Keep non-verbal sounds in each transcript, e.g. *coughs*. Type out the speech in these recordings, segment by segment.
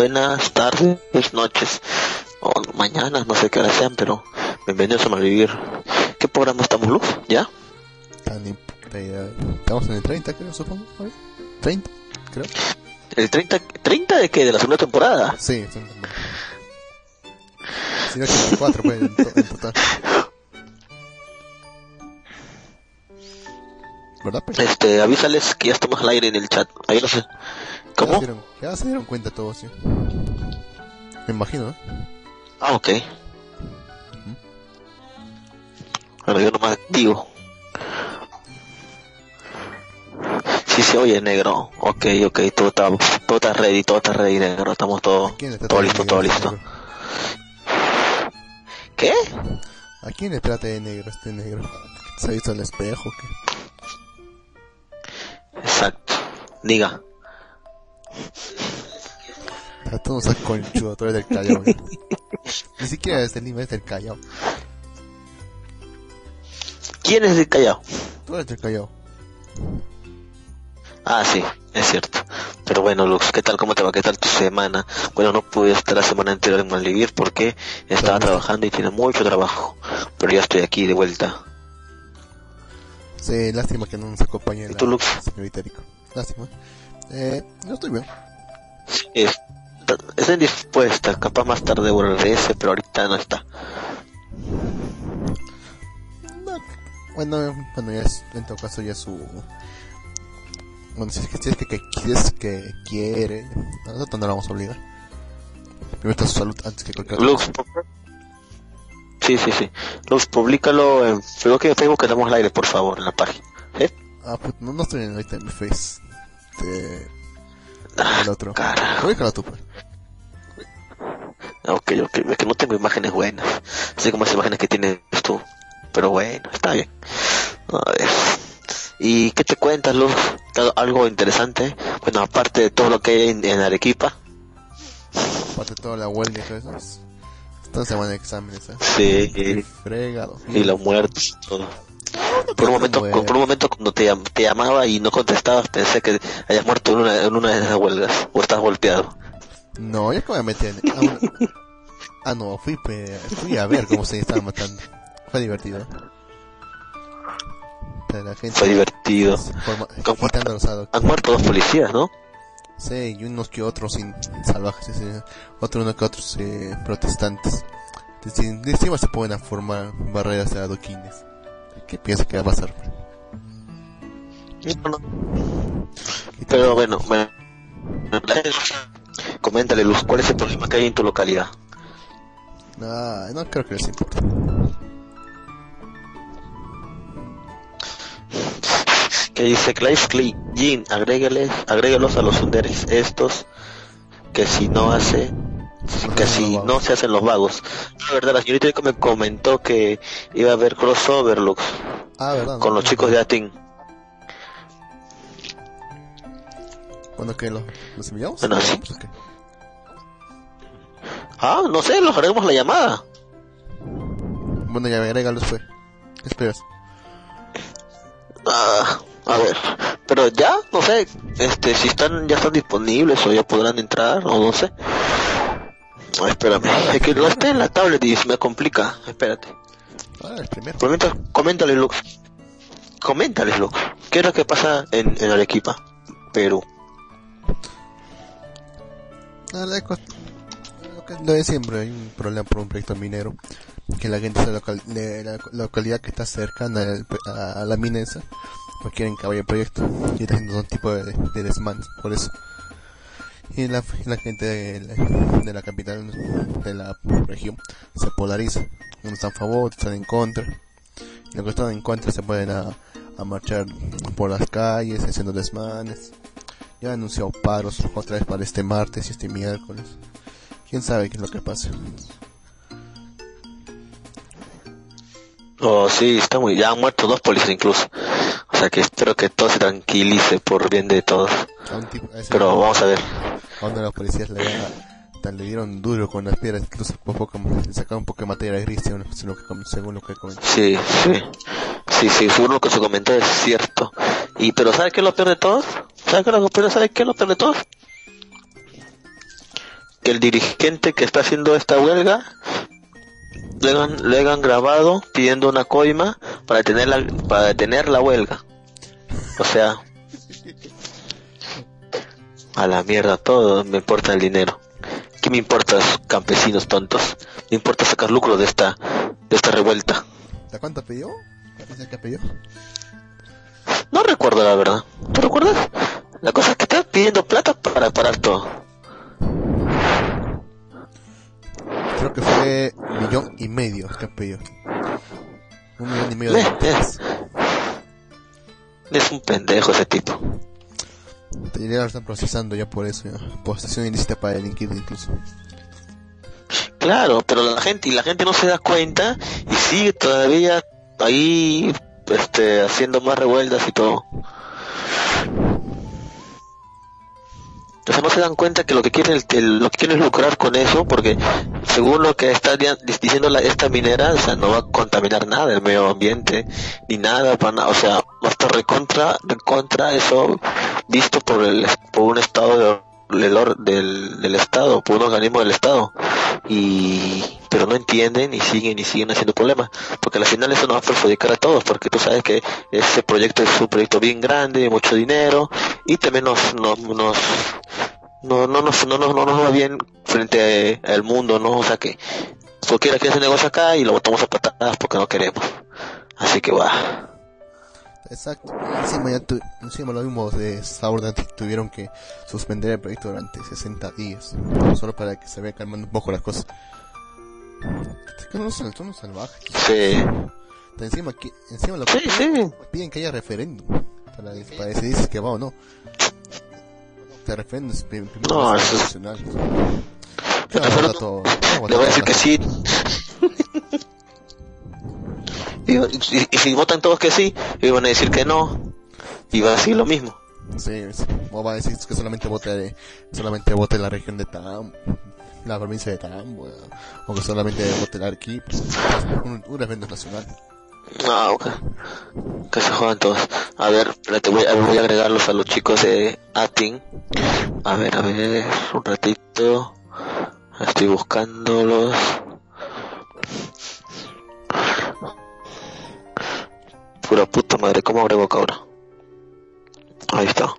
Buenas tardes, noches o mañanas, no sé qué hora sean, pero bienvenidos a Malvivir. ¿Qué programa estamos, Luz? ¿Ya? Idea. Estamos en el 30, creo, supongo. A ver. 30, creo. ¿El 30, 30 de qué? ¿De la segunda temporada? Sí, son Si no, 84, pues, en, to- en total. ¿Verdad, pues? Este, avísales que ya estamos al aire en el chat. Ahí no sé. Ya se ¿Cómo? dieron, ya se dieron cuenta todos, sí. Me imagino, ¿eh? Ah, ok. Bueno, yo nomás digo. Sí se oye negro. Ok, ok, todo está, todo está ready, todo está ready negro. Estamos todos, ¿A quién le trata todo listo, todo listo. negro? ¿Qué? ¿A quién le trata de negro este negro? ¿Se ha visto al espejo? qué? Exacto. Diga. Tú no seas conchudo, tú eres del Callao. Ni siquiera es del Lima, es del Callao. ¿Quién es de Callao? Tú eres del Callao. Ah, sí, es cierto. Pero bueno, Lux, ¿qué tal? ¿Cómo te va? ¿Qué tal tu semana? Bueno, no pude estar la semana anterior en Malvivir porque estaba trabajando y tiene mucho trabajo. Pero ya estoy aquí de vuelta. Sí, lástima que no nos acompañe ¿Y la tú, Lux? señorita Rico. Lástima. Eh, yo estoy bien. Es, está indispuesta, capaz más tarde volverse, pero ahorita no está. No, bueno, bueno, ya es, en todo caso ya su... Bueno, si es que, si es que, que, si es que quiere, nosotros no la vamos a obligar. Primero está su salud antes que cualquier Lux, cosa. pu- sí, sí, sí. Lux, publícalo en Facebook, en Facebook que damos al aire, por favor, en la página. ¿Sí? Ah, pues no, no estoy en- ahorita en mi face. Este, Ah, el otro. carajo. Ubícalo tú, pues. Ok, ok, es que no tengo imágenes buenas. Así como esas imágenes que tienes tú. Pero bueno, está bien. A ver. ¿Y qué te cuentas, Luz? ¿Algo- ¿Algo interesante? Bueno, aparte de todo lo que hay en, en Arequipa. Aparte de toda la huelga y todo eso. es- Esta semana de exámenes, ¿eh? Sí, Qué fregado. y los muertos todo. Por un momento, por un momento cuando te, te llamaba y no contestabas, pensé que hayas muerto en una, en una de esas huelgas. O estás golpeado. No, yo que me metí en... una- Ah, no, fui, pe- fui a ver cómo se estaban matando. Fue divertido. Pero la gente... Fue divertido. Han muerto dos policías, ¿no? Sí, y unos que otros sin salvajes, sí, sí. otros uno que otros eh, protestantes. Encima se pueden formar barreras de adoquines. ¿Qué piensas que va a pasar? No, no. Pero bueno, bueno. Coméntale, Luz, ¿cuál es el problema que hay en tu localidad? Ah, no creo que les importe. Que dice Clive Clay, Jean, agrégueles, agréguelos a los underes estos, que si no hace, que si no se hacen los vagos. La verdad, la señorita me comentó que iba a haber crossover, Lux, Ah, ¿verdad? con los chicos de Atin. ¿Cuándo que los, los enviamos? Bueno, ¿Los sí. qué? Ah, no sé, los haremos la llamada. Bueno, ya agrégalos pues. ¿Qué esperas? Ah, a ver, pero ya, no sé, este, si están, ya están disponibles o ya podrán entrar, o no sé. Ah, espérame, es que no está en la tablet y se me complica, espérate. Ah, el primero. Comenta, coméntale, Lux. Coméntales, Lux. ¿Qué es lo que pasa en, en Arequipa, Perú? Lo, que, lo de siempre, hay un problema por un proyecto minero. Que la gente de la, local- de la localidad que está cercana a, a la mina esa no quieren que vaya el proyecto. Y está haciendo un tipo de, de desmanes, por eso. Y la, la gente de la, de la capital, de la región, se polariza. Unos están a favor, otros están en contra. Y los que están en contra se pueden a, a marchar por las calles, haciendo desmanes. Ya anunció paros otra vez para este martes y este miércoles. Quién sabe qué es lo que pasa. Oh, sí, está muy, ya han muerto dos policías incluso. O sea que espero que todo se tranquilice por bien de todos. Pero vamos a ver. De los policías le, le dieron duro con las piedras, incluso poco sacaron un poco de materia gris, según lo que, comentó. Sí, sí. Sí, sí, según lo que se comentó es cierto. Y, pero ¿sabes qué lo peor de todo? ¿Sabes qué lo peor, ¿sabes de todo? Que el dirigente que está haciendo esta huelga le han, le han grabado pidiendo una coima para detener la, para detener la huelga. O sea, a la mierda todo, me importa el dinero. ¿Qué me importa los campesinos tontos? Me importa sacar lucro de esta de esta revuelta. ¿De cuánto pidió? ¿Qué pidió? No recuerdo la verdad. ¿Tú recuerdas? La cosa es que está pidiendo plata para parar todo. Creo que fue un millón y medio que pidió. Un millón y medio de es, es un pendejo ese tipo. Lo están procesando ya por eso, ya. Posesión ilícita para delinquir incluso. Claro, pero la gente y la gente no se da cuenta y sigue todavía ahí este haciendo más revueltas y todo. O sea, no se dan cuenta que lo que quieren lo que quieren es lucrar con eso, porque según lo que está diciendo la, esta minera, o sea, no va a contaminar nada el medio ambiente, ni nada, para o sea, va a estar recontra, recontra eso visto por el por un estado de del, del, Estado, por un organismo del Estado, y pero no entienden y siguen y siguen haciendo problemas, porque al final eso nos va a perjudicar a todos, porque tú sabes que ese proyecto es un proyecto bien grande, mucho dinero, y también nos, nos, nos no, no, no, no, no, nos va bien frente al mundo, ¿no? O sea que cualquiera quiere hacer negocio acá y lo botamos a patadas porque no queremos. Así que va. Exacto. Encima, ya tu, encima lo mismo de Sauron tuvieron que suspender el proyecto durante 60 días. Solo para que se vea calmando un poco las cosas. Es que no son, son salvajes. Sí. Encima, que, encima lo que sí, sí. piden que haya referéndum para, para decidir si que va o no. Te referéndum es primero no, eso es... nacional. Le voy a decir que sí. Y, si votan todos que sí, iban a decir que no, y va a decir lo mismo. Sí, o va a decir que solamente vote, solamente vote la región de Tam, la provincia de Tam, o que solamente vote el equipo, un, un evento nacional. Ah, ok. Que se juegan todos. A ver, voy, a, voy a agregarlos a los chicos de Atin. A ver, a ver, un ratito. Estoy buscándolos. Pura puta madre, ¿cómo abre boca ahora? Ahí está.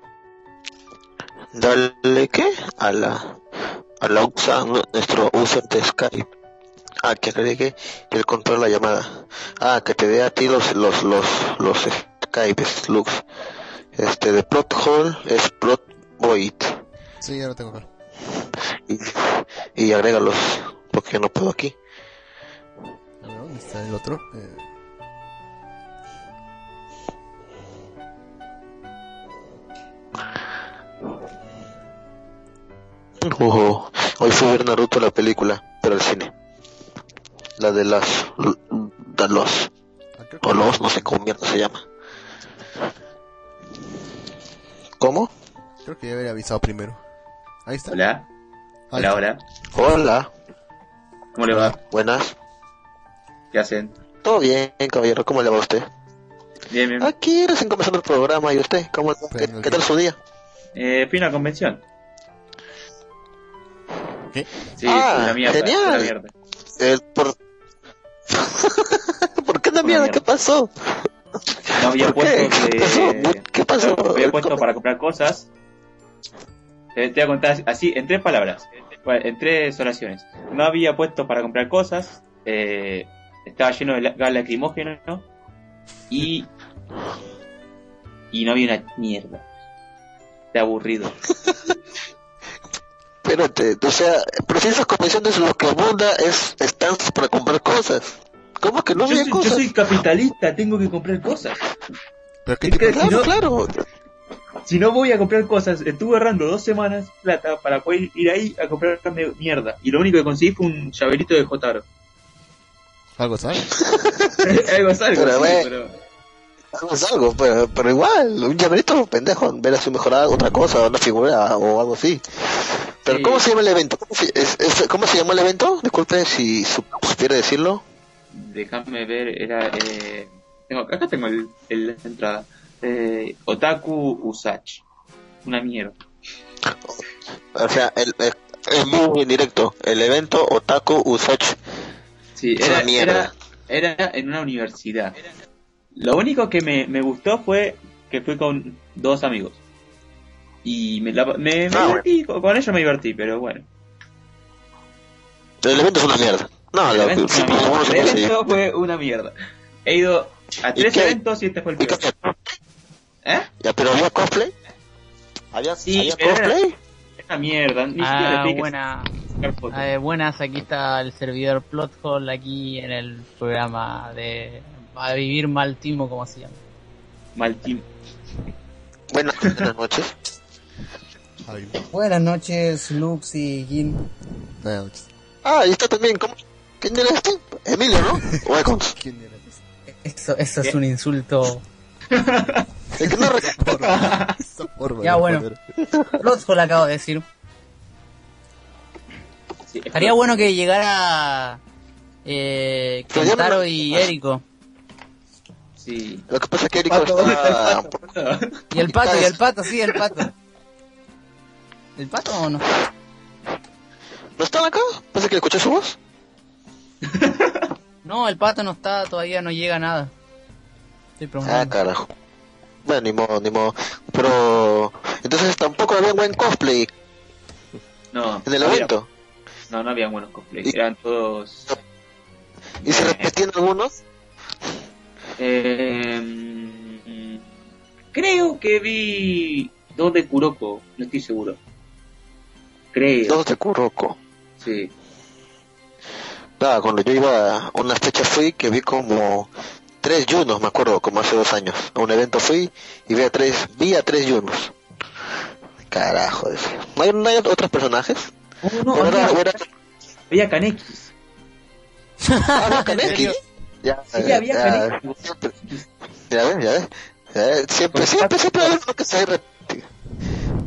Dale, ¿qué? A la, a la usa, nuestro user de Skype. Ah, que agregue el control de la llamada. Ah, que te dé a ti los, los, los, los Skype, Lux. Este, de plot hole es plot void. Sí, ya lo tengo acá. Y, y agrégalos, porque no puedo aquí. ¿dónde está el otro? Eh... Hoy fui a ver Naruto la película, pero al cine. La de las... De los... O los, no sé cómo mierda se llama. ¿Cómo? Creo que ya había avisado primero. Ahí está. Hola. Hola, hola. Hola. ¿Cómo le va? Buenas. ¿Qué hacen? Todo bien, caballero. ¿Cómo le va a usted? Bien, bien. Aquí recién comenzando el programa. ¿Y usted? ¿Cómo, qué, ¿Qué tal su día? Eh, fui a una convención. ¿Qué? Sí, Ah, una mierda. genial. Una mierda. Eh, por... *laughs* ¿Por qué la mierda? ¿Qué pasó? No había ¿Por qué? puestos ¿Qué pasó? ¿Qué pasó? No había puesto para comprar cosas. Eh, te voy a contar así, en tres palabras, bueno, en tres oraciones. No había puesto para comprar cosas, eh, estaba lleno de gas lacrimógeno y... Y no había una mierda. De aburrido. *laughs* Espérate, o sea, esas convenciones lo que abunda es stands para comprar cosas. ¿Cómo que no yo, había soy, yo cosas? soy capitalista, tengo que comprar cosas. ¿Pero qué Es tipo que de- si Claro, no- claro. Si no voy a comprar cosas, estuve ahorrando dos semanas plata para poder ir ahí a comprarme mierda. Y lo único que conseguí fue un llaverito de Jotaro. Algo, ¿sabes? *laughs* algo es algo, Pero, sí, ve- pero... Algo es algo, pero, pero igual, un llaverito pendejo, ver así mejorar otra cosa, una figura o algo así. Pero Sí. ¿cómo se llama el evento? ¿Cómo se, es- es- ¿cómo se llamó el evento? Disculpe si su- supiera decirlo. Déjame ver, era... Eh, tengo, acá tengo el, el- la entrada. Eh, Otaku Usach. Una mierda. O sea, el, el- es muy directo. El evento Otaku Usach. Sí, Es una era, mierda. era, era en una universidad. Lo único que me, me gustó fue que fui con dos amigos. Y me, la- me, me Ah, divertí, con, con ellos me divertí, pero bueno. El evento es una mierda. No, El lo, evento, fue sí, El evento fue una mierda. He ido a tres eventos y este fue el ¿Y qué peor. ¿Eh? Ya, pero había cosplay. ¿Había, Sí, ¿había pero era- cosplay? Una mierda. Ni siquiera Ah, que buena. fotos. Eh, buenas, aquí está el servidor Plothole aquí en el programa de A Vivir Mal Timo, como se llama. Mal team. Buenas, *laughs* buenas noches. Ay, Buenas noches, Lux y Gin. buenas noches. Ah, ahí está también. ¿cómo? ¿Quién era este? Emilio, ¿no? O. ¿Quién era? Eso, eso es un insulto. El que no *laughs* Esa forma Ya, bueno. Lotfo le acabo de decir. Sí, Estaría bueno que llegara eh, Kentaro y Eriko. Sí. Lo que pasa es que Eric Pato, ¿dónde está? *laughs* Y el pato, y el pato, sí, el pato. ¿El pato o no? ¿No están acá? ¿Pasa que escuché su voz? *laughs* No, el pato no está, todavía no llega nada. Estoy Ah, preguntando. carajo. Bueno, ni modo, ni modo. Pero... Entonces tampoco había buen cosplay No, en el había- evento. No, no había buenos cosplays. Y- Eran todos. ¿Y se Eh. repetían algunos? Eh, creo que vi dos de Kuroko, no estoy seguro. Creo, Dos de Kuroko. sí. Nada, cuando yo iba a una fecha fui que vi como tres Junos, me acuerdo, como hace dos años. A un evento fui y vi a tres, vi a tres Junos. Carajo, decía. ¿No hay, no hay otros personajes? Oh, no, ¿O era- había, era- *laughs* había Kanekis. Ah. Ya, Sí, ya, había ya, siempre- ya ves, ya ves. Ya ves, Siempre, siempre, siempre hay uno que se.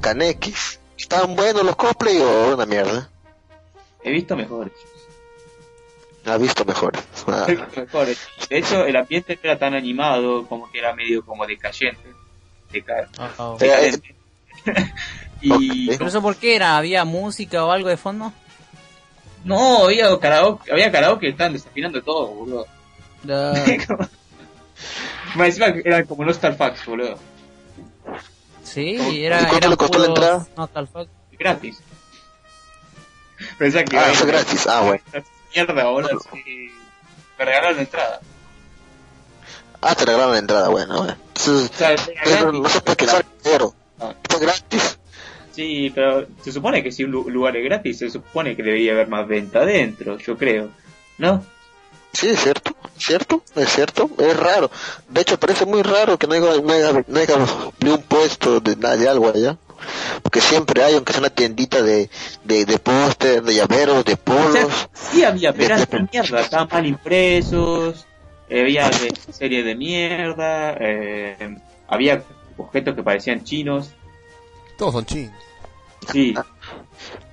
Kanekis. ¿Estaban buenos los cosplay o una mierda? He visto mejores. Ha visto mejor. Ah, He visto mejores. De hecho, el ambiente no era tan animado, como que era medio como decayente. Deca- Oh, oh. *laughs* Y ok. ¿Pero eso por qué era? ¿Había música o algo de fondo? no, había karaoke, había karaoke estaban desafinando todo, boludo. Da- Más encima que eran como Nostalfax, boludo. Sí, ¿Y era, cuánto eran le costó la entrada? Nostalfuck. Gratis. Pensá que ah, eso es gratis. Ah, bueno. mierda, boludo. sí. Me regalaron la entrada. Ah, te regalaron la entrada, bueno. Entonces, O sea, gratis. no se puede quedar cero. Ah. Fue gratis. Sí, pero se supone que si un lu- lugar es gratis, se supone que debería haber más venta adentro, yo creo. ¿No? Sí, es cierto, cierto, es cierto, es raro. De hecho, parece muy raro que no haya, no haya, no haya ni un puesto de, nada de algo allá. Porque siempre hay, aunque sea una tiendita de, de, de póster, de llaveros, de O polos. sea, sí había, pero de mierda, estaban mal impresos, eh, había de serie de mierda, eh, había objetos que parecían chinos. Todos son chinos. Sí.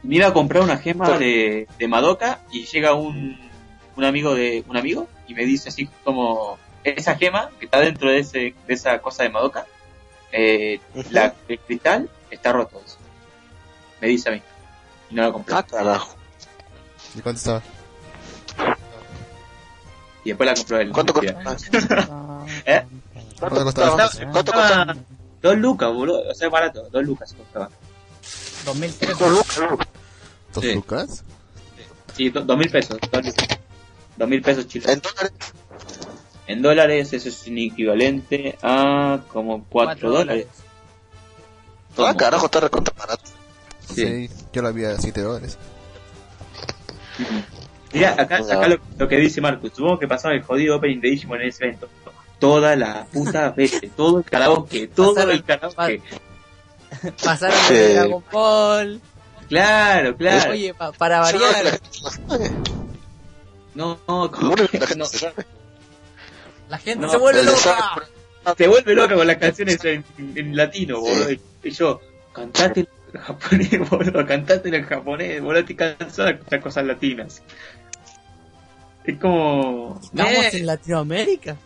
Me iba a comprar una gema de, de Madoka y llega un, un amigo de un amigo y me dice así como esa gema que está dentro de ese de esa cosa de Madoka, eh, la, el cristal está roto. Me dice a mí. Y no la compré. Ah, carajo. ¿Y cuánto estaba? Y después la compró él. ¿Cuánto costaba? *laughs* ¿Eh? ¿Cuánto costaba? ¿Cuánto costaba? Dos lucas, boludo. O sea, barato. Dos lucas costaba. 2003. Dos lucas. ¿Dos Sí. lucas? Sí, do- dos mil pesos. Dos, lucas. Dos mil pesos chilenos. En dólares. En dólares eso es un equivalente a como cuatro Cuatro dólares. Ah, carajo, está recontra barato. Sí. Sí. yo la vi a 7 dólares. Mira, acá, acá lo, lo que dice Marcus. Supongo que pasaba el jodido opening de Digimon en ese evento. Toda la puta *laughs* vez, todo el karaoke, todo Pasaron- el karaoke. Pasaron de Dragon Ball. Claro, claro. Oye, pa- para variar, No, no, ¿cómo que la que gente no? la gente No, se vuelve el loca. Se vuelve loca con las canciones en, en latino, boludo. Y yo, cantate japonés, *laughs* boludo, cantaste en el japonés, boludo, estoy cansado de escuchar cosas latinas. Es como... Estamos Eh, en Latinoamérica.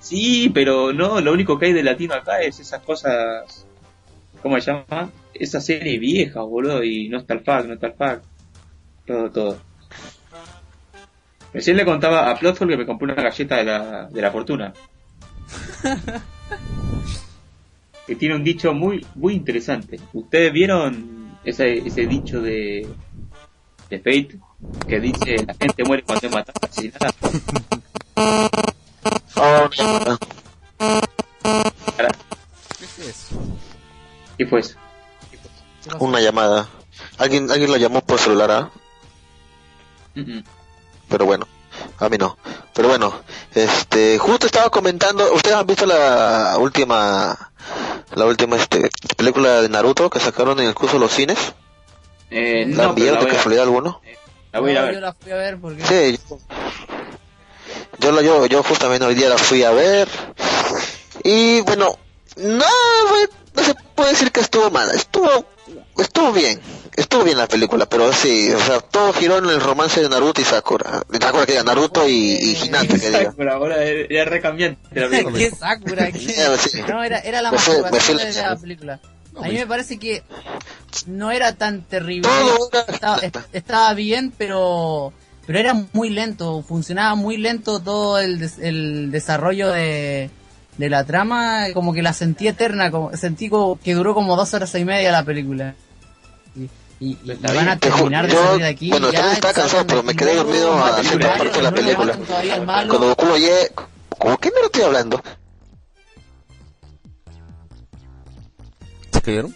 Sí, pero no, lo único que hay de latino acá es esas cosas... ¿Cómo se llama? Esa serie vieja, boludo, y no está el fact, no está el fact. Todo, todo. Recién le contaba a Plotful que me compré una galleta de la, de la fortuna. *laughs* que tiene un dicho muy muy interesante. ¿Ustedes vieron ese, ese dicho de, de Fate? Que dice, la gente muere cuando es matada, asesinada. *laughs* Oh, ¿Qué es eso? ¿Qué fue eso? Una llamada. Alguien, alguien lo llamó por celular, ¿ah? Pero bueno, a mí no. Pero bueno, este, justo estaba comentando, ¿ustedes han visto la última, la última, este, película de Naruto que sacaron en el curso de los cines? Eh, ¿La no, pero vieron la de casualidad alguno? la voy a ver. Yo la fui a ver porque... Sí, yo, yo, la- yo, yo justamente hoy día la fui a ver. Y bueno, no, fue- no se puede decir que estuvo mala, estuvo, estuvo bien, estuvo bien la película, pero sí, o sea, todo giró en el romance de Naruto y Sakura. Sakura que diga, Naruto y, y Hinata que diga. Sakura, ahora era era recambiante. *laughs* ¿Qué Sakura? ¿Qué? *laughs* Ya, sí. No, era, era la fue de la- la película. A mí me parece que no era tan terrible. Todo era- Estaba, est- estaba bien, pero pero era muy lento. Funcionaba muy lento todo el, des- el desarrollo de, de la trama. Como que la sentí eterna. Como, sentí como que duró como dos horas y media la película. Y la van a terminar de salir de aquí. Bueno, ya estaba cansado, pero me quedé dormido a cierta parte de la película. Cuando Goku oye, ¿cómo que no lo estoy hablando? ¿Se cayeron?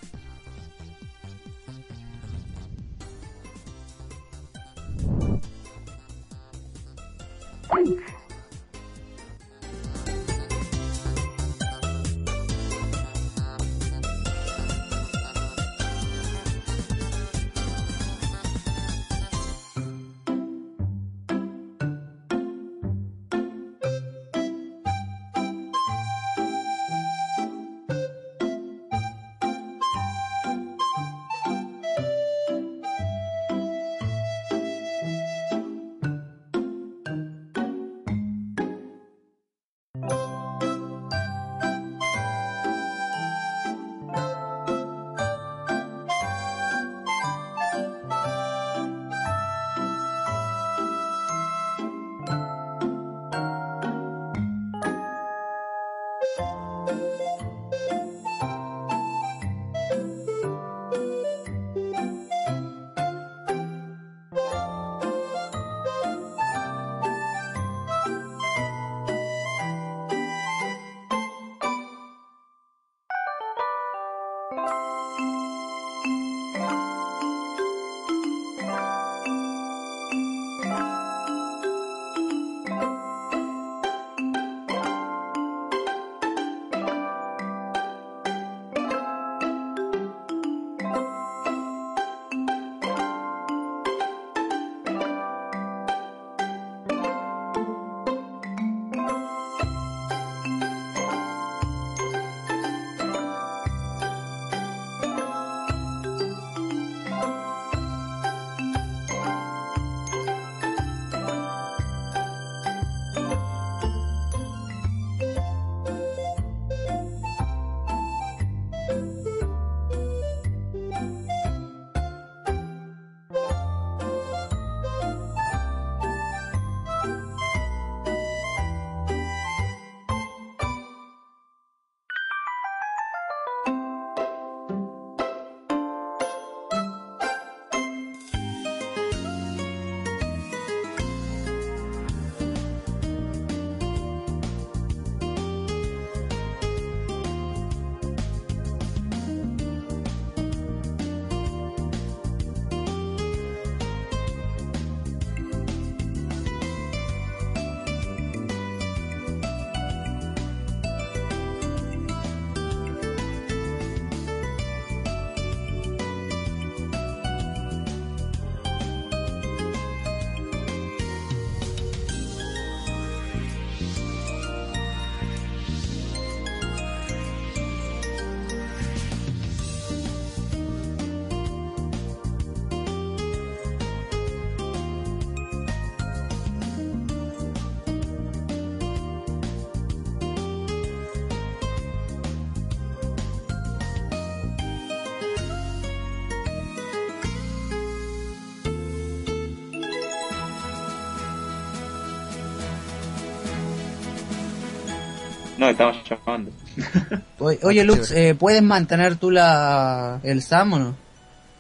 Estamos llamando. *laughs* Oye, oye, Lux, eh, ¿puedes mantener tú la el SAM o no?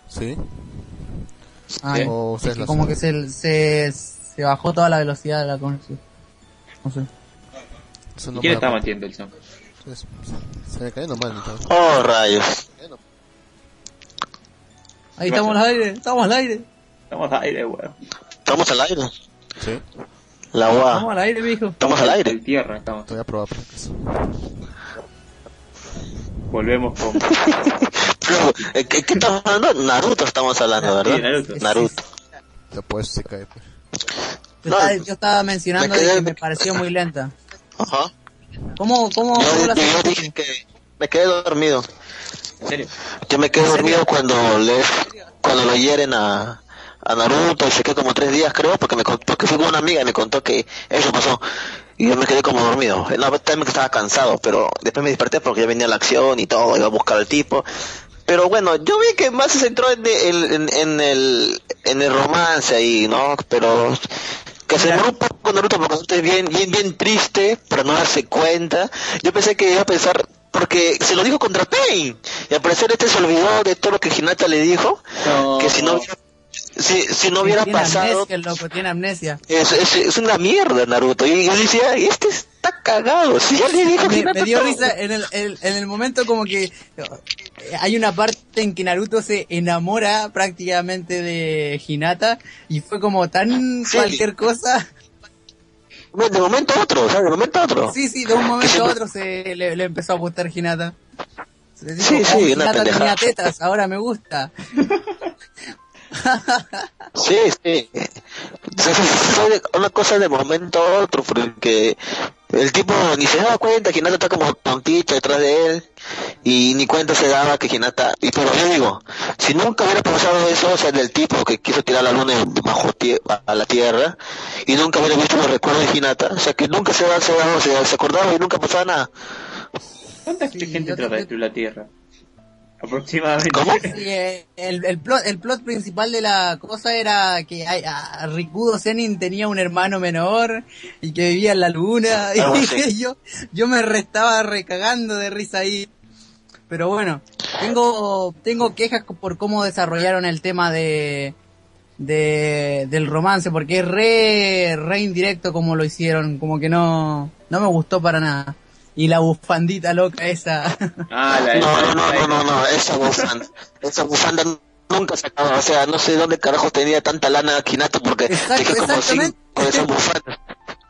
¿Sí? Ah, Sí. ya. O Es ustedes que lo como que se, se, se bajó toda la velocidad de la conexión. No sé. Eso ¿Y no quién está metiendo el es- Se me cayó nomás. Oh, rayos. Ahí estamos al aire, estamos al aire. Estamos al aire, weón. ¿Estamos al aire? Sí, La Estamos UA. al aire, mijo. ¿Estamos al En aire? tierra estamos. te voy a probar por acaso. Volvemos con... Pero, *laughs* ¿eh, ¿Qué, qué estamos hablando? Naruto estamos hablando, ¿verdad? Sí, Naruto. Naruto. Después se cae. Pues. Yo, No, estaba, yo estaba mencionando me quedé- que me pareció muy lenta. Ajá. ¿Cómo, cómo, Yo, cómo la yo sentiste? dije que me quedé dormido. ¿En serio? Yo me quedé dormido cuando le, cuando lo hieren a, a Naruto y se quedó como tres días creo porque me con- porque fui con una amiga y me contó que eso pasó y yo me quedé como dormido. No, también que estaba cansado, pero después me desperté porque ya venía la acción y todo, iba a buscar al tipo. Pero bueno, yo vi que más se centró en el, en, en el, en el romance ahí, ¿no? Pero que se demoró un poco Naruto porque es bien, bien, bien triste para no darse cuenta. Yo pensé que iba a pensar, porque se lo dijo contra Pain, y al parecer este se olvidó de todo lo que Hinata le dijo, No. que si no si, si no hubiera tiene pasado, amnesia, el loco, tiene amnesia. es, es, es una mierda Naruto. Y yo decía, este está cagado, si ya le dijo Me, Hinata me dio risa en el, el- en el momento como que eh, hay una parte en que Naruto se enamora prácticamente de Hinata y fue como tan Sí. cualquier cosa. De momento a otro, o sea, de momento a otro. Sí, sí, de un momento a otro se le, le empezó a gustar Hinata. Se dijo, Sí, sí, "Oh, una Hinata tenía pendejada". tetas, ahora me gusta. *laughs* Sí, sí. Fue de- una cosa de momento a otro, porque el tipo ni se daba cuenta, Hinata está como tontito detrás de él, y ni cuenta se daba que Hinata, y pero yo digo, si nunca hubiera pasado eso, o sea, del tipo que quiso tirar la luna bajo tie- a la tierra, y nunca hubiera visto los recuerdos de Hinata, o sea, que nunca se daba, se, daba, se, se acordaba y nunca pasaba nada. ¿Cuánta Sí, gente trata de la Tierra? Aproximadamente. ¿Cómo? *laughs* Sí, eh, el, el, plot, el plot principal de la cosa era que ay, a Rikudo Zenin tenía un hermano menor y que vivía en la luna. *laughs* Algo Y yo, yo me restaba recagando de risa ahí. Pero bueno, tengo, tengo quejas por cómo desarrollaron el tema de, de del romance, porque es re, re indirecto como lo hicieron, como que no, no me gustó para nada. Y la bufandita loca esa. *laughs* Ah, la No, no, no, no, no, no, esa bufanda, esa bufanda nunca se acaba, o sea, no sé dónde carajo tenía tanta lana Hinata porque dejé como cinco de esas bufandas.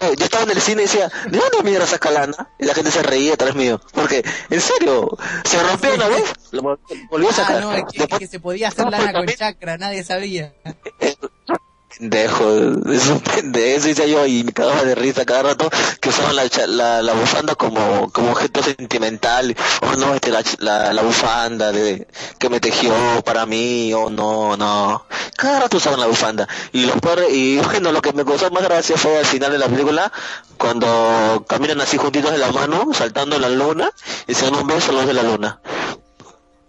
Yo estaba en el cine y decía, ¿de dónde mierda saca lana? Y la gente se reía atrás mío, porque, en serio, se rompió una vez, lo volvió a Ah, no, es que, Después, que se podía hacer No, lana con también- chakra, nadie sabía. Pendejo, es un pendejo, yo y me cagaba de risa cada rato que usaban la, la, la bufanda como, como objeto sentimental, o no, este, la, la, bufanda de, que me tejió para mí, o no, no, cada rato usaban la bufanda, y los peores, y bueno, lo que me causó más gracia fue al final de la película, cuando caminan así juntitos de la mano, saltando en la luna, y se dan un beso a los de la luna.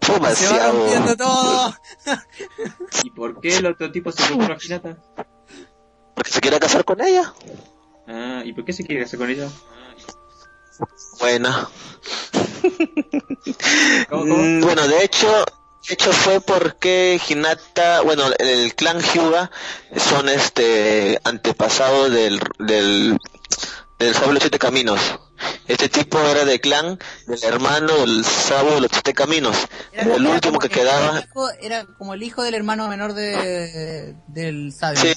Se va rompiendo todo. ¿Y por qué el otro tipo se compró a Hinata? Porque se quiere casar con ella. Ah, ¿y por qué se quiere casar con ella? Buena. *laughs* ¿Cómo, cómo? Mm, Bueno, de hecho, de hecho fue porque Hinata, bueno, el, el clan Hyuga son este antepasado del del del los Siete Caminos. Este tipo era de clan del hermano del Sabo de los Siete Caminos. Era el último que el quedaba. hijo- era como el hijo del hermano menor de, del sabio. Sí,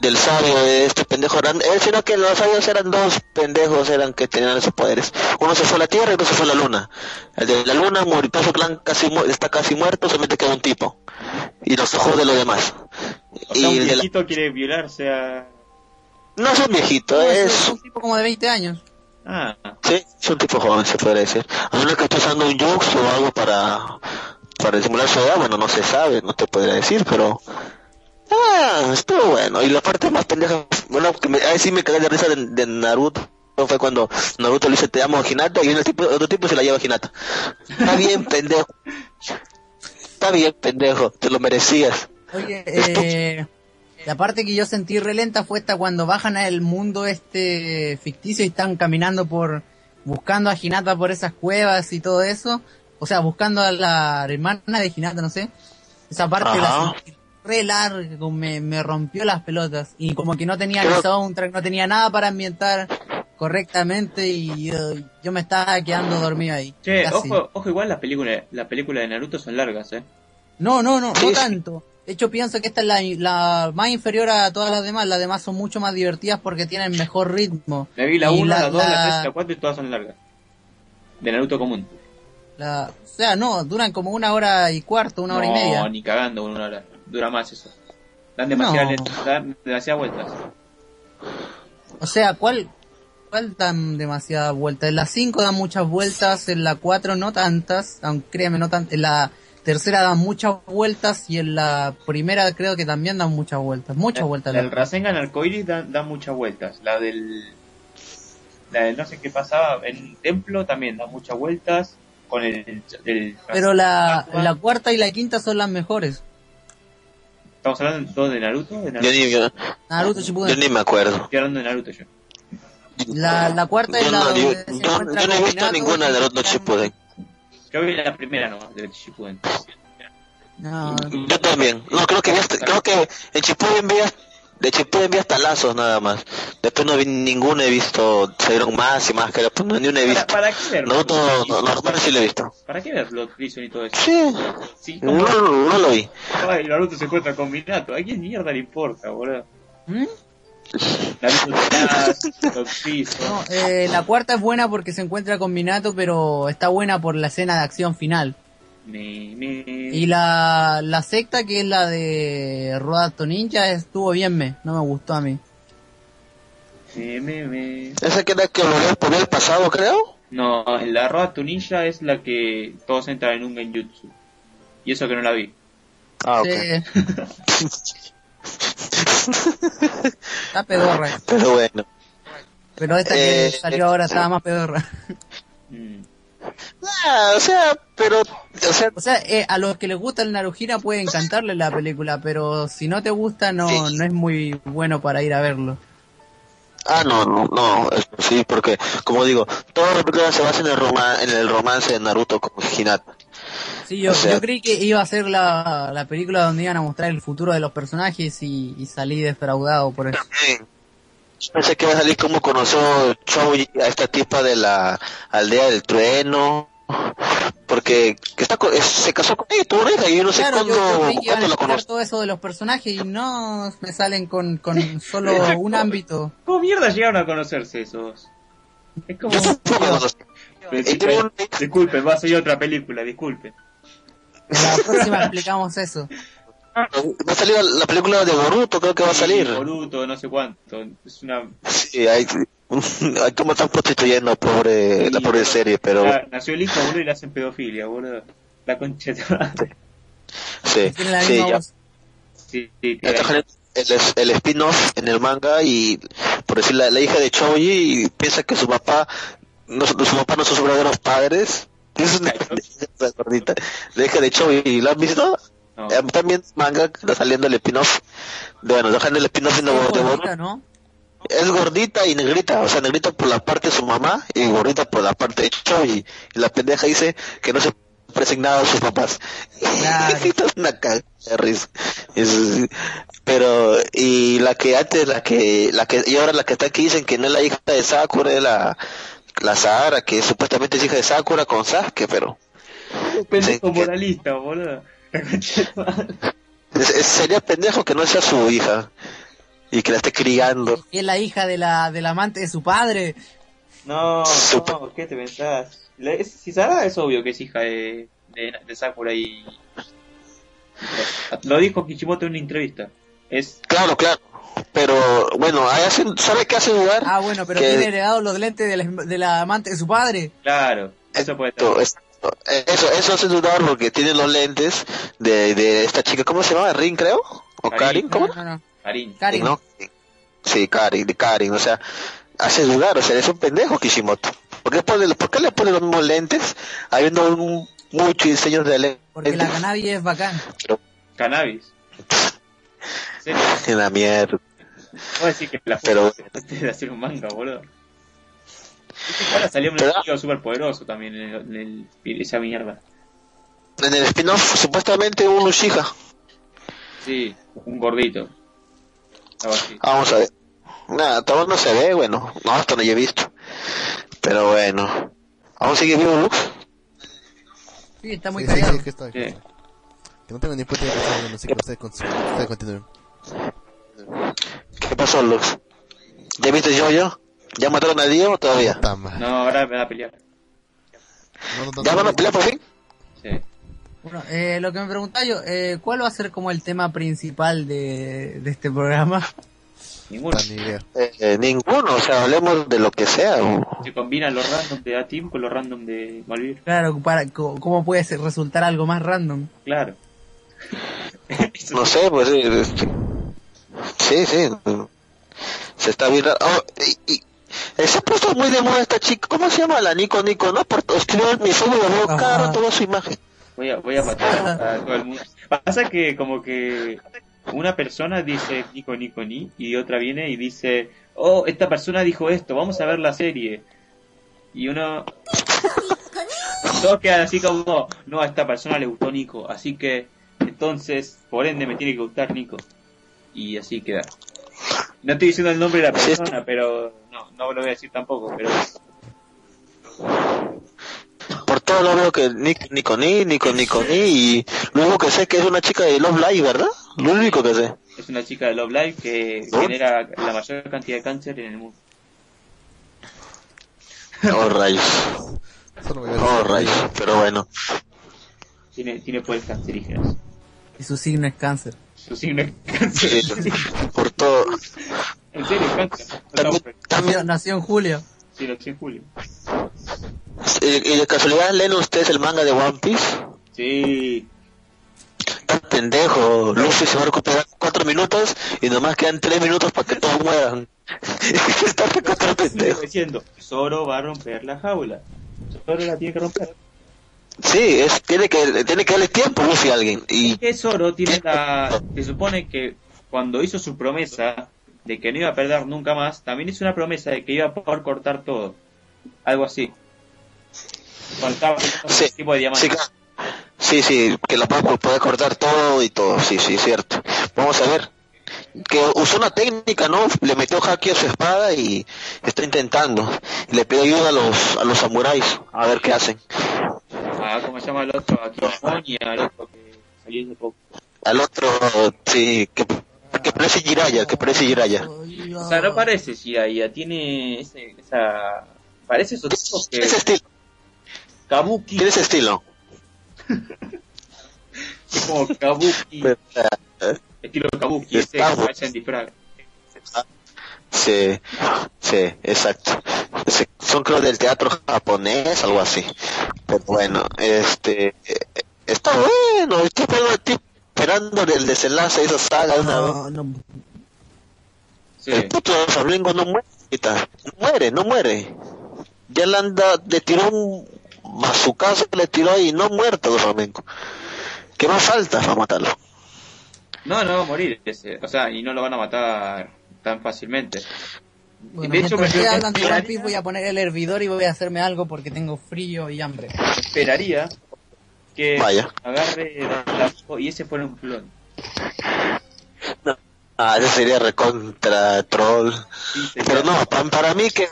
del sabio de este pendejo eran, eh, sino que los sabios eran dos pendejos eran que tenían esos poderes. Uno se fue a la tierra y otro se fue a la luna. El de la luna murió, su clan casi mu- está casi muerto, solamente queda un tipo. Y los ojos de los demás. O sea, un y la- viejito quiere violarse a... no es un viejito, No, es, es, un tipo como de 20 años. Ah, sí, es un tipo joven, se puede decir. A menos que esté usando un jutsu o algo para, para disimular su edad, bueno, no se sabe, no te podría decir, pero... Ah, estuvo bueno. Y la parte más pendeja, bueno, que me, ahí sí me cagué de risa de, de Naruto. Fue cuando Naruto le dice te amo a Hinata y el tipo, otro tipo se la lleva a Hinata. Está bien, pendejo. Está bien, pendejo. Te lo merecías. Oye, eh, la parte que yo sentí relenta fue esta cuando bajan al mundo este ficticio y están caminando por buscando a Hinata por esas cuevas y todo eso. O sea, buscando a la hermana de Hinata, no sé. Esa parte la sentí re larga, como me, me rompió las pelotas. Y como que no tenía ni soundtrack, no tenía nada para ambientar correctamente y yo, yo me estaba quedando dormido ahí. Che, casi. ojo, ojo, igual las películas, las películas de Naruto son largas, eh. No, no, no, no tanto. De hecho, pienso que esta es la, la más inferior a todas las demás. Las demás son mucho más divertidas porque tienen mejor ritmo. Me vi la Y 1, la- la 2, la la- 3 y la 4 y todas son largas. De Naruto común. La, o sea, no, duran como una hora y cuarto, una hora y no, media. ni cagando una hora. Dura más eso. Dan demasiadas, No. dan demasiadas vueltas. O sea, ¿cuál, cuál dan demasiadas vueltas? En la 5 dan muchas vueltas, en la 4 no tantas, aunque créeme, no tantas. En la tercera dan muchas vueltas y en la primera creo que también dan muchas vueltas. Muchas vueltas. La del Rasengan Arcoiris da, da muchas vueltas. La del. La del no sé qué pasaba en un templo también da muchas vueltas. Con el. el- Pero la, la cuarta y la quinta son las mejores. Estamos hablando todos de Naruto. De Yo Naruto. ni, yo, Naruto yo ni me acuerdo. Estoy hablando de Naruto yo. La, la cuarta es Yo la no, yo, no he visto ninguna de y- Naruto Shippuden. Yo vi la primera nomás de Shippuden. No, Yo también. No, creo que vi hasta- creo que en Shippuden vi hasta- de Shippuden vi hasta lazos nada más. Después no vi ninguno, he visto, salieron más y más que después no, ni uno he ¿Para, visto. ¿Para qué ver? Naruto, no, no, no, sí lo he visto. ¿Para qué ver Blood Prison y todo eso? Sí, Sí, no, no, no lo vi. Ay, Naruto se encuentra con Minato. ¿A quién mierda le importa, boludo? ¿Mm? No, eh, la cuarta es buena porque se encuentra con Minato, pero está buena por la escena de acción final. Y la, la secta, que es la de Rodato Ninja, estuvo bien me, no me gustó a mí. ni. Esa que era que volvió por el pasado, creo. No, la Roa Tunilla es la que todos entran en un genjutsu. Y eso que no la vi. Ah, ok. Sí. *laughs* *laughs* está pedorra, Pero bueno. pero esta que Eh, salió ahora estaba más pedorra. *laughs* Ah, o sea, pero, o sea, O sea, eh, a los que les gusta el Narujira puede encantarles la película, pero si no te gusta no, Sí. no es muy bueno para ir a verlo. Ah, no, no, no, sí, porque, como digo, toda la película se basa en el, roma, en el romance de Naruto con Hinata. Sí, yo, O sea- yo creí que iba a ser la, la película donde iban a mostrar el futuro de los personajes y, y salí defraudado por eso. Yo Pensé que iba a salir como conoció Chou a esta tipa de la aldea del trueno, porque que está, se casó con ella, tuvo una hija, y yo no sé Claro, yo, cuándo, yo a cuándo la conoció. todo eso de los personajes y no me salen con, con solo un ámbito. ¿Cómo mierda llegaron a conocerse esos? Es como... Yo tampoco Disculpen, va a ser otra película, disculpen. En la próxima explicamos eso. Va a salir la, la película de Boruto, creo que va a salir. Boruto, no sé cuánto. Es una... Sí, hay, hay como están prostituyendo pobre, la pobre serie, pero nació el hijo, boludo, y le hacen pedofilia, boludo. La concha de tu madre. sí, Tiene la sí, misma ya, voz. Sí, sí, ya caray. el, el spin-off en el manga y por decir la, la hija de Choji piensa que su papá no, su papá no son sus verdaderos padres *laughs* es una gordita la hija de Choji ¿la han visto? No. Eh, también manga que está saliendo el spin-off bueno dejan el spin-off Es de ¿no? es gordita y negrita, o sea, negrita por la parte de su mamá y gordita por la parte de Choji. Y la pendeja dice que no se parecen nada a sus papás. Claro. *laughs* es una cagada de risa. Es- pero, y la que antes, la que, la que, y ahora la que está aquí dicen que no es la hija de Sakura, es la, la Sahara, que supuestamente es hija de Sakura con Sasuke, pero Pendejo moralista, boludo. *laughs* Es- es- sería pendejo que no sea su hija y que la esté criando. Y es la hija de la, del amante de su padre. No, Super. no, ¿qué te pensás? La- es- si Sara es obvio que es hija de, de, de Sakura y... Lo dijo Kishimoto en una entrevista. Es... Claro, claro. Pero, bueno, ahí hacen, ¿sabe qué hace jugar? Ah, bueno, pero Que- tiene heredado los lentes de la, de la amante de su padre. Claro, eso puede ser. Exacto. Eso, eso hace dudar porque tiene los lentes de, de esta chica, ¿cómo se llama? ¿Rin, creo? ¿O Karin. Karin? ¿Cómo? No, no, no. Karin. Karin. ¿No? Sí, Karin, de Karin, o sea, hace dudar, o sea, es un pendejo Kishimoto. ¿Por qué, pone, ¿Por qué le pone los mismos lentes habiendo un, muchos diseños de lentes? Porque la cannabis es bacán. Cannabis. *laughs* ¿En serio? La mierda. Voy a decir que la Pero- antes de hacer un manga, boludo. Ahora salió un enemigo súper poderoso también en, el- en el- esa mierda. En el spin-off, supuestamente un Uchiha. Sí, un gordito. Vamos a ver. Nada, todo no se ve, bueno. No, hasta no he visto. Pero bueno. ¿Aún sigue vivo Lux? Sí, está muy Sí, sí, callado. sí, que estoy. Sí. Que no tengo ni puta idea de qué hablando, así que ustedes continúen. ¿Qué pasó, Lux? ¿Ya viste yo yo? ¿Ya mataron a Diego o todavía? No, ahora me va a pelear. No, no, no, ¿Ya no, van a no. pelear por fin? Sí. Bueno, eh, lo que me preguntaba yo, eh, ¿cuál va a ser como el tema principal de, de este programa? Ninguno. Puta, ni idea. Eh, eh, ninguno, o sea, hablemos de lo que sea. Se combinan los random de A-Team con los random de Malvir. Claro, para, co- ¿cómo puede ser- resultar algo más random? Claro. *laughs* No sé, pues sí. este, Sí, sí. Se está viendo. Oh, y, y- eh, se ha puesto muy de moda esta chica. ¿Cómo se llama la Nico Nico? No, por escribió en mi y veo Ajá. cara toda su imagen. Voy a, voy a matar a todo el mundo. Pasa que como que una persona dice Nico Nico Ni y otra viene y dice, oh, esta persona dijo esto, vamos a ver la serie. Y uno... Todos quedan así como, no, a esta persona le gustó Nico, así que entonces, por ende, me tiene que gustar Nico. Y así queda. No estoy diciendo el nombre de la Sí, persona, pero no, no lo voy a decir tampoco, pero Por todo lo veo que Nico Nico Ni, Nico Nico Ni. Y lo único que sé que es una chica de Love Live, ¿verdad? Lo único que sé. es una chica de Love Live que ¿No? genera la mayor cantidad de cáncer en el mundo. Oh, rayos. Oh, rayos. Pero bueno. Tiene, tiene poderes cancerígenos. Y su signo es cáncer. Su signo es cáncer. Sí, por todo. En serio, cáncer. También, Nació, también nació en julio. Sí, sé en julio. ¿y de casualidad leen ustedes el manga de One Piece? Sí. Está pendejo. Luffy se va a recuperar en cuatro minutos y nomás quedan tres minutos para que todos mueran. *laughs* Está recontra pendejo. Diciendo, Zoro va a romper la jaula. Zoro la tiene que romper. Sí, es, tiene que tiene que darle tiempo a alguien. Y Que Zoro tiene la... Se supone que cuando hizo su promesa de que no iba a perder nunca más, también hizo una promesa de que iba a poder cortar todo. Algo así. Haciendo Sí, tipo de sí, claro. sí, sí, que la puede, cortar todo y todo. Sí, sí, cierto. Vamos a ver. Que usó una técnica, ¿no? Le metió haki a su espada y está intentando. Le pide ayuda a los, a los samuráis. A ver qué hacen. Ah, ¿cómo se llama el otro? Aquí y al otro que salió hace poco. Al otro, sí, que, que parece Jiraya, que parece Jiraya. O sea, no parece Jiraiya, tiene ese, esa... Parece esos tipos que... Ese estilo. Kabuki, Tiene ese estilo. es *laughs* como Kabuki, Pero, eh, estilo Kabuki, ese que en disfraz. Sí, sí, exacto. Son creo del teatro japonés, algo así. Pero bueno, este, eh, está bueno. Estoy esperando, estoy esperando el desenlace de esa saga. No, no. Sí. El puto de Flamengo no muere, ahorita. no muere, no muere. Ya le anda, le tiró un mazucazo, le tiró y no muerto de Flamengo. ¿Qué más falta para matarlo? No, no va a morir ese, o sea, y no lo van a matar tan fácilmente. Bueno, de hecho, me esperaría- voy a poner el hervidor y voy a hacerme algo porque tengo frío y hambre. esperaría que Vaya. agarre el y ese fuera un clon. Ah, ese sería recontra troll. Sí, Pero no, pa- para mí que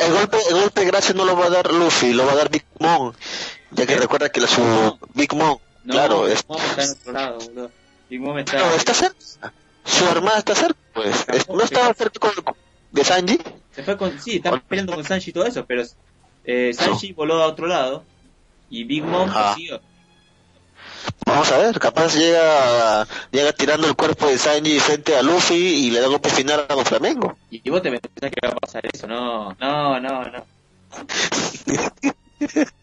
el golpe, el golpe de gracia no lo va a dar Luffy, lo va a dar Big Mom. Ya que ¿Qué? recuerda que la, su Big Mom, no, claro, Big Mom está en otro lado, boludo. Big Mom está... no, está cerca. Su hermana está cerca, pues. Es- no estaba cerca con- de Sanji. Se fue con... Sí, están peleando con Sanji y todo eso, pero eh, Sanji voló a otro lado y Big Mom Ah. siguió. Vamos a ver, capaz llega, llega tirando el cuerpo de Sanji frente a Luffy y le da golpe final a los Flamengo. Y vos te pensás que va a pasar eso, no, no, no, no. *laughs*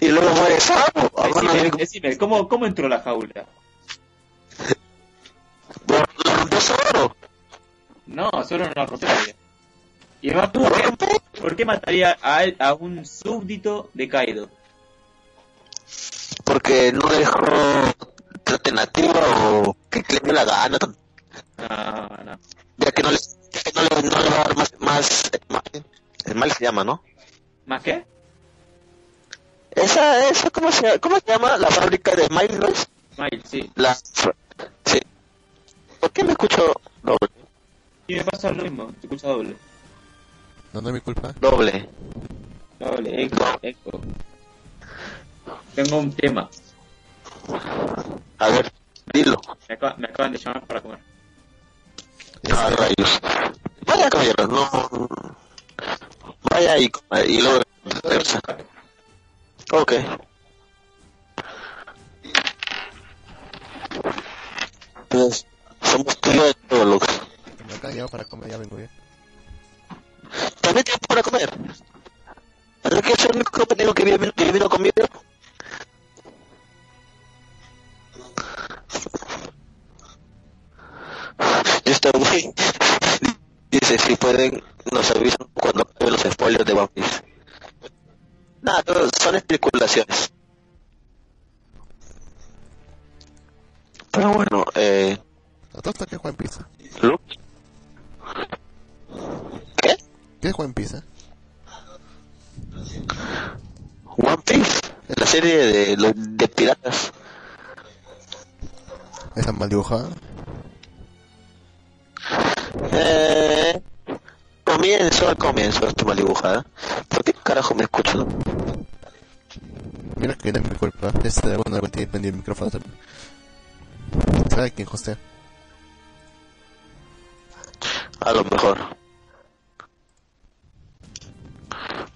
y luego muere Decime, Big- decime, ¿cómo, ¿cómo entró la jaula? Lo lo rompió Zoro. No, solo no la rompería. Y además, ¿por qué, por qué mataría a, él- a un súbdito de Kaido? Porque no dejó alternativa o que le dio la gana. No, no. ya que no le, ya que no le, no le va a dar más, más, más- Smile se llama, ¿no? ¿Más qué? Esa, esa, ¿cómo se, cómo se llama? La fábrica de Smile, ¿no es? Smile, sí. La. ¿Por qué me escucho doble? Y me pasa lo mismo, te escucha doble. No, no es mi culpa. Doble. Doble, eco, eco. Tengo un tema. A ver, dilo. Me, acaba- me acaban de llamar para comer. Ah, rayos. Vaya, caballero, no. Vaya y, y luego regresa. Ok. Pues, somos tú y yo de todo, Lux. Acá ya para comer, ya vengo ya. También tiempo para comer. ¿Pero que es el único compañero que viene, que vino conmigo? Yo estoy muy... Dice, si pueden, nos avisan cuando acaben los spoilers de One Piece. Nada, son especulaciones. Pero bueno, eh... ¿A todo esto qué Juan Pizza? ¿Qué? ¿Qué es Juan Pizza? One Piece, la serie de los de piratas. ¿Esa mal dibujada? Eh, comienzo al comienzo, estoy mal dibujada. ¿Por qué carajo me escucho? Mira que no es mi culpa. Este de tiene prendido el micrófono también. ¿Sabe quién hostea? A lo mejor.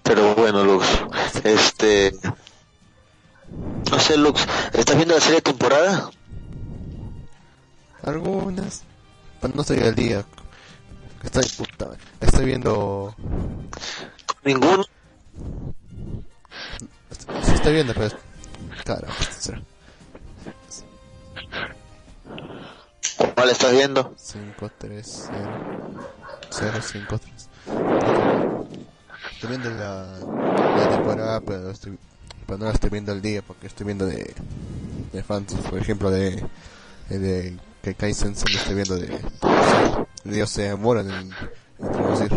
Pero bueno, Lux. Este. No sé, Lux. ¿Estás viendo la serie de temporada? Algunas. Pero no estoy al día. Estoy puta. Estoy viendo. Ninguno. Sí, estoy viendo, pero. Caramba, ¿Cuál estás viendo? 5, 3, 0. 0, 5, 3. Estoy viendo la, la temporada, pero, estoy, pero no la estoy viendo al día porque estoy viendo de, de fans. Por ejemplo, de, de, que Kai Sensei estoy viendo de. Dios se demora en, en introducir.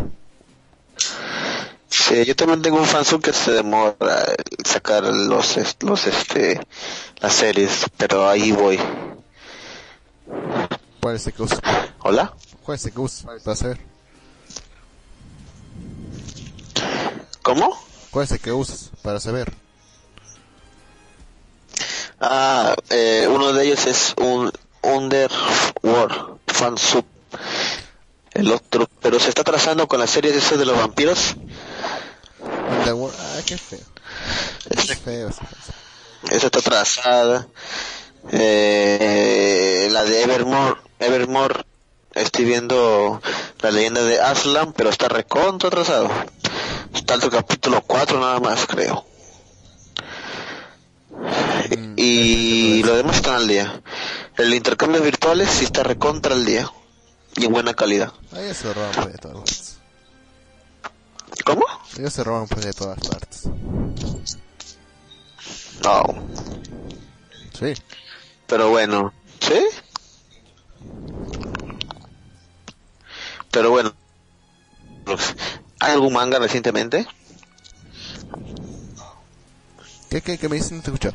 Sí, yo también tengo un fansub que se demora en sacar los, los, este, las series, pero ahí voy. ¿Cuál es el que usas? ¿Hola? ¿Cuál es el que usas? Para saber. ¿Cómo? ¿Cuál es el que usas? Para saber. Ah, eh, uno de ellos es un Underworld fansub. El otro, pero se está trazando con la serie de esos de los vampiros. Underworld. Ah, qué feo. Qué feo. Esa está trazada. Eh, la de Evermore, Evermore, estoy viendo la leyenda de Aslan, pero está recontra atrasado. Está el capítulo 4 nada más, creo. Mm, Y lo demás está al día. El intercambio virtuales sí está recontra al día. Y en buena calidad. Ahí se roban pues de todas partes. ¿Cómo? Ellos se roban pues de todas partes. No. Sí. Pero bueno, ¿sí? Pero bueno, ¿hay algún manga recientemente? ¿Qué, qué, qué me dicen? No te escucho.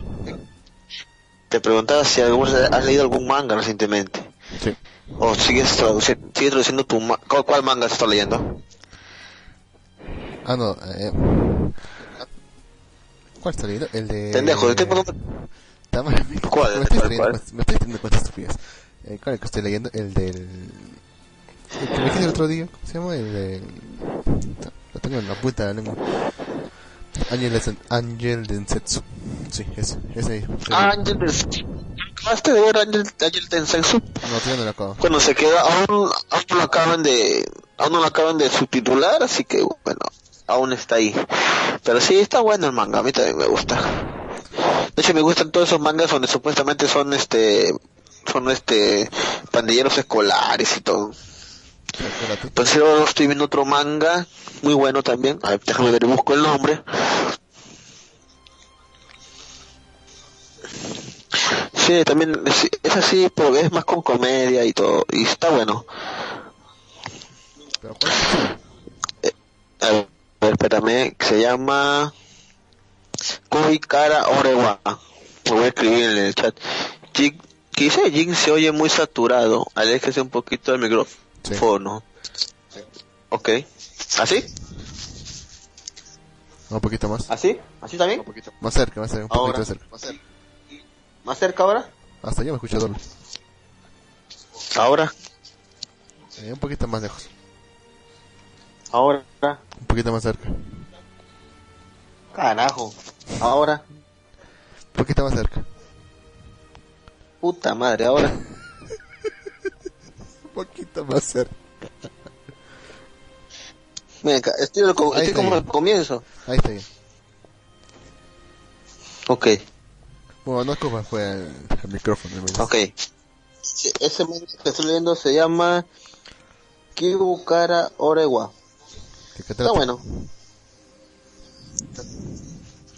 Te preguntaba si algún- has leído algún manga recientemente. Sí. O sigues, traduci- sigues traduciendo tu ma- ¿Cuál, cuál manga estás leyendo? Ah, no. Eh, ¿Cuál está leyendo? El de... Pendejo, te me- ¿Cuál? Me estoy, ¿Cuál, me estoy teniendo cuentas estúpidas. Eh, ¿Cuál es el que estoy leyendo? El del... El que me dijiste el otro día. ¿Cómo se llama? El del... Lo tengo en la punta de la lengua. Angel Densetsu. Sí, ese. Ese ahí. Ah, Ángel de... ¿Acabaste de ver Ángel, Ángel Tensensu? No, todavía no lo acabo. Bueno, se queda, aún, aún no lo acaban de, aún no lo acaban de subtitular, así que bueno, aún está ahí. Pero sí, está bueno el manga, a mí también me gusta. De hecho, me gustan todos esos mangas donde supuestamente son este, son este, pandilleros escolares y todo. Entonces ahora estoy viendo otro manga, muy bueno también. A ver, déjame ver, busco el nombre. Sí, también es, es así, pero es más con comedia y todo, y está bueno. Pero ¿cuál es? A ver, espérame, se llama Kubikara Orewa. Lo voy a escribir en el chat. Jin, ¿Qué dice? Jin se oye muy saturado. Aléjese un poquito del micrófono. Ok. ¿Así? Un poquito más. ¿Así? ¿Así también? Más cerca, más cerca, un Ahora. poquito más cerca. ¿Más cerca ahora? Hasta yo me escucho doble. Ahora. Eh, un poquito más lejos. Ahora. Un poquito más cerca. Carajo. Ahora. Un poquito más cerca. Puta madre, ahora. Poquito más cerca. Venga, estoy, al co- Ahí estoy está como bien. al comienzo. Ahí está bien. Ok, Bueno, no es culpa, fue el, el micrófono. el micrófono. ok. Ese manga que estoy leyendo se llama Kibukara Orewa. ¿De qué Está trata? bueno.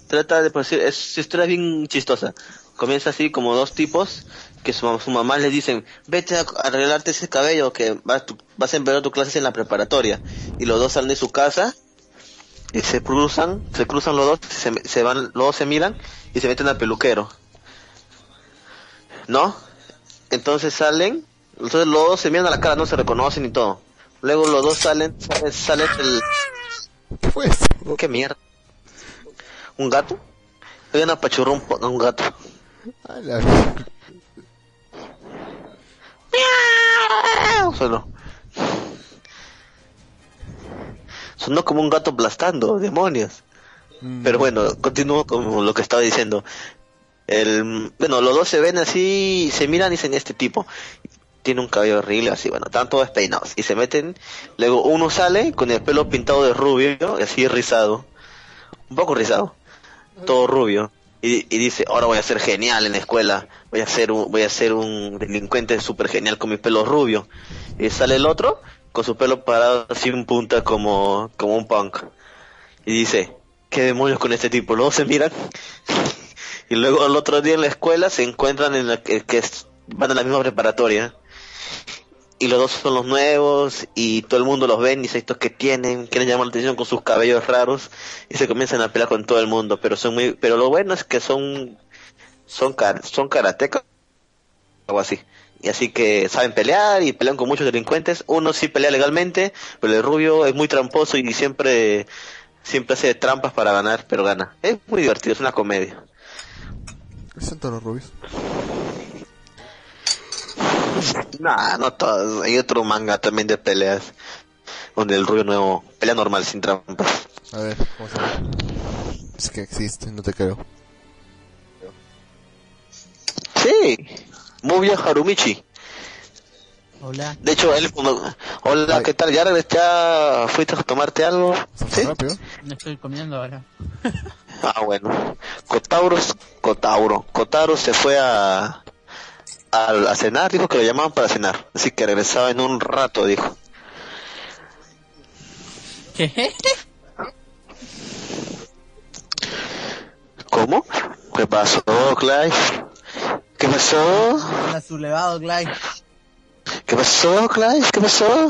Trata de por decir, es su historia es bien chistosa. Comienza así como dos tipos que su, su mamá les dicen, vete a arreglarte ese cabello que vas, tu- vas a empezar tus clases en la preparatoria. Y los dos salen de su casa y se cruzan, se cruzan los dos, se, se van, los dos se miran y se meten al peluquero. ¿No? Entonces salen, entonces los dos se miran a la cara, no se reconocen y todo. Luego los dos salen, salen, salen del... ¿Qué mierda? ¿Un gato? Hay una apachurró un, gato. A la Sonó. Sonó como un gato aplastando, demonios. Mm, Pero bueno, continúo con lo que estaba diciendo. El, bueno, los dos se ven así, se miran y dicen, este tipo tiene un cabello horrible, así, bueno, están todos despeinados. Y se meten, luego uno sale con el pelo pintado de rubio, así rizado. Un poco rizado. Todo rubio. Y, y dice, ahora voy a ser genial en la escuela. Voy a ser un, voy a ser un delincuente súper genial con mi pelo rubio. Y sale el otro con su pelo parado así en punta como, como un punk. Y dice, ¿qué demonios con este tipo? Luego se miran. *laughs* y luego el otro día en la escuela se encuentran en la que, que van a la misma preparatoria. Y los dos son los nuevos y todo el mundo los ven y dice estos que tienen, quieren llamar la atención con sus cabellos raros y se comienzan a pelear con todo el mundo, pero son muy, pero lo bueno es que son, son, car- son karatecas o así. Y así que saben pelear y pelean con muchos delincuentes. Uno sí pelea legalmente, pero el rubio es muy tramposo y siempre, siempre hace trampas para ganar, pero gana. Es muy divertido, es una comedia. ¿Qué todos los rubios? Nah, no todos. Hay otro manga también de peleas. Donde el rubio nuevo pelea normal, sin trampas. A ver, ¿cómo se llama? Es que existe, no te creo. Sí, Mubia Harumichi. Hola. De hecho, él cuando... Hola, Ay. ¿qué tal? ¿Ya? ¿Ya fuiste a tomarte algo? ¿Se ¿Sí? rápido? Me estoy comiendo ahora. *laughs* Ah, bueno. Cotauro, Cotauro, Kotaro se fue a, a, a cenar, dijo que lo llamaban para cenar. Así que regresaba en un rato, dijo. ¿Qué? ¿Cómo? ¿Qué pasó, Clive? ¿Qué pasó? Hola, sublevado, Clyde. ¿Qué pasó, Clive? ¿Qué pasó?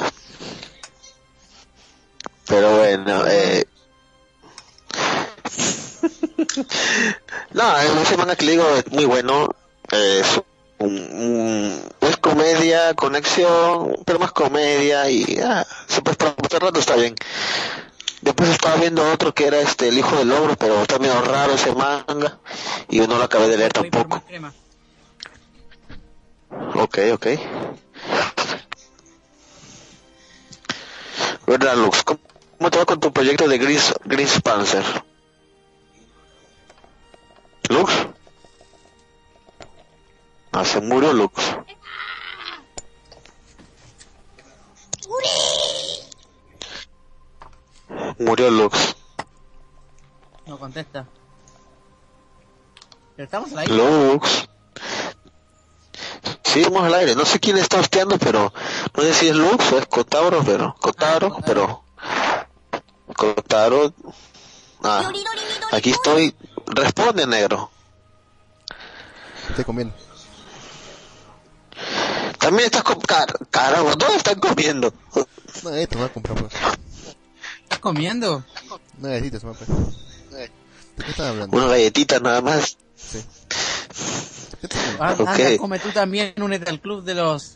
Pero bueno, eh... no, ese manga que le digo es muy bueno. eh, Es, un- un- es comedia, conexión, pero más comedia y ah, puede para pasar rato está bien. Después estaba viendo otro que era este El Hijo del Ogro, pero está medio raro ese manga y yo no lo acabé de leer por tampoco. Ok, ok. ¿Verdad, Lux? ¿Cómo, te va con tu proyecto de Gris, Gris Panzer? ¿Lux? Ah, se murió Lux. Murió Lux. No contesta. Pero estamos aire. Lux. Sí, vamos al aire. No sé quién está hosteando, pero no sé si es Lux o es Cotauro, pero Cotaro, pero Cotaro. Ah, aquí estoy. Responde, negro. Estoy comiendo. También estás con car caramba, todos están comiendo. No, esto me va a comprar pues. ¿Estás comiendo? Una galletita. Una galletita nada más. Sí. Ah, anda, come tú también, únete al club de los...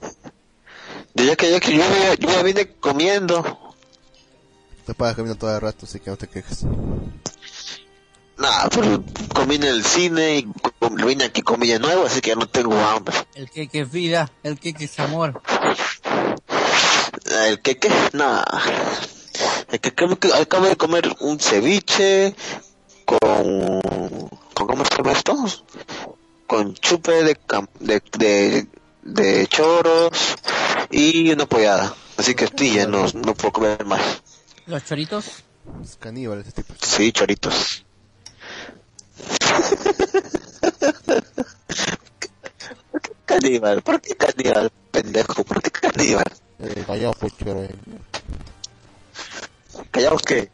Yo ya que yo, que yo, ya- yo ya vine comiendo. Te pagas comiendo todo el rato, así que no te quejes. Nah, pero comí en el cine y com- vine aquí comí de nuevo, así que ya no tengo hambre. El que que es vida, el que que es amor. El que que, nah. El que que acabo de comer un ceviche con, con ¿cómo se llama esto? Con chupe de, cam- de, de, de choros y una pollada. Así que estoy lleno, no puedo comer más. Los choritos. Es caníbal ese tipo. Sí, choritos. ¿Por *laughs* qué caníbal? ¿Por qué caníbal, pendejo? ¿Por qué caníbal? Eh, callado, pues, pero eh, ¿Callados qué?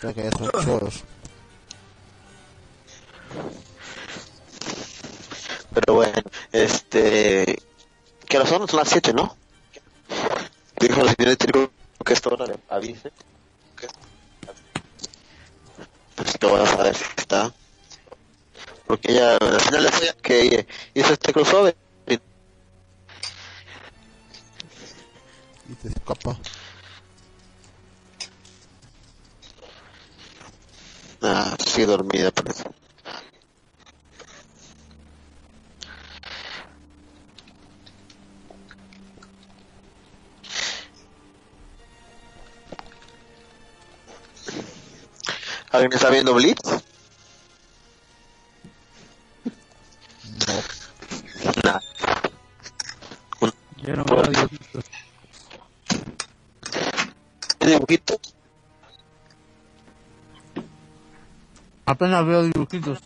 creo que ya son choros. Pero bueno, este... Que ahora son? Son las 7, ¿no? Dijo la señora Trigo que esta hora le avise. Pues que voy a saber si está. Porque ella, al final le fue que hizo este crossover. y te escapa. Ah, sí, dormida, parece. ¿Alguien está viendo Blitz? Nah. Un Yo no veo dibujitos. dibujito. Apenas veo dibujitos.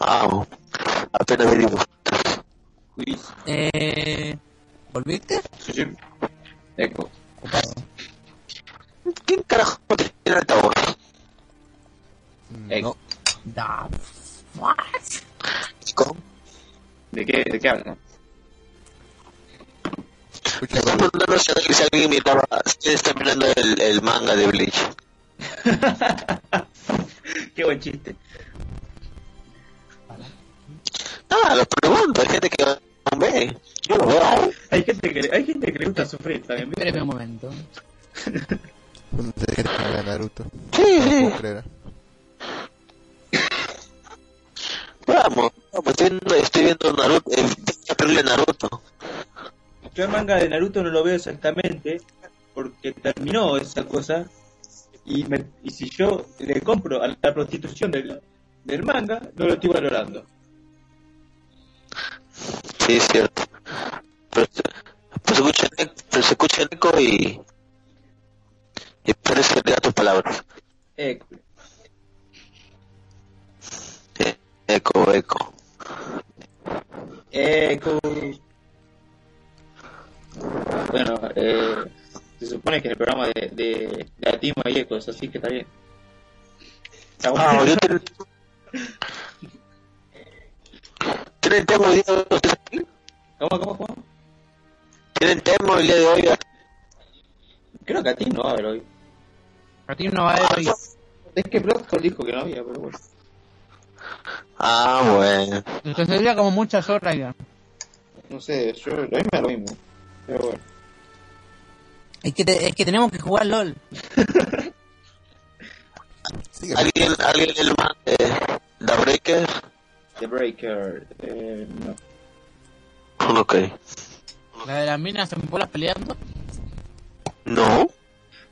Ah, apenas dibujos. Luis, Eh... ¿Volviste? sí, sí. Eco. ¿Quién carajo tiene altavoz? No, Da... What? ¿Cómo? ¿De qué, de qué hablan? doble. preguntando si, alguien miraba, si está mirando el, el manga de Bleach. *laughs* qué buen chiste. Ah, lo pregunto, hay gente que no ve. Yo lo veo. Hay gente que, le- hay gente que le gusta sufrir también. Espérame un momento. *laughs* ¿Dónde te quieres que haga Naruto? Sí, No sí. Vamos, vamos, estoy viendo, estoy viendo Naruto, de Naruto. Yo el manga de Naruto no lo veo exactamente porque terminó esa cosa y, me- y si yo le compro a la prostitución del, del manga, no lo estoy valorando. Sí, es cierto. Pero, se escucha, se escucha el eco y, y parece que tus palabras. Eh, Eco, eco. eco. Bueno, eh, se supone que el programa de, de, de Atima y Ecos, así que está bien. Está bueno. Ah, yo te... ¿Tienen tema el día de hoy? ¿Cómo, cómo, cómo? ¿Tienen tema el día de hoy? Creo que a ti no va a haber hoy. A ti no va a haber hoy. Es que Bloodhole dijo que no había, pero bueno. Ah, bueno. Entonces sería como muchas horas ya. No sé, yo, me da lo mismo. Pero bueno. Es que, te- es que tenemos que jugar LOL. *laughs* ¿Alguien, alguien el man de The Breaker? The Breaker, eh, no. Ok. La de las minas en bolas peleando. No.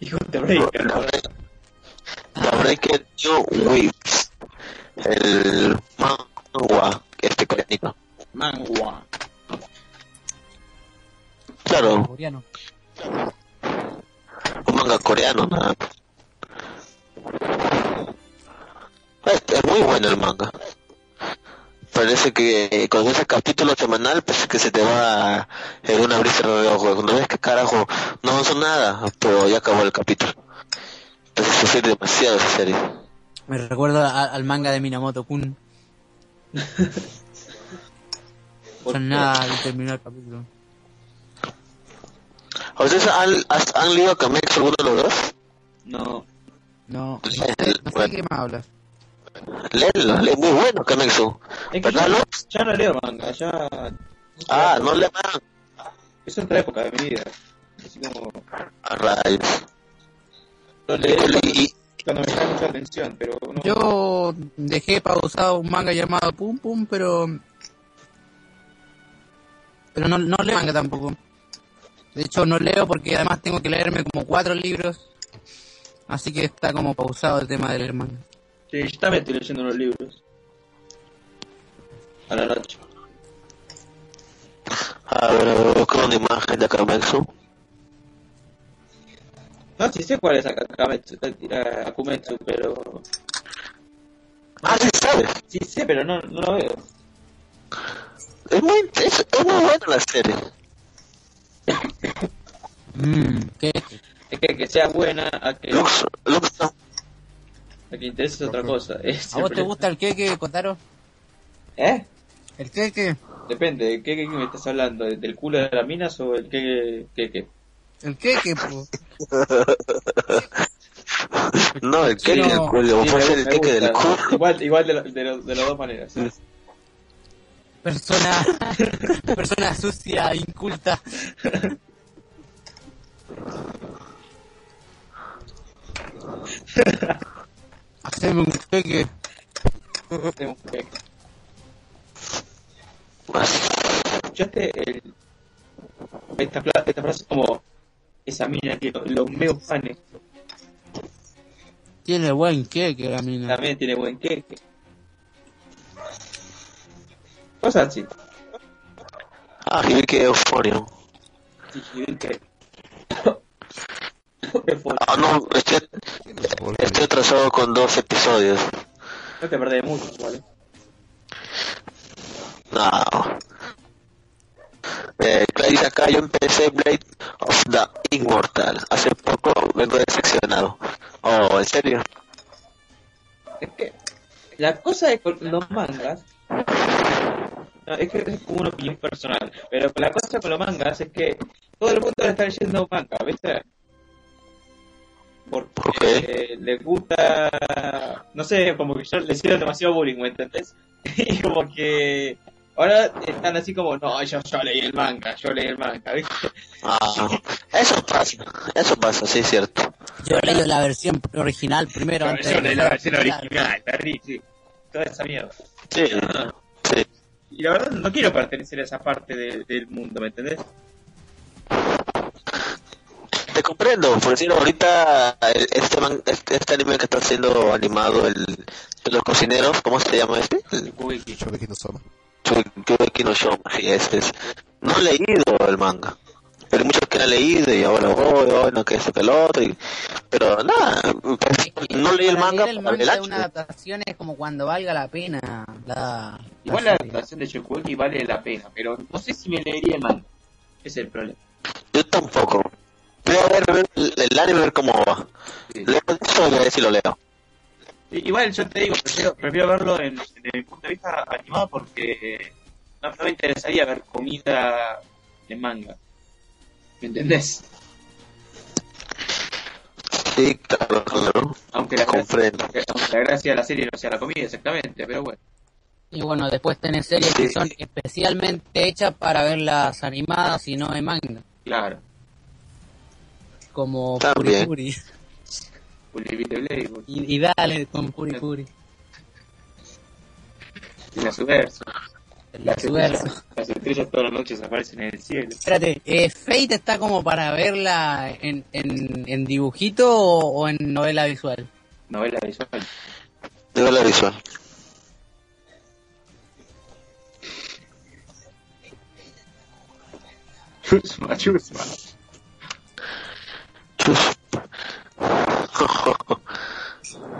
Hijo de Breaker, The. Breaker, The Breaker New Waves. El manga este coreanito. Mangua. Claro, Coreano. un manga coreano, nada. Es, es muy bueno el manga. Parece que eh, con ese capítulo semanal, pues que se te va en una brisa de ojos. Cuando ves que carajo no avanzó nada, pero ya acabó el capítulo. Entonces sufrir demasiado esa serie. Me recuerdo a- al manga de Minamoto Kun. *laughs* Son nada de terminar el capítulo. ¿Ustedes han, has- han leído Kamex alguno de los dos? No. No, no sé, no sé bueno. de qué más hablas. Léelo, lee muy bueno. Es que ¿Verdad, ya, no leo manga, ya. Ah, no le más. Es otra época de mi vida. Así como. A rayos. Lo leí cuando, Y, cuando me llama mucha atención, pero no. Yo dejé pausado un manga llamado Pum Pum, pero. Pero no, no leo manga tampoco. De hecho, no leo porque además tengo que leerme como cuatro libros. Así que está como pausado el tema de leer manga. Sí, yo también estoy leyendo los libros. A la noche. a ver, busco una imagen de Kametsu. No, sí sé cuál es Akametsu, Akumetsu, pero... Ah, sí sabes. Sí sé, pero no, no lo veo. Es muy, es, es muy buena la serie. Mmm, *coughs* ¿qué? Es que que sea buena, a que, Lux, Lux, a que interese es otra cosa. *laughs* Es ¿A vos el te gusta el queque, Kotaro? ¿Eh? ¿El queque? Depende, ¿de qué, qué me estás hablando? ¿Del culo de las minas o el qué, qué, qué? El queque, po. *laughs* no, el queque del culo, Sí, el queque del culo. Igual, igual de, lo- de, lo- de las dos maneras. ¿sí? Persona, *laughs* persona sucia, inculta. Haceme un queque. Tengo que- ¿Escuchaste el, esta, esta frase como esa mina que lo- los meos panes Tiene buen queque la mina. también tiene buen queque? Cosas así. Ah, y que euforia. Sí, sí, que- Fuerte. Ah, no, estoy, estoy atrasado con dos episodios. No te perdés mucho, ¿vale? No. Eh, Clarice acá, yo empecé Blade of the Immortal. Hace poco vengo decepcionado. Oh, ¿en serio? Es que la cosa de con los mangas no, es que es como una opinión personal, pero la cosa con los mangas es que todo el mundo está leyendo manga, ¿viste? Porque ¿Por qué? les gusta, no sé, como que yo les hicieron demasiado bullying, ¿me entendés? *laughs* y como que ahora están así como, no, yo, yo leí el manga, yo leí el manga, ¿viste? Ah, eso pasa, eso pasa, sí es cierto. Yo leí la versión original primero antes yo leí la versión original, Larry, sí, toda esa mierda. Sí, sí. Y la verdad no quiero pertenecer a esa parte de- del mundo, ¿me entendés? Te comprendo, por decir ahorita el- este, man- este, este anime que está siendo animado, el de los cocineros, ¿cómo se llama este? El no Soma. Shokugeki no Shoma, sí, ese es. No he leído el manga, pero hay muchos que han leído y ahora, oh, bueno, que esto, que lo otro, y- pero nada, pues, no leí el manga el el manga una adaptación es como cuando valga la pena la, Igual la serie. adaptación de Shokugeki vale la pena, pero no sé si me leería el manga. Ese es el problema. Yo tampoco. Voy a ver, el, anime, ver cómo va. Sí. Leo eso y a ver si lo leo. I- Igual yo te digo, prefiero, prefiero verlo en, en el punto de vista animado porque no, no me interesaría ver comida en manga. ¿Me entendés? Sí, claro, claro. Aunque la, Comprendo. gracia, aunque la gracia de la serie no sea la comida exactamente, pero bueno. Y bueno, después tenés series que son especialmente hechas para verlas animadas y no en manga. Claro. Como También. Puri Puri. Y, y dale con Puri Puri. la subverso. La subverso. Las estrellas todas las noches aparecen en el cielo. Espérate, eh, ¿Fate está como para verla en, en, en dibujito o, o en novela visual? Novela visual. Digo la visual. *laughs* Chusma, chusma. *laughs*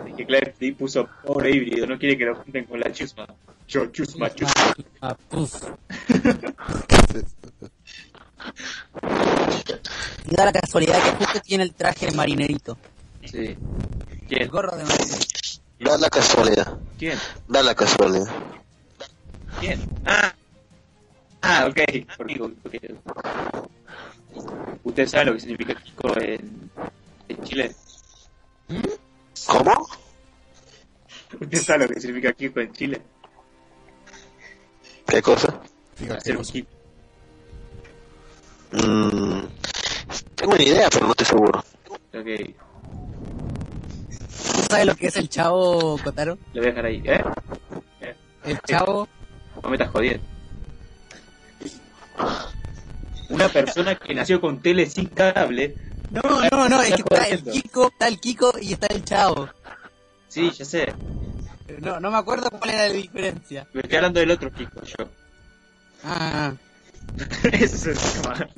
Es que Clive T puso pobre híbrido, no quiere que lo junten con la chusma. Yo, chusma, chusma. Ah, puf. Y *laughs* da la casualidad que justo tiene el traje de marinerito. Sí. El ¿Quién? gorro de marinerito. Da la casualidad. ¿Quién? Da la casualidad. ¿Quién? Ah. Ah, ok. Conmigo, porque... Usted sabe lo que significa Kiko en, en Chile. ¿Cómo? ¿Usted sabe lo que significa Kiko en Chile? ¿Qué cosa? Hacer un. Kiko. Mm, tengo una idea, pero no estoy seguro. Ok, ¿Tú sabes lo que es el chavo, Kotaro? lo voy a dejar ahí. ¿Eh? El chavo. No me estás jodiendo. Una persona que nació con tele sin cable. No, no, no, es que está el. Kiko, está el Kiko y está el chavo. Sí, ya sé. No, no me acuerdo cuál era la diferencia. Me estoy hablando del otro Kiko, yo. Ah, *laughs* Eso es el tema.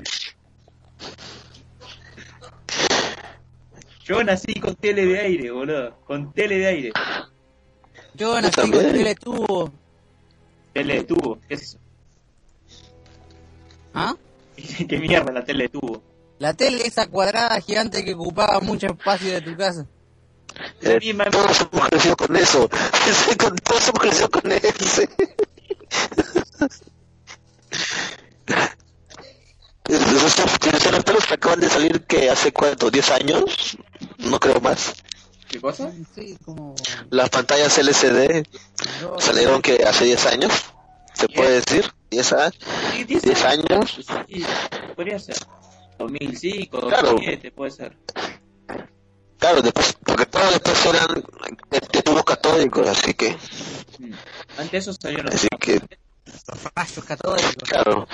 Yo nací con tele de aire, boludo. Con tele de aire. yo nací con teletubo. Tele de tubo. ¿Qué es eso? ¿Ah? *laughs* ¿Qué mierda la tele de tubo? La tele esa cuadrada gigante que ocupaba mucho espacio de tu casa. Eh, misma todos hemos crecido con eso. Todos hemos crecido con eso. Esos, esos pelos que acaban de salir que hace cuánto, 10 años, no creo más. ¿Qué cosa? Sí, como... Las pantallas LCD yo- salieron que hace 10 años, se puede decir, 10 años. Sí, 10 años. Sí, podría ser. 2005, Claro. 2007, puede ser. Claro, después, porque todos después eran de, de tubos catódicos, así que, Mm. Antes eso salieron los así que, Los rayos catódicos. claro,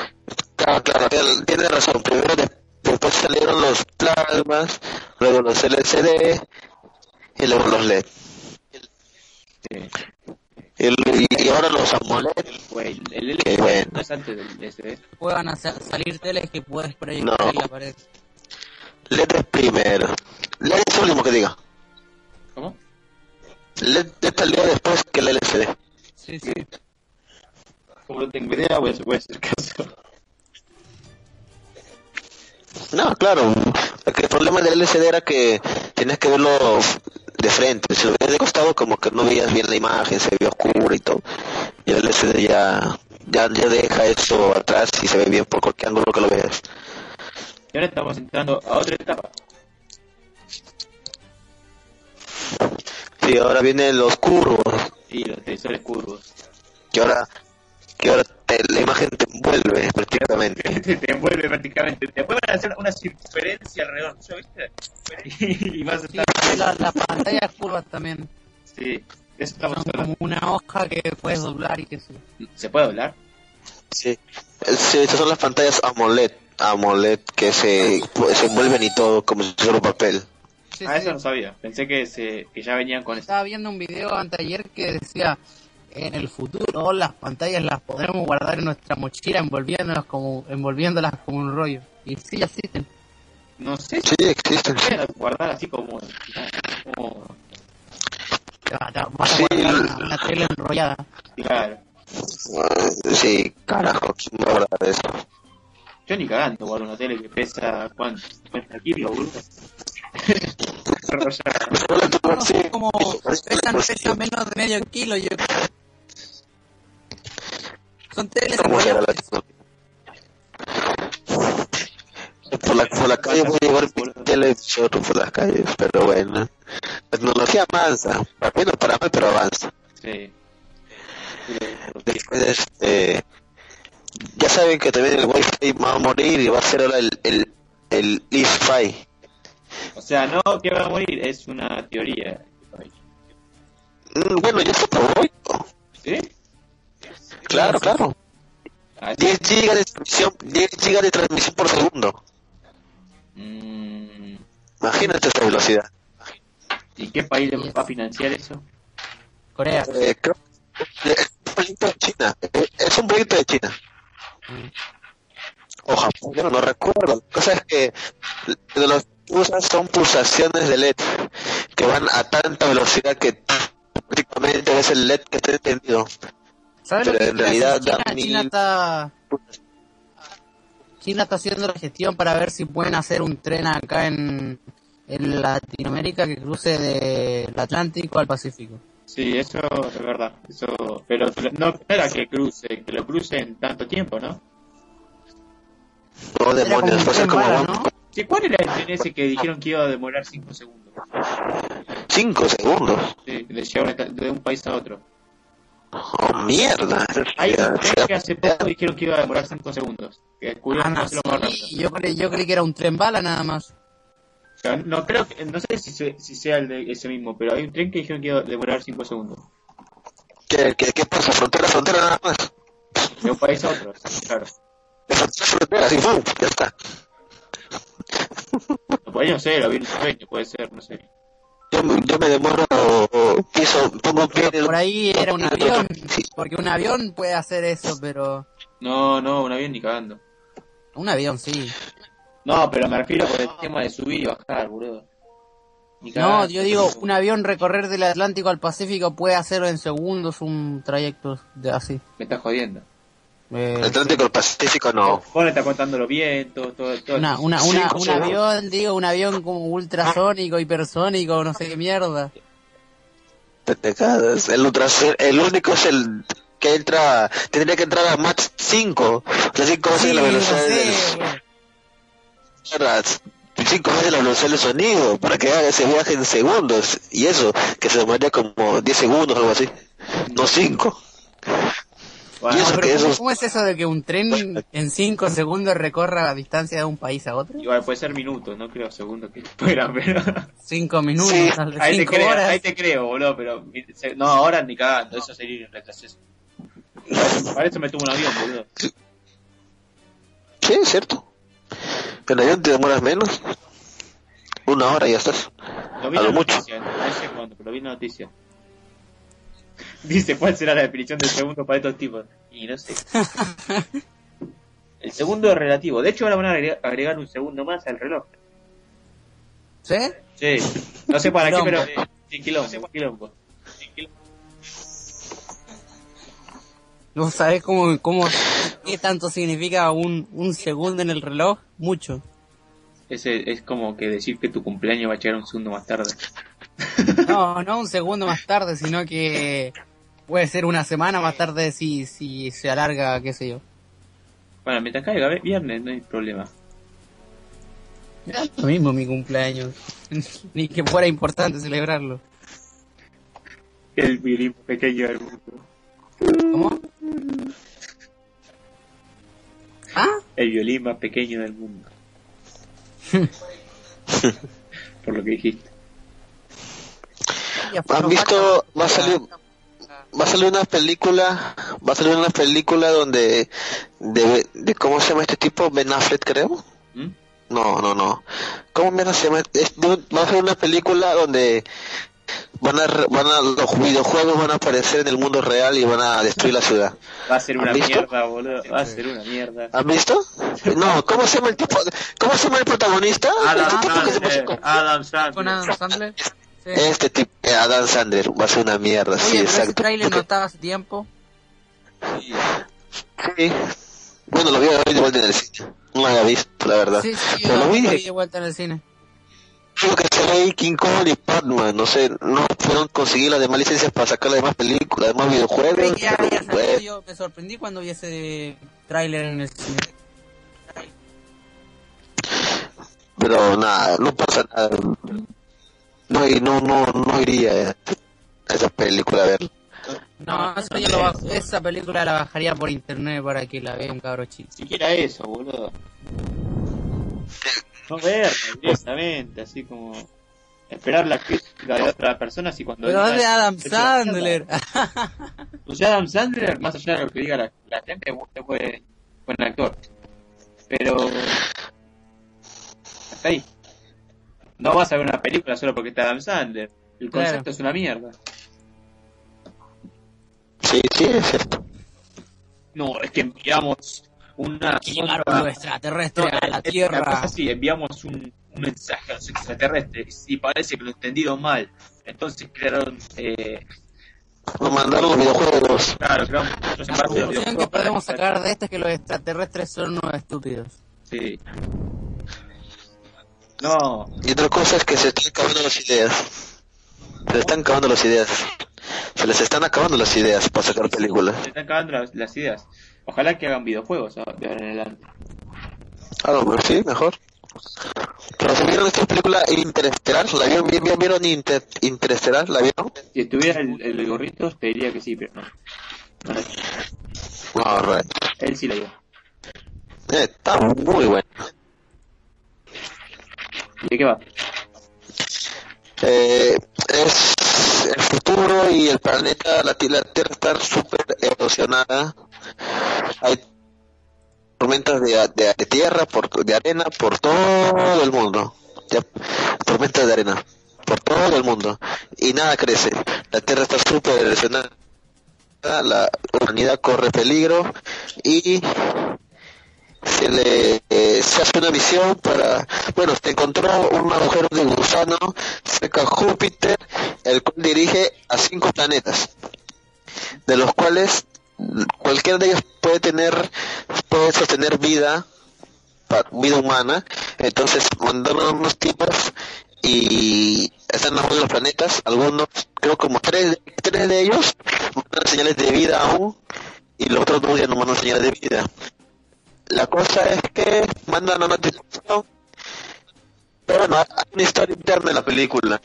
claro, claro, tiene- tiene razón. Primero, de- después salieron los plasmas, luego los LCD y luego los LED. Sí. Y, y ahora los Güey, el el bueno. no es antes del SD. Puedan hacer- salir teles que puedes proyectar No. en la pared. LED es primero. LED es lo último que diga. ¿Cómo? LED, LED salió después que el LCD. Sí, sí. Como no tengo idea, voy a voy a hacer caso. No, claro. El problema del LCD era que tenías que verlo de frente. Si lo veías de costado, como que no veías bien la imagen, se veía oscura y todo. Y el LCD ya, ya, ya deja eso atrás y se ve bien por cualquier ángulo que lo veas. Y ahora estamos entrando a otra etapa. Sí, ahora vienen los curvos, Y los televisores curvos. que ahora, que ahora te- la imagen te envuelve prácticamente. *laughs* te, envuelve prácticamente. Te pueden hacer una circunferencia alrededor tuyo, ¿viste? *laughs* y vas a Sí, estar. la- las pantallas curvas también. Sí, eso estamos Son hablando. como una hoja que puedes doblar y que sí. ¿Se puede hablar? Sí. Sí, estas son las pantallas AMOLED, AMOLED que se, se envuelven y todo como si fuera un papel. Sí, ah, sí. eso no sabía. Pensé que, se, que ya venían con eso. Estaba viendo un video anteayer que decía en el futuro las pantallas las podremos guardar en nuestra mochila envolviéndolas como envolviéndolas como un rollo. Y sí, ya existen. No sé si Sí, existen. guardar así como. como va- Vas a Sí. guardar una, tela enrollada. claro. Ah, Sí, carajo, ¿quién va a eso? Yo ni cagando guardo una tele que pesa. ¿Cuánto? 50 kilos, boludo. *laughs* No, como pesan, pesan menos de medio kilo. Yo. Son teles. Por la, por la calle voy a llevar mi televisor por las calles, pero bueno. La tecnología avanza, para o para mal, pero avanza. Sí. Después, este, ya saben que también el Wi-Fi va a morir y va a ser ahora el, el, el Wi-Fi. O sea, no que va a morir, es una teoría. Mm, Bueno, ya se probó. ¿Sí? Claro, claro. Ah, 10 gigas de transmisión, 10 gigas de transmisión por segundo. mm, Imagínate esa velocidad. ¿Y qué país le va a financiar eso? Corea. Eh, creo que es un proyecto de China. Eh, Es un proyecto de China. O Japón, yo no lo recuerdo. La cosa es que de los que usan son pulsaciones de LED que van a tanta velocidad que prácticamente es el LED que está entendido. ¿Sabes lo Pero que en quiere realidad hacer China? está China está haciendo la gestión para ver si pueden hacer un tren acá en, en Latinoamérica que cruce del Atlántico al Pacífico. Sí, eso es verdad. Eso, pero no espera que cruce, que lo cruce en tanto tiempo, ¿no? No Era demonios, como como ¿no? Sí, ¿Cuál era el tren ese que dijeron que iba a demorar 5 segundos? 5 segundos. Sí, de llevar una- de un país a otro. Oh, mierda. Hay un tren que hace poco dijeron que iba a demorar 5 segundos. Que Ah, no, hacerlo más sí, rápido. yo, creí, yo creí que era un tren bala nada más. O sea, no creo que, no sé si, se- si sea el de ese mismo, pero hay un tren que dijeron que iba a demorar 5 segundos. ¿Qué, qué, qué pasa? Frontera, frontera nada más. De un país a otro, claro. De frontera, frontera, así, ¡pum! ya está. No, por ahí no sé, lo vi en un sueño, puede ser, no sé. Yo, me- yo me demoro, piso, pongo pie en el- Por ahí era un avión, Sí. porque un avión puede hacer eso, pero... No, no, un avión ni cagando. Un avión, sí. No, pero me refiero por el tema de subir y bajar, boludo. Ni No, yo digo, un avión recorrer del Atlántico al Pacífico puede hacerlo en segundos un trayecto de así. Me estás jodiendo. Eh, El Atlántico, el Pacífico, no. Estás contando los vientos, todo, todo. una, una, una, Cinco un avión, digo, un avión como ultrasónico, hipersónico, no sé qué mierda. El, ultra, el único es el que entra, tendría que entrar a Mach 5. O sea, 5 veces Sí, la velocidad del, mierda, cinco veces la velocidad del sonido para que haga ese viaje en segundos. Y eso, que se demoraría como 10 segundos o algo así. No 5. Bueno, Y eso No, que pero ¿cómo, es eso de que un tren en 5 segundos recorra la distancia de un país a otro? igual puede ser minutos, no creo segundos que *laughs* fuera, pero. 5 minutos, Sí, tal vez ahí te 5 creo, horas. ahí te creo, boludo, pero. No, ahora ni cagando, eso sería un retroceso. Para eso, para eso me tuvo un avión, boludo. Sí, es cierto. En avión te demoras menos. Una hora y ya estás. Lo vi A en lo la mucho. noticia, no sé cuándo, pero vi en la noticia. *laughs* Dice, ¿cuál será la definición del segundo para estos tipos? Y no sé. *laughs* El segundo es relativo. De hecho, ahora van a agregar, un segundo más al reloj. ¿Sí? Sí. No sé para qué, Quilombo. pero... Quilombo, quilombo. ¿No sabes cómo, cómo, qué tanto significa un, un segundo en el reloj? Mucho. Ese es como que decir que tu cumpleaños va a llegar un segundo más tarde. No, no un segundo más tarde, sino que puede ser una semana más tarde si, si se alarga, qué sé yo. Bueno, mientras caiga vi- viernes no hay problema. Lo mismo mi cumpleaños. *laughs* Ni que fuera importante celebrarlo. El violín pequeño del mundo. ¿Cómo? ¿Ah? El violín más pequeño del mundo. *laughs* Por lo que dijiste. ¿Han visto? Va a salir, va a salir una película, va a salir una película donde, de, de ¿cómo se llama este tipo? Ben Affleck, creo. ¿Mm? No, no, no. ¿Cómo mierda se llama? Es va a ser una película donde van a, van a, los videojuegos van a aparecer en el mundo real y van a destruir la ciudad. Va a ser una ¿Han visto? mierda, boludo. Va a ser una mierda. ¿Han visto? No, ¿cómo se llama el tipo? ¿Cómo se llama el protagonista? Adam tipo que se Sandler. puso con- Adam ¿Con Sandler. Adam Sandler? Sí. Este tipo, eh, Adam Sandler, va a ser una mierda, sí, Oye, pero ese exacto. trailer no estaba hace tiempo. Sí. Bueno, lo vi de vuelta en el cine. No lo había visto, la verdad. Sí, sí, Pero lo vi de vuelta en el cine. Creo que se ahí King Kong y Batman, no sé, no pudieron conseguir las demás licencias para sacar las demás películas, las demás videojuegos. Ya salido, Bueno, yo me sorprendí cuando vi ese tráiler en el cine. pero nada, no pasa nada. No, y no, no, no iría a esa película a verla. No, eso yo lo bajo- esa película la bajaría por internet para que la vean cabros chicos. siquiera eso, boludo. No verla *laughs* directamente, así como esperar la crítica de otras personas y cuando Pero es de Adam Sandler. O sea, Adam Sandler, más allá de lo que diga la, la gente, buen, buen actor. Pero hasta ahí. No vas a ver una película solo porque está Adam Sandler. El Claro. concepto es una mierda. Sí, sí, es cierto. No, es que enviamos una Llegaron extraterrestres No, a la Tierra. así, enviamos un, un mensaje a los extraterrestres y parece que lo entendieron mal. Entonces crearon, eh, Nos mandaron videojuegos. claro, crearon otros La conclusión que podemos sacar de esto es que los extraterrestres son unos estúpidos. Sí. No, Y otra cosa es que se están acabando las ideas. Se están acabando las ideas. Se les están acabando las ideas para sacar películas. se están acabando las, las ideas. Ojalá que hagan videojuegos ¿no? de ahora en adelante. Ah, no, pero sí, mejor. Pero vieron esta película Interestelar, ¿la vieron? ¿Bien, bien vieron Inter Interestelar? ¿La vieron? Si estuviera el, el gorrito, te diría que sí, pero no. No, Alright. Él sí la vio. Eh, está muy buena. ¿Y de qué va? Eh, es el futuro y el planeta, la, ti- la Tierra está súper erosionada. Hay tormentas de, de- tierra, por, de arena por todo el mundo. Tormentas de arena por todo el mundo. Y nada crece. La Tierra está súper erosionada. La humanidad corre peligro y se le eh, se hace una misión para bueno se encontró un agujero de gusano cerca de Júpiter el cual dirige a cinco planetas de los cuales cualquiera de ellos puede tener puede sostener vida vida humana. Entonces mandaron unos tipos y están en los planetas. Algunos creo como tres tres de ellos mandan señales de vida aún y los otros dos ya no mandan señales de vida la cosa es que mandan una notificación, pero no, hay una historia interna en la película.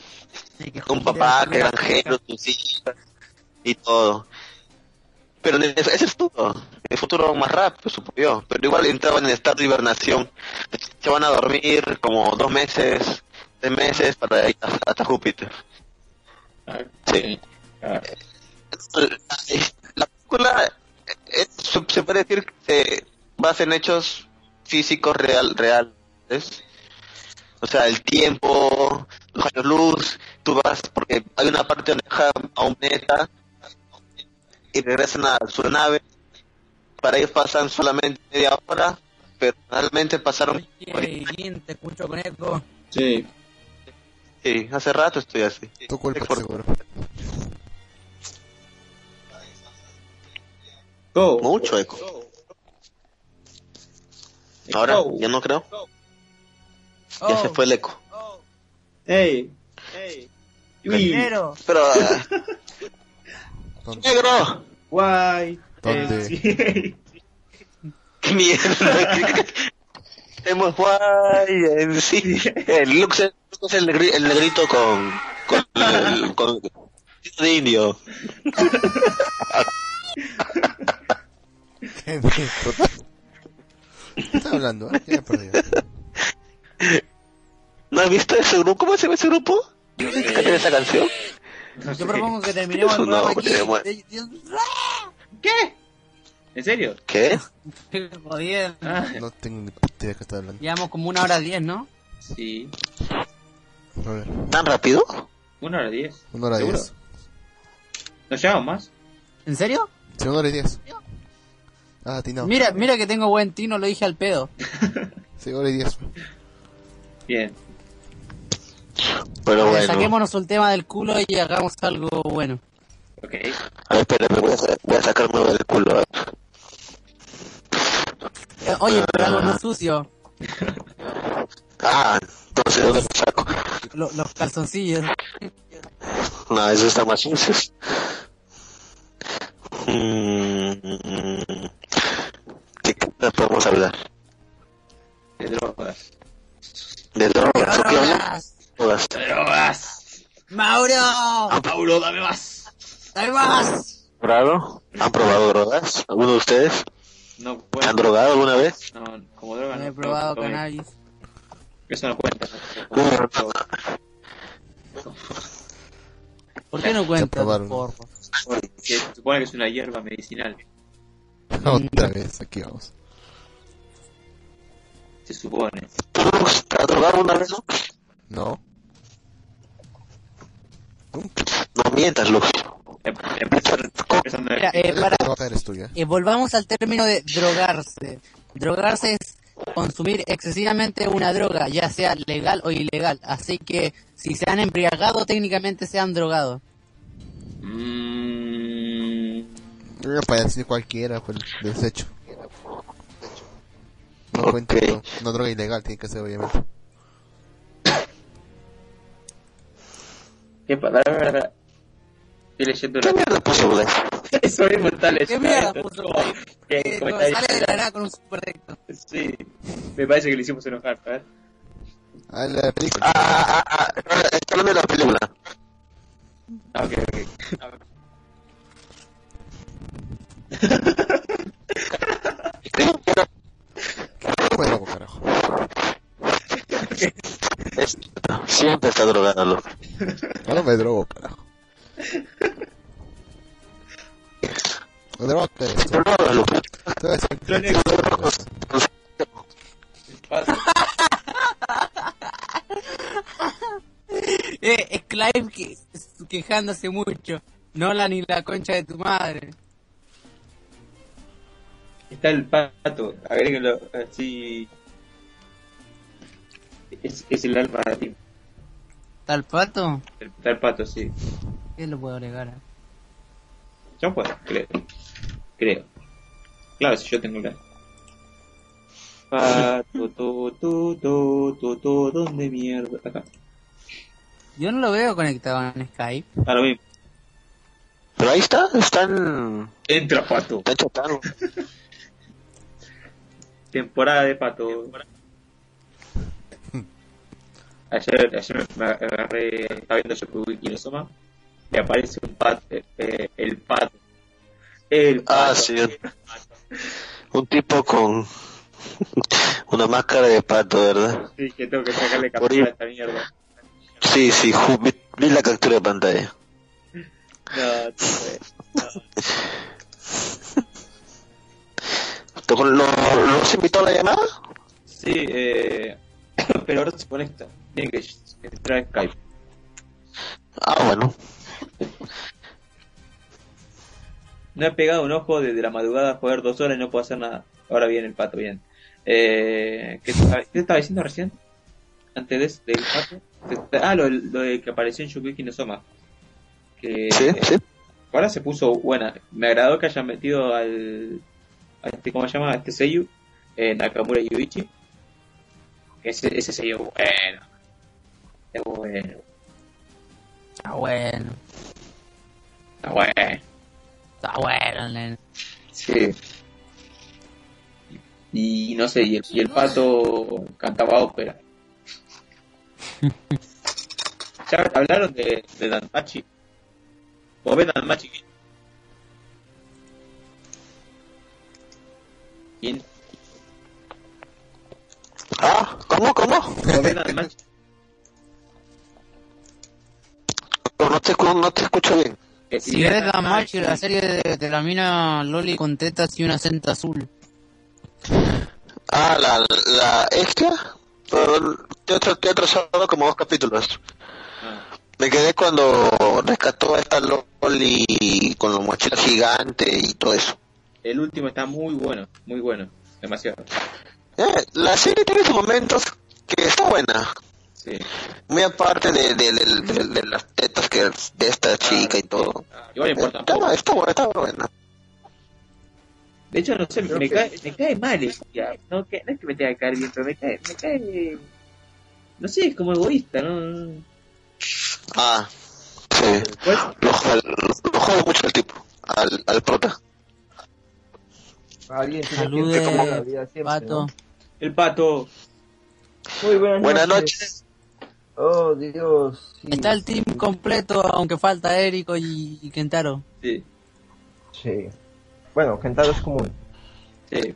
Sí, que Un papá, es la granjero, sus hijas y todo. Pero ese es el futuro, el futuro más rápido, supongo yo. Pero igual entraban en estado de hibernación. Se van a dormir como dos meses, tres meses para ir hasta, hasta Júpiter. Ah, Sí. ah, La película es- se puede decir que basa en hechos físicos real, reales. O sea, el tiempo, los años luz, tú vas, porque hay una parte donde dejan a un planeta y regresan a su nave. Para ellos pasan solamente media hora, pero realmente pasaron. Oye, Jin, te escucho con eco. Sí. Sí, hace rato estoy así. Tu culpa, Por- seguro. Go. Mucho eco. Ahora, Go. ya no creo. Oh, Ya se fue el eco. Hey. Hey. Uy. dinero. Pero, ah, negro. Guay. ¿Dónde? Eh. *laughs* ¡Qué mierda! Hemos guay en sí. El Lux es, el negrito con. con. el- con. de indio. *laughs* ¿Qué ¿Qué estás hablando? eh? Ya me perdí. ¿No has visto ese grupo? ¿Cómo se llama ese grupo? ¿Qué tiene esa canción? No sé. Yo propongo que terminemos el *laughs* no, programa aquí. Dios- ¿Qué? ¿En serio? ¿Qué? Jodiendo. Ah, No tengo ni puta idea de qué estás hablando. Llevamos como una hora diez, ¿no? sí. A ver, ¿Tan rápido? Una hora diez. una hora ¿Seguro? diez. ¿Nos llevamos más? ¿En serio? Sí, una hora y diez. Ah, ti no. Mira, mira que tengo buen tino, lo dije al pedo. *laughs* Sí, y diez. Bien. Pero bueno. Saquémonos un tema del culo y hagamos algo bueno. Ok. A ver, espérame, voy a, sa- voy a sacarme del culo. Eh, Oye, pero algo no sucio. Ah, entonces, ¿dónde lo saco? Lo- los calzoncillos. No, eso está más sucio. Mm, ¿Qué cosa podemos hablar? De drogas. ¿De drogas? ¿O qué hablan? ¡Drogas! Drogas. ¡De drogas! ¡Mauro! Dame más. ¡Dame más! ¿Probado? ¿Han probado drogas? ¿Alguno de ustedes? No ¿Han cuenta. drogado alguna vez? No, como droga No no. he probado no, cannabis. Eso no cuenta. ¿Por qué no porro? Porque se supone que es una hierba medicinal. Otra vez, aquí vamos. Se supone. ¿Tú te has drogado una vez, no? No. Nunca. No mientas, Mira, eh, para, eh, volvamos al término de drogarse. Drogarse es consumir excesivamente una droga, ya sea legal o ilegal. Así que si se han embriagado, técnicamente se han drogado. Mm, para decir cualquiera, fue el desecho. No Ok. cuenta, no, no droga ilegal, tiene que ser obviamente. ¿Qué palabra? Estoy leyendo ¿Qué una... mierda puso Black? Eso mismo está leyendo. ¿Qué mierda puso? ¿Qué Eh, comentario? sale de la nada con un super recto. Sí, me parece que le hicimos enojar. Ah, la película. Ah, ah, ah, ah, está hablando de la película. Ah, ok. *laughs* Creo que era- Fue loco, carajo. Siempre está drogado, loco. Ahora me drogo, carajo. Me drogo. *laughs* Eh, es Clive que, quejándose mucho. No la ni la concha de tu madre. Está el pato, agréguenlo así. Es, es el alma de ti. ¿Está el pato? El- Está el pato, sí. ¿Qué lo puedo agregar? Yo puedo, creo. Creo. Claro, si yo tengo la. Pato, to, to, to, to, to, ¿dónde mierda? Acá. Yo no lo veo conectado en Skype. Ah, lo mismo. Pero ahí está, están, Entra, pato. chatando. *laughs* Temporada de pato. Ayer, ayer me agarré, estaba viendo Shokugeki no Soma, y aparece un pato, eh, el pato. El pato. Ah, sí. Un tipo con *laughs* una máscara de pato, ¿verdad? Sí, que tengo que sacarle captura a esta mierda. Sí, sí, vi, vi la captura de pantalla. No, tú puedes. ¿Te- ¿Lo, ¿Los invitó a la llamada? Sí, eh, *coughs* pero ahora se conecta. Tiene que entrar a Skype. Ah, bueno. No he pegado un ojo desde la madrugada a jugar dos horas y no puedo hacer nada. Ahora viene el pato, bien. Eh, ¿qué, te- estaba diciendo recién? Antes de, del pato. Ah, lo, lo de que apareció en Shokugeki no Soma. Que Sí, sí. ahora se puso buena. Me agradó que hayan metido al. A este, ¿Cómo se llama? A este Seiyu. Eh, Nakamura Yuichi. Ese, ese Seiyu bueno. Es bueno. Está bueno. Está bueno. Está bueno, nene. Sí. Y no sé, y el, y el pato cantaba ópera. *laughs* ¿Ya hablaron de, de Danmachi? ¿O ven Danmachi? ¿Quién? Ah, ¿cómo, cómo? ¿O ven Danmachi? No, no te, no te escucho bien. Que Si ves la serie de, de la mina Loli con tetas y una cinta azul. Ah, la, la extra. Pero te he trazado como dos capítulos. Ah, Me quedé cuando rescató a esta Loli con la mochila gigante y todo eso. el último está muy bueno, muy bueno. Demasiado. Eh, la serie tiene sus momentos que está buena. Sí. Muy aparte de, de, de- de- de las tetas que de esta chica y todo. Ah, igual importa Está, está buena, está buena. De hecho, no sé, me que- cae, me cae mal ella. No, que, no es que me tenga que caer bien, pero me cae, me cae. No sé, es como egoísta, ¿no? Ah, sí. Pues, Lo, jode- lo, lo jode mucho el tipo, al, al prota. Alguien que Salude, empezar la vida siempre, pato. ¿no? el pato. Muy buenas, Buenas noches. noches. Oh, Dios. sí. Está el team completo, aunque falta Érico y, y Kentaro. Sí, Sí. Bueno, Kentaro es común. sí.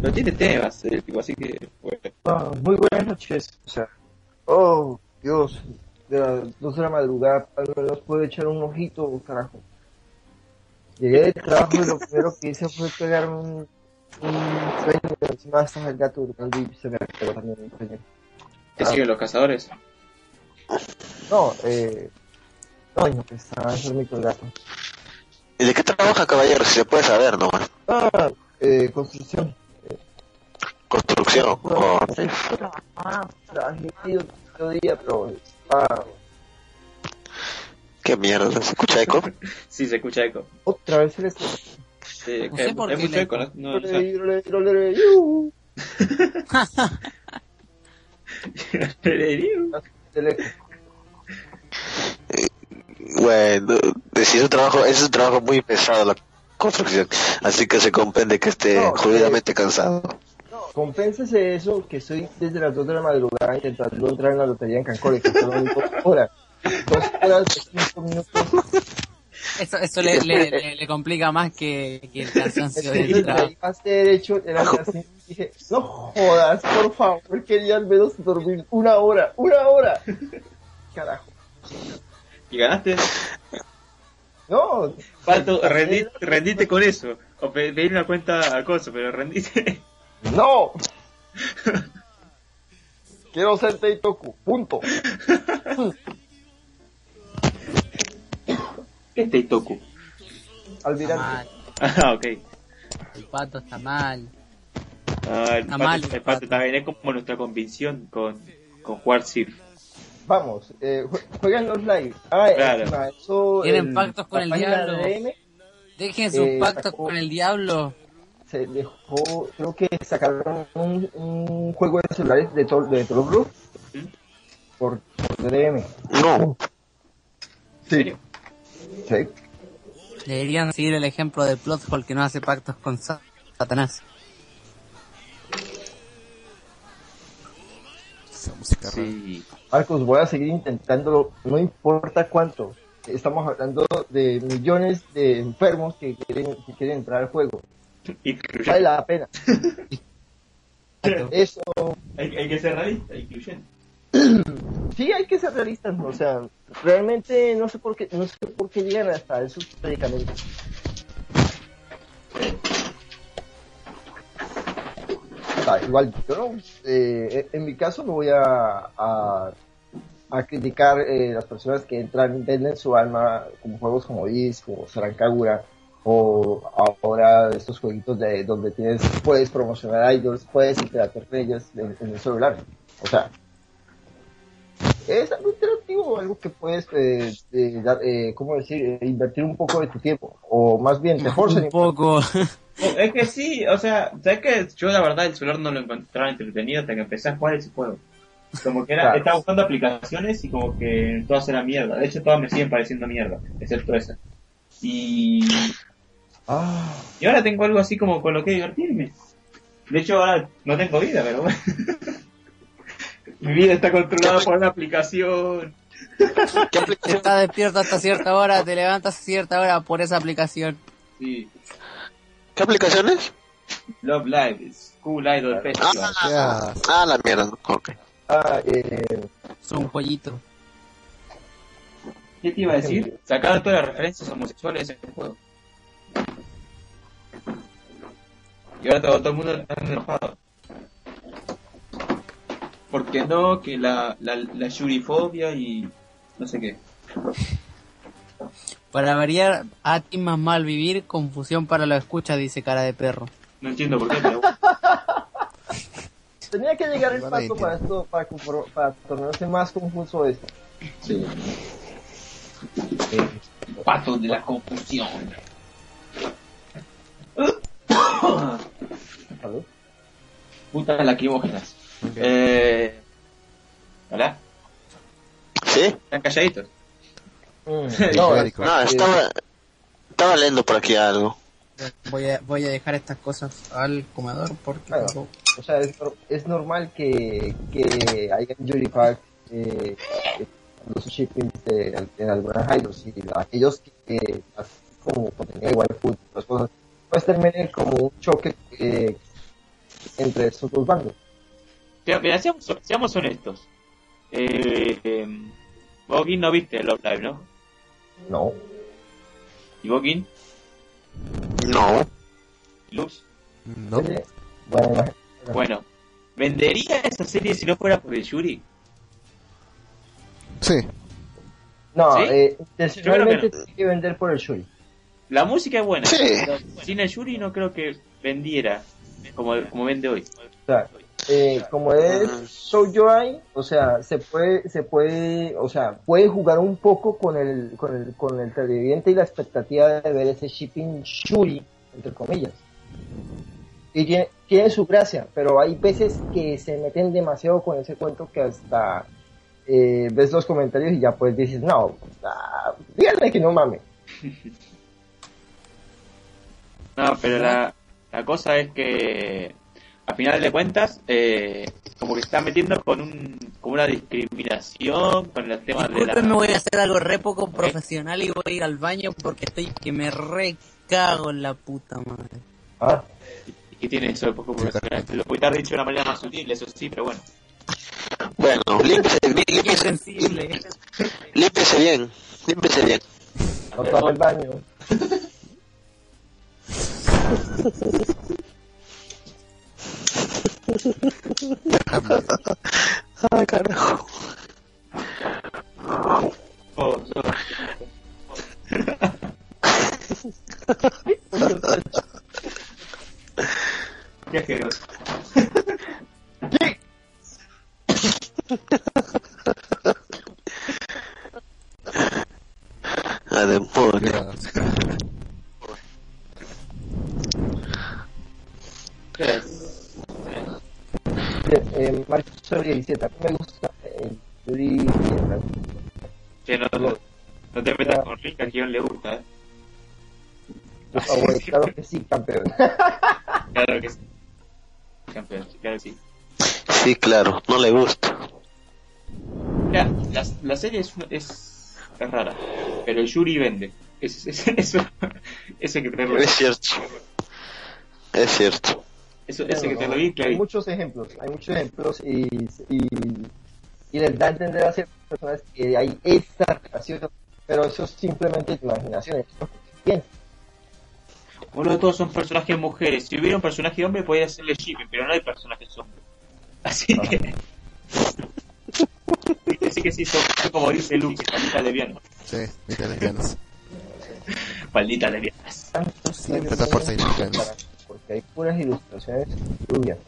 No tiene temas, el tipo, así que. Bueno. Muy buenas noches. O sea, oh, Dios. De las dos de la madrugada, al menos puedo echar un ojito, carajo. Llegué del trabajo y lo primero que hice fue pegar un, un sueño y encima estaba el gato y se me pegó también el sueño. ¿Te Ah. siguen los cazadores? No, eh... No, no, que estaba enfermito el gato. ¿Y de qué trabaja, caballero? Si se puede saber nomás. Ah, eh, construcción. Construcción. Oh, Ah, el día, pero... Ah, qué mierda, ¿se escucha eco? *laughs* Sí, se escucha eco. otra vez el Sí, No que sé por hay qué mucho le- eco, ¿no? No, no, sé. *laughs* Bueno, si es un trabajo, es un trabajo muy pesado la construcción, así que se comprende que esté No, jodidamente cansado. No, compénsese eso que estoy desde las 2 de la madrugada intentando entrar en la lotería en Cancún, que son dos horas. Dos horas de 5 minutos. Eso, eso le, le, le, le complica más que, que el cansancio del de trabajo. derecho, era así, y dije, no jodas, por favor, quería al menos dormir una hora, una hora. Carajo. ¿Y ganaste? No, Pato, rendi- rendiste con eso. O pe- pedir una cuenta a coso, pero rendiste. no. *laughs* Quiero ser Teitoku, punto. *laughs* ¿Qué es Teitoku? Está Almirante. *laughs* mal, Ah, ok. el pato está mal. Ah, el, Está pato, mal, el el pato pato. también es como nuestra convicción con, con jugar Sif. Vamos, eh, jue- juegan los live. Ah, Claro. encima, eso, Tienen el- pactos con el diablo. Dejen sus Eh, pactos sacó- con el diablo. se dejó, creo que sacaron un, un juego de celulares de, to de Tolo Group ¿Mm? por, por DM. No. Sí. Sí. Deberían seguir el ejemplo de Plothole que no hace pactos con Sa- Satanás. Sí. Marcos, voy a seguir intentándolo, no importa cuánto. Estamos hablando de millones de enfermos que quieren, que quieren entrar al juego. Vale la pena. *laughs* Eso, Hay, hay que ser realista, incluyente. Sí hay que ser realistas, o sea, realmente no sé por qué, no sé por qué llegan hasta esos predicamentos. Ah, igual, yo no, eh, en mi caso no voy a, a, a criticar eh, las personas que entran, venden su alma como juegos como Is, como Sarankagura, o ahora estos jueguitos de donde tienes, puedes promocionar idols, puedes interactuar con ellos en el celular. O sea, es algo interactivo, algo que puedes, eh, eh, dar, eh, ¿cómo decir? Eh, invertir un poco de tu tiempo, o más bien te forzan Un poco. Oh, Es que sí, o sea, ¿sabes que Yo la verdad el celular no lo encontraba entretenido hasta que empecé a jugar ese juego. Como que era, Claro. estaba buscando aplicaciones y como que todas eran mierda. De hecho, todas me siguen pareciendo mierda, excepto esa. Y, Ah, y ahora tengo algo así como con lo que divertirme. De hecho, ahora no tengo vida, pero bueno. *laughs* Mi vida está controlada por una aplicación. ¿Qué aplicación? Estás despierto hasta cierta hora, te levantas a cierta hora por esa aplicación. Sí. ¿Qué aplicaciones? Love Live, School Idol Festival. Ah, ah, la mierda. Ok. ah, eh, Es un pollito. ¿Qué te iba a decir? Sacaron todas las referencias homosexuales en el juego. Y ahora todo, todo el mundo está enojado. ¿Por qué no? Que la, la, la yurifobia y no sé qué. Para variar, a ti más mal vivir, confusión para la escucha, dice cara de perro. No entiendo por qué, pero *laughs* tenía que llegar el paso para esto, para, tornarse más confuso esto. sí. Eh, Patos de la confusión. *coughs* ¿salud? Putas Eh... ¿Hola? ¿Sí? ¿Están calladitos? Mm, *laughs* no, estaba, estaba leyendo por aquí algo. Voy a, voy a dejar estas cosas al comedor porque Claro. tengo- o sea, es, nor- es normal que, que haya Yuri Park eh, los shippings de, en algunas idols y aquellos que, que así como contenido igual food, las cosas, pues terminen como un choque eh, entre esos dos bandos. Mira, seamos, seamos honestos. Eh, eh, Bogin no viste Love Live, ¿no? No, ¿Y Bogin? No. ¿Y Lux? No. Bueno, ¿vendería esa serie si no fuera por el Yuri? Sí. no ¿Sí? eh, intencionalmente no. tiene que vender por el Shuri. La música es buena, Sí. pero sin el Yuri no creo que vendiera como, como vende hoy. Sea, eh, como es Shoujo Ai, o sea, se puede, se puede, o sea, puede jugar un poco con el, con el, con el televidente y la expectativa de ver ese shipping Shuri, entre comillas. Y tiene, tiene su gracia, pero hay veces que se meten demasiado con ese cuento que hasta eh, ves los comentarios y ya pues dices, no, ah, díganme que no mames. *laughs* No, pero la, la cosa es que a final de cuentas, eh, como que se está metiendo con un, con una discriminación, con el tema de Disculpen, me la... voy a hacer algo re poco profesional y voy a ir al baño porque estoy que me recago en la puta madre. Ah, que tiene eso de poco profesional. Lo puede estar dicho de una manera más sutil, eso sí, pero bueno. Bueno, *laughs* límpiese, Qué límpiese, sensible. límpiese bien, límpiese bien. no el baño. *laughs* Ay, carajo. Oh, Qué asqueroso. *laughs* Mario Soria dice, a mí me gusta el Yuri. Che, no, no, no te metas con Rick, que a quien le gusta, ¿eh? Ah, *laughs* bueno, claro que sí, campeón. Claro que sí. Campeón, claro que sí. Sí, claro, no le gusta. Mira, la, la serie es, es, es rara, pero el Yuri vende. Es, es- eso, eso hay que tenerlo, Es cierto. Es cierto. Eso, eso hay que No, tenerlo bien hay clarito. muchos ejemplos, hay muchos ejemplos y, y, y les da a entender a ciertas personas que hay esta relación, pero eso es simplemente imaginación, es lo que piensan. Boludo, todos son personajes mujeres. Si hubiera un personaje hombre, podría hacerle shipping, pero no hay personajes hombres. Así que. Así que sí, son, como dice Luke, maldita lesbiana. sí, mira lesbianas. Siempre años Porque hay puras ilustraciones rubias.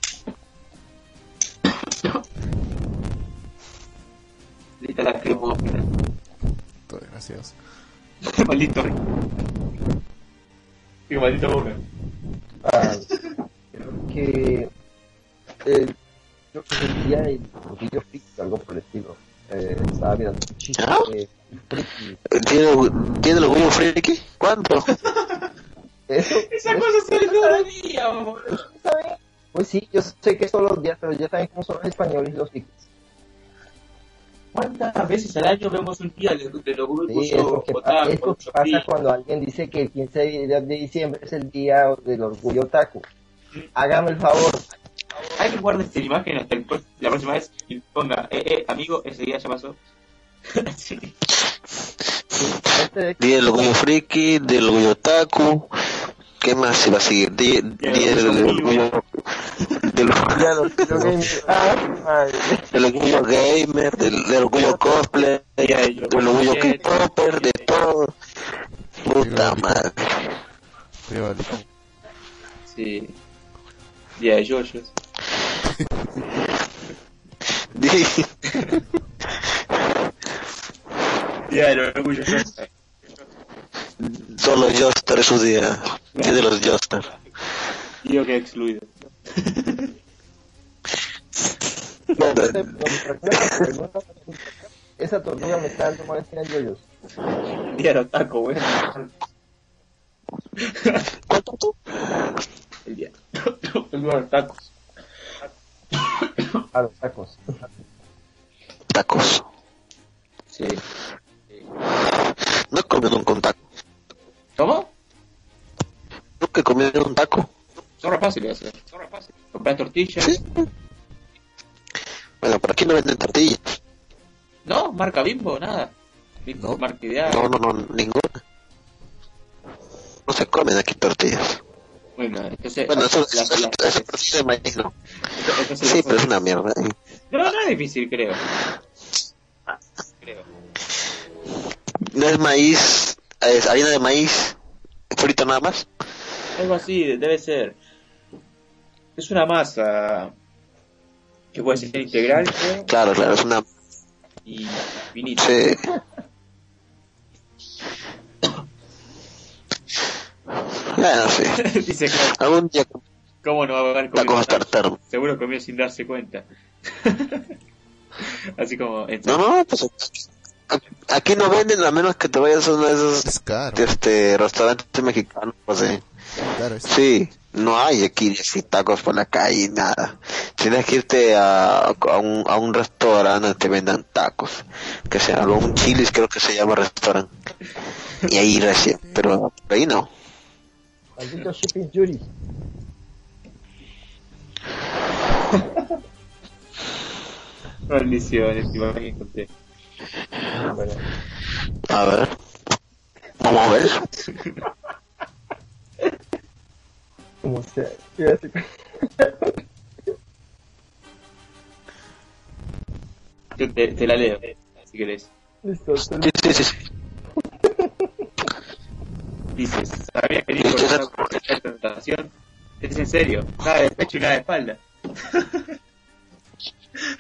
Maldita la cremófila. Todo gracioso. *laughs* Maldito. Digo, maldito boca. Ah, creo que eh, creo que es el orgullo friki, algo por el estilo. Eh, estaba mirando un chiste ¿Ah? friki. ¿Tiene, ¿tiene el orgullo friki? ¿Cuánto? *laughs* Eso, Esa eso- cosa sale todos los días. ¿saben? Pues sí, yo sé que es todos los días, pero ya saben cómo son los españoles los frikis. ¿Cuántas veces al año vemos un día de, de los grupos Sí, es lo que, pa- otaku, es lo que otaku, pasa cuando alguien dice que el 15 de diciembre es el día del orgullo otaku. Hágame el favor. Hay que guardar esta imagen hasta el la próxima vez y ponga, eh, eh, amigo, ese día ya pasó. *laughs* sí. Este- Día del orgullo friki, del orgullo otaku. ¿Qué más se va a seguir? Día, del *laughs* orgullo... Del, orgullo gamer, del, orgullo cosplay, del orgullo K-popper, de todo. Puta madre. Sí. Día de yoyos. Di- Día del orgullo. Solo Joestar es su día. Día de los Joestar. Digo que excluido. Esa tortuga me está dando más en yoyos. Del otaku, weón. ¿Cuánto tú? El día. *laughs* El día de los tacos. A los tacos. Tacos. Sí. No he comido un con taco. ¿Cómo? Nunca he un taco. Son fáciles hacer. Son fáciles. Comprar tortillas. Sí. Bueno, por aquí no venden tortillas. No, marca bimbo, nada. Bimbo, No. marca ideal. No, no, no, ninguna. No se comen aquí tortillas. Bueno, entonces. Bueno, eso, las- eso, eso, eso de maíz, ¿no? entonces- Sí, pero es una mierda. No, no es difícil, creo. Creo. No es maíz, es harina de maíz frito nada más. Algo así, debe ser. Es una masa que puede ser integral creo, Claro, claro, es una... y finita. Sí. Bueno, sí. *laughs* Dice que, Algún día ¿cómo no va a haber tacos comido tartar. Seguro comió sin darse cuenta. *laughs* Así como... en- No, no, pues aquí no venden a menos que te vayas a uno de esos Es este, restaurantes mexicanos. Pues. Claro, es sí, No hay aquí así tacos por la calle, nada. Tienes que irte a, a, un, a un restaurante donde te vendan tacos. Que sea un chilis creo que se llama restaurante. Y ahí recién, pero por ahí no. Maldito shipping Yuri. Maldiciones, que encontré. A ver. Vamos a ver. como sea. Yo te, te la leo, si querés. Listo, Sí, sí, sí. sí. Dice, ¿sabía que dijo esta presentación? Es en serio, nada de pecho y nada de espalda.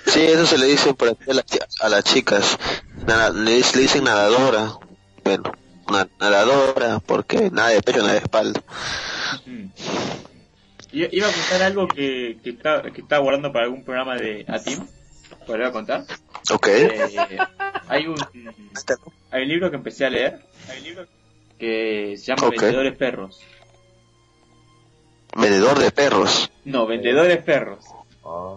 Sí, eso se le dice por aquí a, la- a las chicas. Nada- le, le dicen nadadora. Bueno, na- nadadora, porque nada de pecho, nada de espalda. Mm. Iba iba a contar algo que, que, está, que estaba guardando para algún programa de ATIM. ¿Lo voy a contar? Ok. Eh, hay un hay un libro que empecé a leer hay un libro que se llama Ok. Vendedores Perros. Vendedor de perros. No, Vendedores Perros. Ah,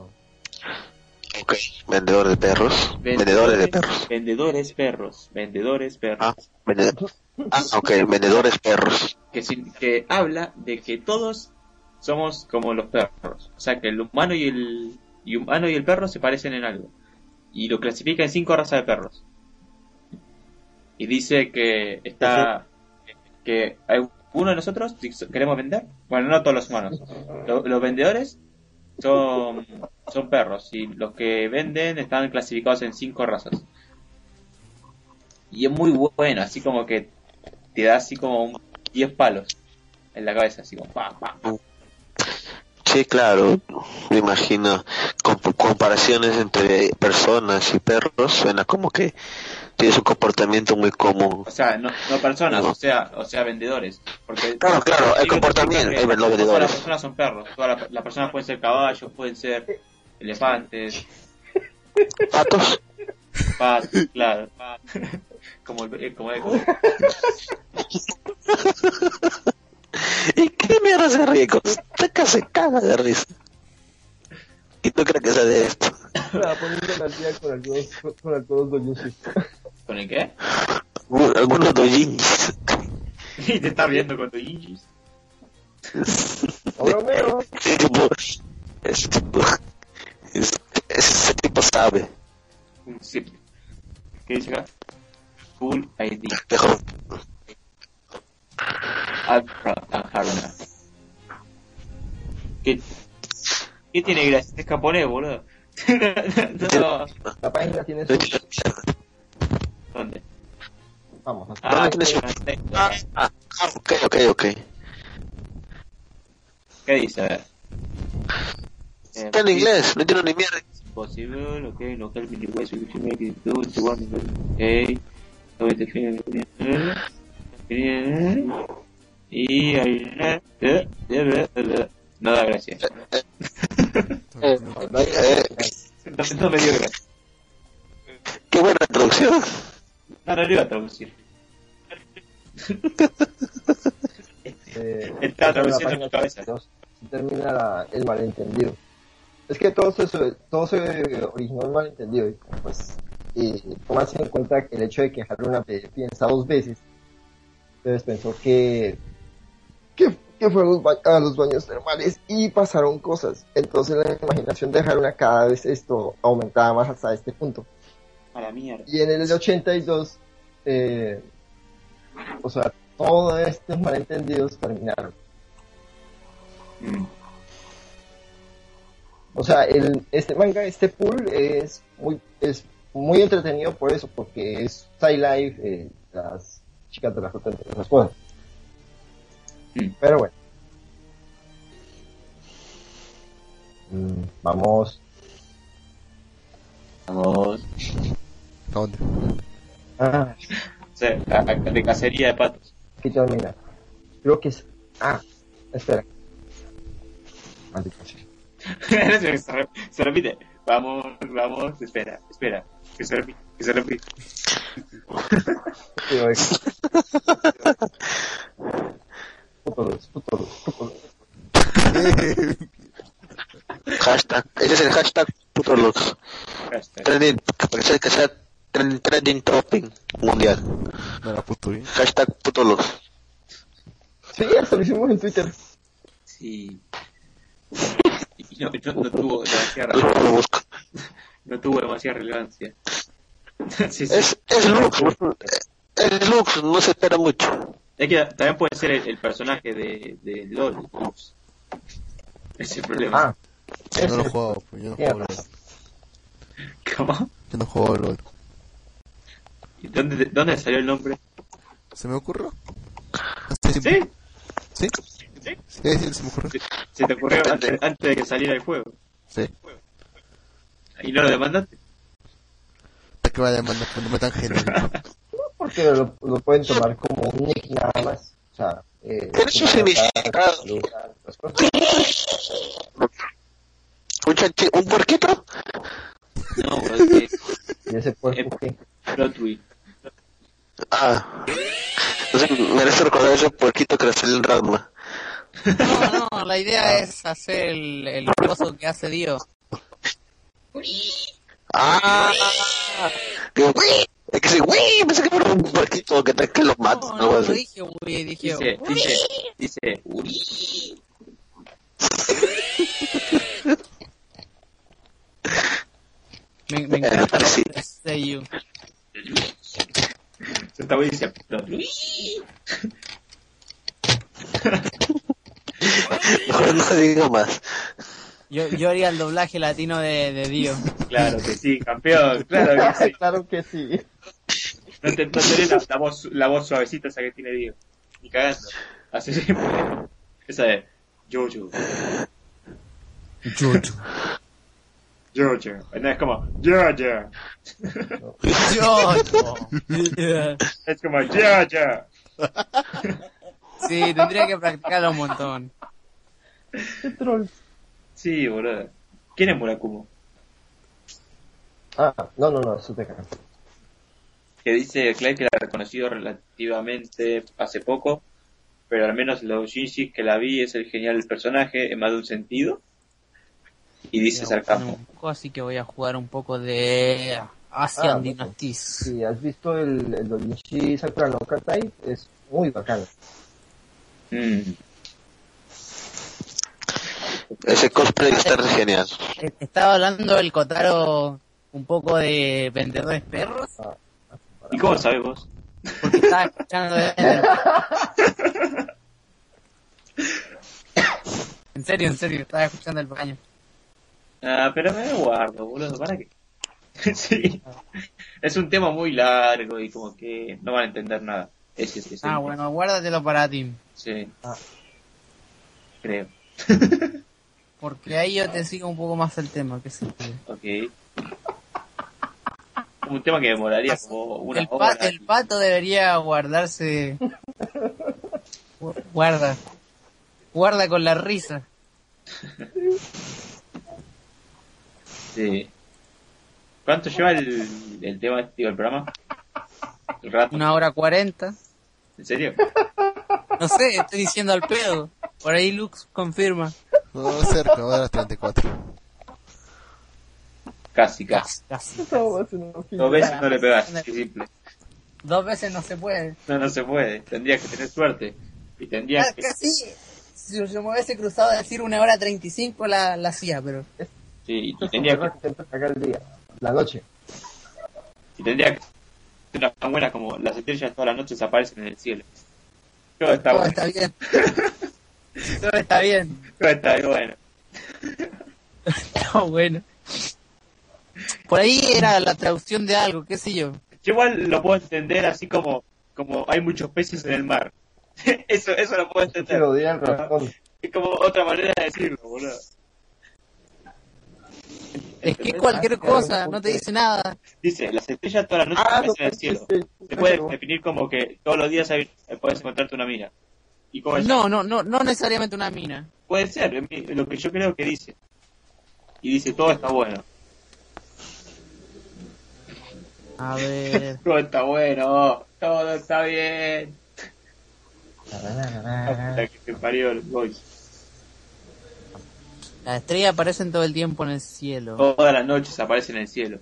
Ok. Vendedor de perros. Vendedores de perros. Vendedores Perros. Vendedores Perros. Ah, vendedor. Ah, ok. Vendedores perros. que, que habla de que todos somos como los perros. O sea, que el humano y el, y humano y el perro se parecen en algo. Y lo clasifica en cinco razas de perros. Y dice que está que alguno de nosotros si queremos vender. Bueno, no todos los humanos. Lo- los vendedores son, son perros y los que venden están clasificados en cinco razas. Y es muy bueno, así como que te da así como un 10 palos en la cabeza, así como pa, pa. Sí, claro. Me imagino comp- comparaciones entre personas y perros. Suena como que tienes un comportamiento muy común. O sea, no, no personas, o sea, o sea, vendedores. Porque Claro, claro, el comportamiento, que eh, los no Todas vendedores. las personas son perros, todas las, las personas pueden ser caballos, pueden ser elefantes, ¿Patos? patos, claro. *laughs* como el, eh, como el, *laughs* como- ¿Y qué mierda se ríe? Saca se caga de risa. ¿Y tú crees que sea de esto? *laughs* estaba poniendo al día con algunos, con doyushis. ¿Con el qué? Algunos- Algunos dojinjis. Y te estás viendo con tu injis. Ahora mero. Ese tipo, ese tipo, ese, ese tipo sabe. Zip. ¿Qué dice acá? Full ID. Mejor. Haruna. ¿Qué, ¿Qué tiene gracia? Es japonés, boludo. *laughs* no. La página tiene su... ¿Dónde? Vamos, hasta Ah, su- ¿qué, Ah, ah, ok, ok, ok. ¿Qué dice? A ver. Eh, Está en inglés, no entiendo ni mierda. Possible, okay, no help me the ways we can make it do it, one, okay. So it define y ahí eh, eh, eh, eh, nada gracias Eh, eh, no, no me dio gracia qué buena traducción. No no lo iba a traducir Eh, Estaba esa es la traduciendo en tu cabeza. 32. termina la- el malentendido. Es que todo se, todo se originó en malentendido. Y pues, eh, tomas en cuenta que el hecho de que Haruna piensa dos veces, entonces pensó que, que, que fue a los, ba- a los baños termales y pasaron cosas. Entonces la imaginación de Haruna cada vez esto aumentaba más hasta este punto. A la mierda Y en el 82, eh, o sea, todos estos malentendidos terminaron. Mm. O sea, el, este manga, este pool es muy, es muy entretenido por eso, porque es side life, eh, las chicas de la fruta entre esas cosas. Mm. Pero bueno. Mm, vamos. vamos ¿A dónde? Ah, a- de cacería de patos aquí termina. Creo que es. Ah, espera. Maldita *laughs* se, re- se repite vamos vamos espera espera que se repite que se repite. *laughs* Hashtag. Ese es el hashtag Putolux. Hashtag. Trending, que sea, que sea trending, topping mundial. Era puto bien. Hashtag Putolux. Sí, eso lo hicimos en Twitter. Sí. *laughs* Y no, no- no tuvo demasiada busco. *laughs* no tuvo demasiada relevancia. *laughs* sí, sí. Es, es Lux. Es Lux, no se espera mucho. Es que también puede ser el, el personaje de, de LOL. Lux. Ese es el problema. Ah, Yo no lo juego, pues, yo no juego LOL. ¿Cómo? Yo no juego LOL. ¿Y dónde, ¿Dónde salió el nombre? ¿Se me ocurrió? ¿Sí? ¿Sí? ¿Sí? Sí, sí, se me ocurrió. ¿Se te ocurrió antes, antes de que saliera el juego? Sí. ¿Y no lo demandaste? ¿Para qué va a demandar cuando me tan genérico? *laughs* Porque lo, lo pueden tomar como un nick nada más. O sea, eh, Pero eso significa- las cosas. ¿Un, un puerquito? No, es que *laughs* Y ese cuerpo que plot twist. Ah. Entonces merece recordar ese puerquito que le salió en Radma. No, no, la idea es hacer el, el coso que hace Dio. Ah. Que, "Uy". Es que sí, güey, pensé que era un puerquito que, te- que lo mata. No, algo no, así. dije, güey, dije, Dice, dice, dice, Uri. me, me encanta Eh, sí. el seiyuu. *laughs* Se estaba diciendo. Mejor *laughs* no digo más. Yo, yo haría el doblaje latino de, de Dio. Claro que sí, campeón, claro que sí. *laughs* claro que sí. No te, no te la, la voz, la voz suavecita esa que tiene Diego. Ni cagando. Así siempre. Esa de Jojo. Jojo. Jojo. No, es como Jojo. Jojo. Es como Jojo. Sí, tendría que practicarlo un montón. Qué troll. Sí, boludo. ¿Quién es Murakumo? Ah, no, no, no, te cago. Que dice Clay que la ha reconocido relativamente hace poco, pero al menos los Shinji que la vi es el genial personaje en más de un sentido. Y dice sarcasmo. Un poco, así que voy a jugar un poco de Asian Ah, Dynasties. Si has visto el, el Dojinshi Sakura no Katai, es muy bacano. Mm. Ese cosplay está re genial. Eh, Estaba hablando el Kotaro un poco de vendedores perros, ¿Y cómo sabes vos? porque estaba escuchando de... *laughs* En serio, en serio, estaba escuchando el baño. Ah, pero me lo guardo, boludo, ¿para qué? *laughs* sí. Es un tema muy largo y como que no van a entender nada. Ese es ese. Ah, bueno, guárdatelo para ti. Sí. Ah. Creo. *laughs* Porque ahí yo te sigo un poco más el tema, que sí. Ok. Un tema que demoraría como una El, pa- hora. el pato debería guardarse. Gu- *laughs* Guarda. Guarda con la risa. Sí. ¿Cuánto lleva el, el tema, digo, el programa? ¿El rato? Una hora cuarenta. ¿En serio? No sé, estoy diciendo al pedo. Por ahí Lux confirma. No, cerca, ahora las 34. Casi, casi. Casi, va a. Dos veces no le pegas, simple. Dos veces no se puede. No, no se puede. Tendría que tener suerte. Y tendría Ah, que... Casi. Si yo me hubiese cruzado a decir una hora treinta y cinco la, la hacía, pero. Sí, y tendría que... perro que siempre saca el día, la noche. Y tendría que ser una tan buena como las estrellas todas las noches aparecen en el cielo. Todo está Todo bueno. está bien. *laughs* Todo está bien. Todo está bueno. *laughs* Está bueno. Por ahí era la traducción de algo, qué sé yo. Yo igual lo puedo entender así como, como hay muchos peces en el mar. *laughs* eso, eso lo puedo entender. Es como otra manera de decirlo, boludo. Es que cualquier cosa, no te dice nada. Dice, las estrellas todas las noches Ah, no, aparecen en el cielo. sí, sí, Se puede definir como que todos los días hay- puedes encontrarte una mina. Y como No, no, no, no necesariamente una mina. puede ser, lo que yo creo que dice. Y dice, todo está bueno. A *laughs* ver. Todo está bueno, todo está bien. *laughs* La puta que te parió el boys. Las estrellas aparecen todo el tiempo en el cielo. Todas las noches aparecen en el cielo.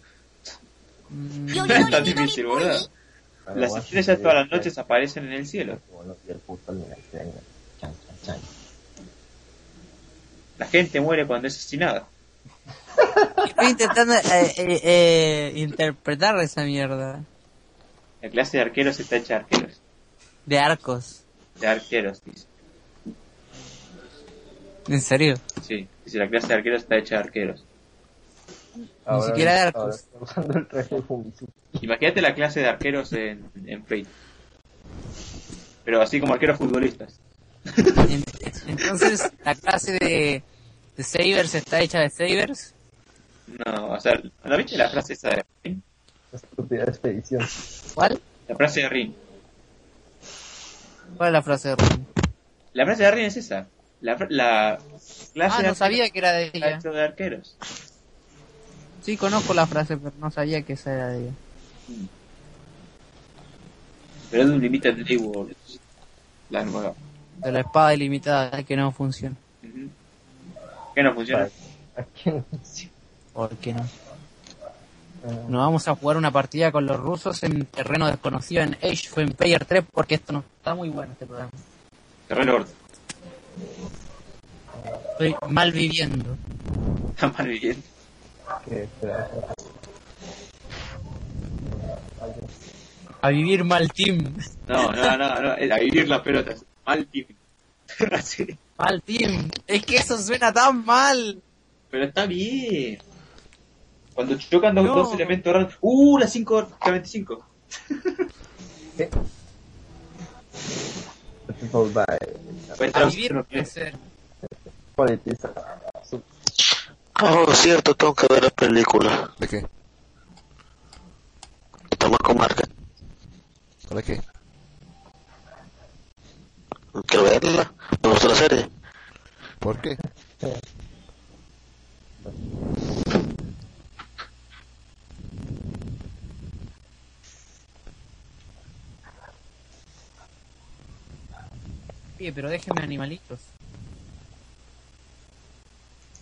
Mm, No es tan difícil, boludo. Las estrellas todas las noches aparecen en el cielo. La gente muere cuando es asesinada. Estoy intentando eh, eh, eh, interpretar esa mierda. La clase de arqueros está hecha de arqueros. De arcos. De arqueros, dice. ¿En serio? Sí, dice la clase de arqueros está hecha de arqueros. Ahora- siquiera de arcos. Imagínate la clase de arqueros en, en Fate. Pero así como arqueros futbolistas. En- Entonces, la clase de, de Sabers está hecha de Sabers. No, o sea, ¿no viste la frase esa de Rin? Estúpida expedición. ¿Cuál? La frase de Rin. ¿Cuál es la frase de Ron? La frase de Rin es esa. La, fr- la clase Ah, de no sabía que era de ella. hecho de arqueros. Sí, conozco la frase, pero no sabía que esa era de ella. Pero es de un Limited World. La nueva. De la espada ilimitada que no funciona. Ujú. ¿Qué no funciona? ¿Por qué no? Ah, No vamos a jugar una partida con los rusos en terreno desconocido en Age of Empire 3 porque esto no está muy bueno este programa. Terreno Orto. Estoy mal viviendo. Está *laughs* mal viviendo. A vivir mal team. No, no, no, no. A vivir las pelotas. Mal team. *laughs* Así. Mal team. Es que eso suena tan mal. Pero está bien. Cuando chocan dos, No. dos elementos raros. ¡Uh! La 5K25. People by A vivir Oh, cierto, tengo que ver la película. ¿De qué? Tomar con marca. ¿De qué? Quiero verla. Me gustó la serie. ¿Por qué? Oye, pero déjenme animalitos.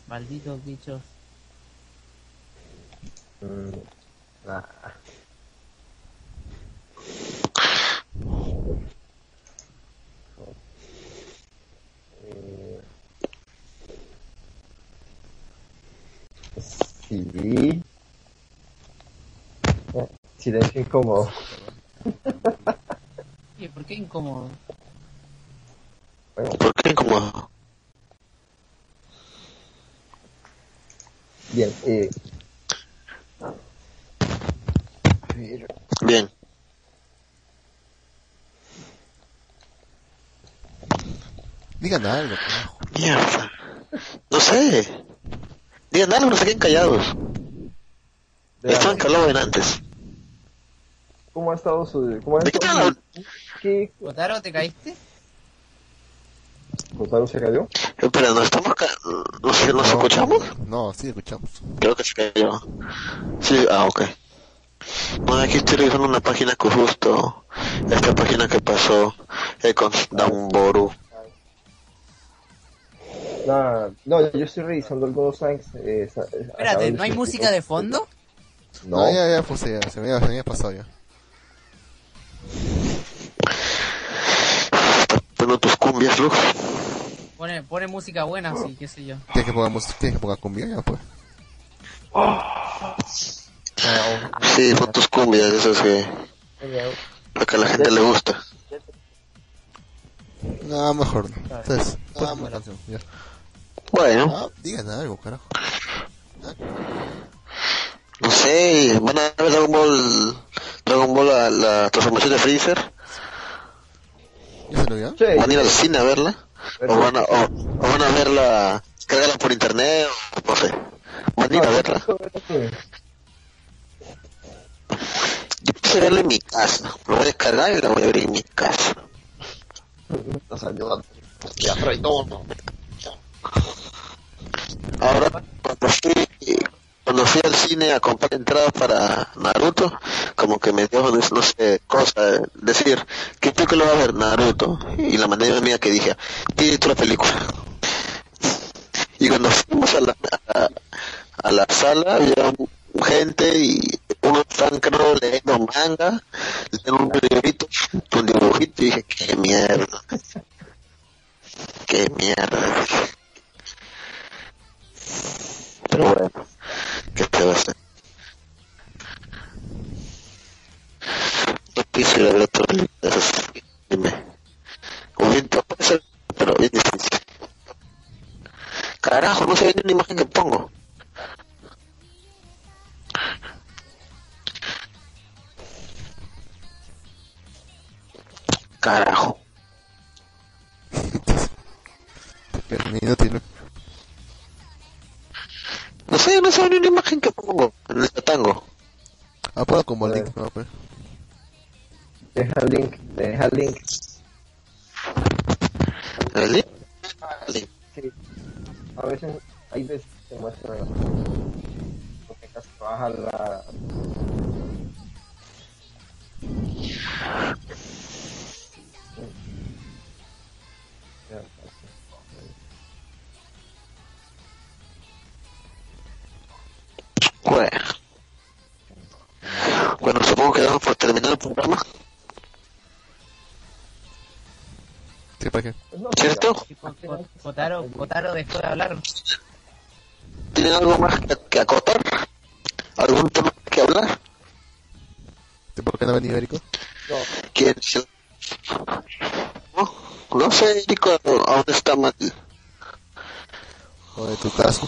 Malditos bichos. Mm, ah. Sí. Eh, Silencio incómodo. Oye, ¿por qué incómodo? Bueno, ¿Por qué incómodo? bien. Eh. A ver, Bien. Digan algo, carajo. Mierda. No sé. Digan algo, no se queden callados. de Estaban la- calados en antes. ¿Cómo ha estado su... ¿Cómo ha ¿De qué. ¿Otaro, te caíste? ¿Rosaro se cayó? Espera, ¿no estamos ca... ¿No, sé, ¿Nos escuchamos? No, sí, escuchamos. Creo que se cayó. Sí, ah, ok. Bueno, aquí estoy revisando una página que justo... Esta página que pasó eh, con Downboru. Nah, no, yo estoy revisando algunos tanks. Eh, eh, Espérate, ¿no hay música de fondo? No, No, ya, ya, pues ya, se me había, se me había pasado ya. Bueno, tus cumbias, Lux. Pone, pone música buena, sí, qué sé yo. ¿Quieres que ponga música? ¿Quieres que ponga cumbia? Ya, pues. Sí, pon tus cumbias, esas que, lo que a la gente le gusta. No, mejor no. Entonces, ponme una canción. Ya. Bueno, Ah, digan algo, carajo. no sé, van a ver Dragon Ball, Dragon Ball la, la transformación de Freezer. ¿Ya se lo vio? Sí, ¿Van a ir al cine a verla? ¿O van a, o, o van a verla, cargarla por internet? O no sé. ¿Van a ir a verla? Yo quise verla en mi casa. La voy a descargar y la voy a ver en mi casa. Nos ayudan. Ya traidor. Ahora, cuando fui, cuando fui al cine a comprar entradas para Naruto, como que me dio, no sé, cosa, decir, ¿qué película va a ver Naruto? Y la manera mía que dije, título la película. Y cuando fuimos a la, a, la sala, había gente y uno están creo leyendo manga, leyendo un librito, un dibujito, y dije, qué mierda. Qué mierda. Pero bueno, ¿qué se va a hacer? Otro libro de esos. Dime. Un ser, pero bien difícil. Carajo, no se ve ni una imagen que pongo. Carajo. *laughs* No tiene. No sé, no ve ni una imagen que pongo en el tango. Ah, puedo como link, no, pues. Deja el link, deja el link. ¿El link? El link. Sí. A veces, hay veces te muestra porque casi baja la... Bueno. Bueno, supongo que damos por terminar el programa. Sí, ¿para qué? ¿Cierto? ya. Kotaro, Kotaro dejó de hablar. ¿Tienen algo más que, que acotar? ¿Algún tema que hablar? ¿Sí, ¿Por qué no venido Erico? No, ¿Quién? No, no sé, Nico, a dónde está mal. O de tu caso.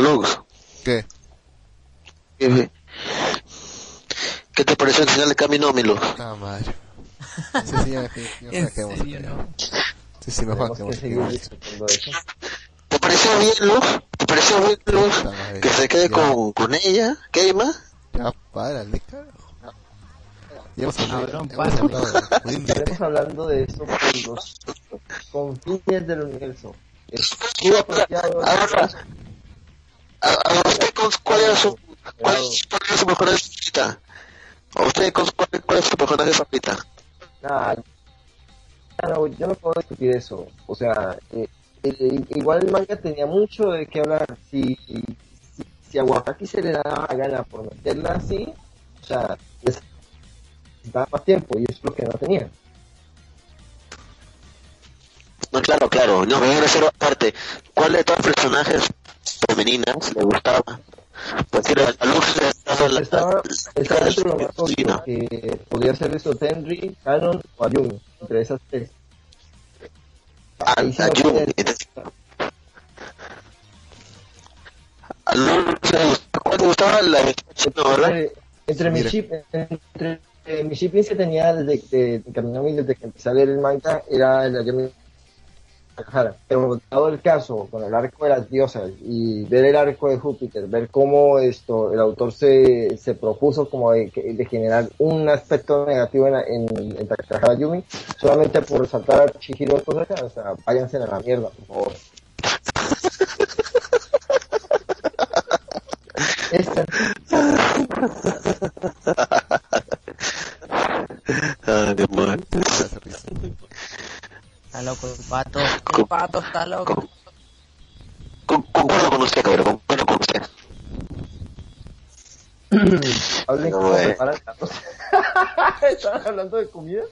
Lux, ¿Qué? ¿qué, qué te pareció el final de Camino, mi Lux? Ah, madre. Sí, sí, ya, sí. Sí, sí, mejor que que hemos seguir discutiendo eso. ¿Te pareció bien, Lux? ¿Te pareció bien, madre. Que se quede con, con ella. ¿Qué hay más? Ya, párale, carajo. Ya hemos hablado. Estaremos hablando de eso por los confines del universo. Estuvo apropiado. ¿Cuál es su, cuál cuál es su personaje favorita? ¿A usted, cuál, cuál es su personaje favorita? Nah, no, yo no puedo discutir eso. O sea, eh, eh, igual el manga tenía mucho de qué hablar. Si, si, si a Wakaki se le daba gana por meterla así, o sea, necesitaba más tiempo y es lo que no tenía. No, claro, claro. No, me voy a hacer aparte. ¿Cuál de todos los personajes femeninas le gustaba? Pues era a Lux le gustaba la... Estaba, estaba dentro de lo más Sí, obvio ¿no? que podría ser eso Tenry, Canon o Ayumi, entre esas tres. Ahí sí a no Jun, puede- entonces- a Lux le gustaba- ¿Cuál le gustaba la no, ¿verdad? entre, entre mi Mira. chip entre mi shipping que tenía desde de, de Kaminami, desde que empecé a leer el manga era el Ayumi Pero dado el caso con el arco de las diosas y ver el arco de Júpiter ver cómo esto el autor se, se propuso como de, que- de generar un aspecto negativo en, en, en Takahara Yumi solamente por resaltar a Chihiro acá, o sea váyanse a la mierda por favor. Esta- *laughs* Ah, qué mal. Me hace risa. Está loco el pato. El pato está loco. Con- con- Concuerdo con usted, cabrón, concuerdo con usted. Hablen cómo preparan el arroz. ¿Estaban hablando de comida?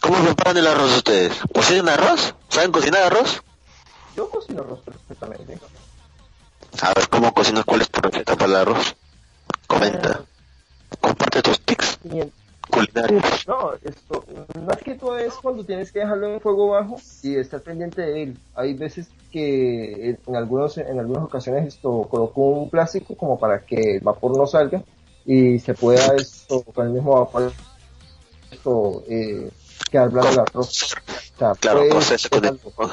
¿Cómo preparan el arroz ustedes? ¿Cocinan arroz? ¿Saben cocinar arroz? Yo cocino arroz perfectamente. A ver, ¿cómo cocinas? ¿Cuál es tu receta para el arroz? Comenta. Comparte tus tics culinarios. No, esto, más que todo es cuando tienes que dejarlo en fuego bajo y estar pendiente de él. Hay veces que en- algunos en algunas ocasiones esto coloco un plástico como para que el vapor no salga y se pueda esto con el mismo vapor esto eh, quedar blando el arroz. O sea, Claro, puedes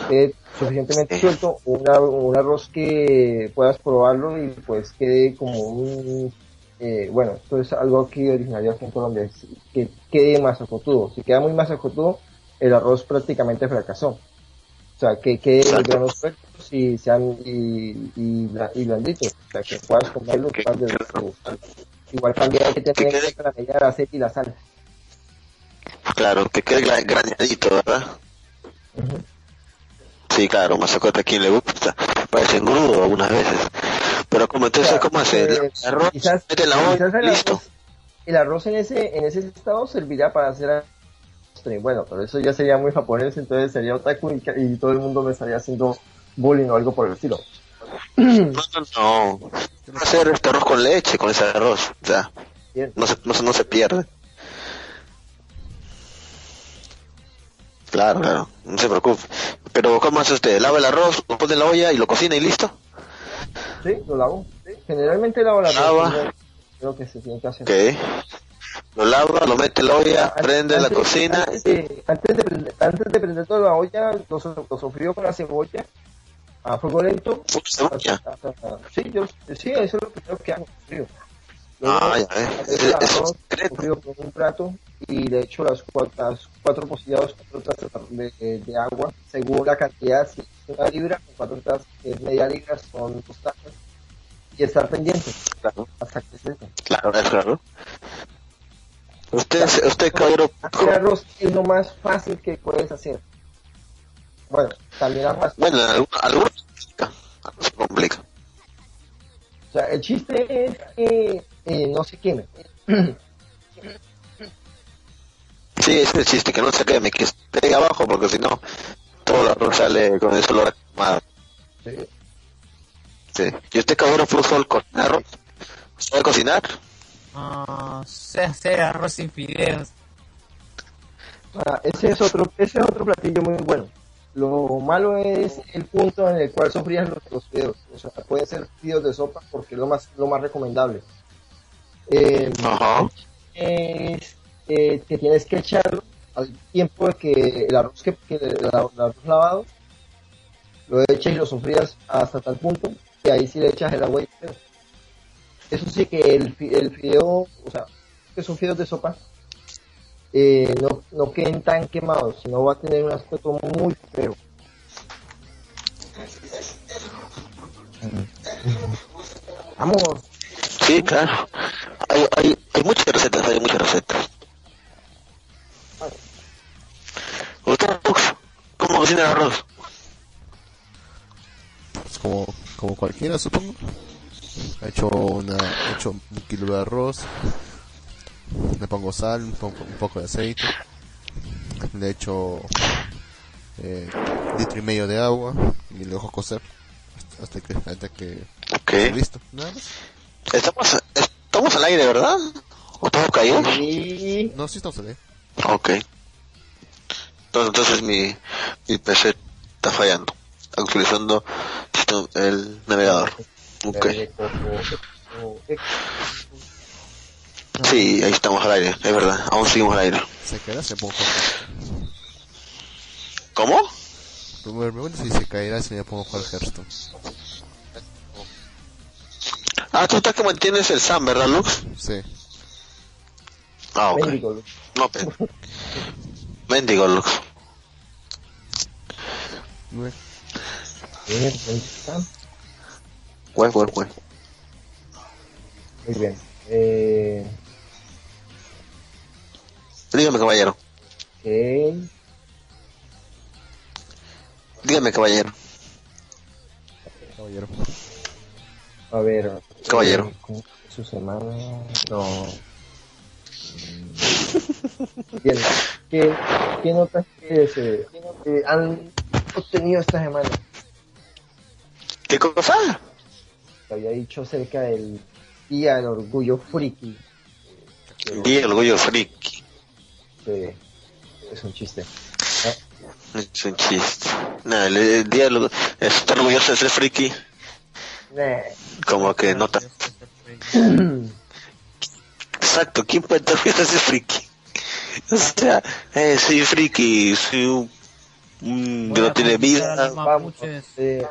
eh, suficientemente suelto una, un arroz que puedas probarlo y pues quede como un eh, bueno, esto es algo aquí originario aquí en Colombia, es que quede masacotudo. Si queda muy masacotudo, el arroz prácticamente fracasó. O sea, que quede los granos sueltos y sean y, y, y blanditos. O sea, que puedas comerlo, Que- degustar. Igual también hay que tener la medida del aceite y la sal. Claro, que quede gra- graneadito, ¿verdad? Ujú. Sí, claro, masacote a quien le gusta. Parece engrudo algunas veces. Pero como entonces, O sea, ¿cómo hace? eh, El arroz, quizás- mete la olla, el listo. arroz- el arroz en ese, en ese estado servirá para hacer. Bueno, pero eso ya sería muy japonés, entonces sería otaku y, y todo el mundo me estaría haciendo bullying o algo por el estilo. *clears throat* No, no, no. Hacer este arroz con leche, con ese arroz. O sea, no se, no, se- no se pierde. Claro, claro, no se preocupe. Pero ¿cómo hace usted? ¿Lava el arroz, lo pone en la olla y lo cocina y listo? Sí, lo lavo. Sí. Generalmente lavo la Lava. Creo que se tiene que hacer. Ok. Lo lava, lo mete en la olla, Antes- prende la cocina. Antes de, antes de, prender- antes de prender toda la olla, lo, lo sofrío con la cebolla a fuego lento. Cebolla. Sí, yo, sí, eso es lo que creo que hago. frío. Ah, con un plato y le echo las cuatro, las cuatro tazas de, de- agua, según la cantidad, si una libra, con cuatro tazas, que es media libra, son dos tazas. Y estar pendiente Claro, hasta que se seque. claro, es claro. Usted, usted caballero, Hacer arroz es lo más fácil que puedes hacer. Bueno, también arroz. bueno, algunos se complica. O sea, el chiste es que eh, no se queme. Sí, es el chiste, que no se queme, que esté abajo, porque si no, todo el arroz sale con ese olor a quemado. Sí. ¿Y usted, cabrón, fútbol con arroz? ¿Sabe cocinar? Ah, sé hacer arroz sin fideos. Ah, ese es otro, ese es otro platillo muy bueno. Lo malo es el punto en el cual sofrías los, los fideos. O sea, pueden ser fideos de sopa porque es lo más, lo más recomendable. Eh, Ajá. es eh, que tienes que echarlo al tiempo de que el arroz que, que el, el arroz lavado lo echas y lo sofrías hasta tal punto que ahí sí le echas el agua y el fideo. Eso sí que el, el fideo, o sea, que son fideos de sopa, eh, no, no queden tan quemados, sino va a tener un aspecto muy feo. Vamos, Sí, claro. Hay, hay, hay muchas recetas, hay muchas recetas. ¿Usted, Lux, cómo cocina el arroz? Pues como, como cualquiera, supongo. He hecho, una, he hecho un kilo de arroz. Le pongo sal, un poco, un poco de aceite. Le echo eh, litro y medio de agua y lo dejo cocer hasta que, hasta que listo. Nada más. Estamos, estamos al aire, ¿verdad? ¿O estamos caídos? y No, sí estamos ahí. Ok. Entonces, entonces mi, mi PC está fallando. Actualizando el navegador. Ok. Sí, ahí estamos al aire, es verdad. Aún seguimos al aire. Se caerá, Hearthstone. ¿Cómo? Me pregunto si se caerá si me pongo a jugar Hearthstone. Ah, tú estás que mantienes el SAM, ¿verdad, Lux? Sí. Ah, ok. No, pe- Mendigo, Lux. Bueno, Bien, ¿dónde está? Güey, güey, güey. Muy bien. Eh, Dígame, caballero. Ok. Dígame, caballero. Caballero. A ver. Caballero. eh, ¿cómo fue Su semana. No. Bien. ¿Qué, qué notas que se, eh, han obtenido esta semana? ¿Qué cosa? Te había dicho acerca del Día del Orgullo Friki. Día del orgullo friki. que es un chiste. Es un chiste. Nada, el, el día del orgullo- orgulloso de ser friki, Nah. como que no tan... *clears throat* Exacto, ¿quién puede estar ser friki? O sea, eh, soy friki, soy un... un- que no tiene vida, Vamos, eh,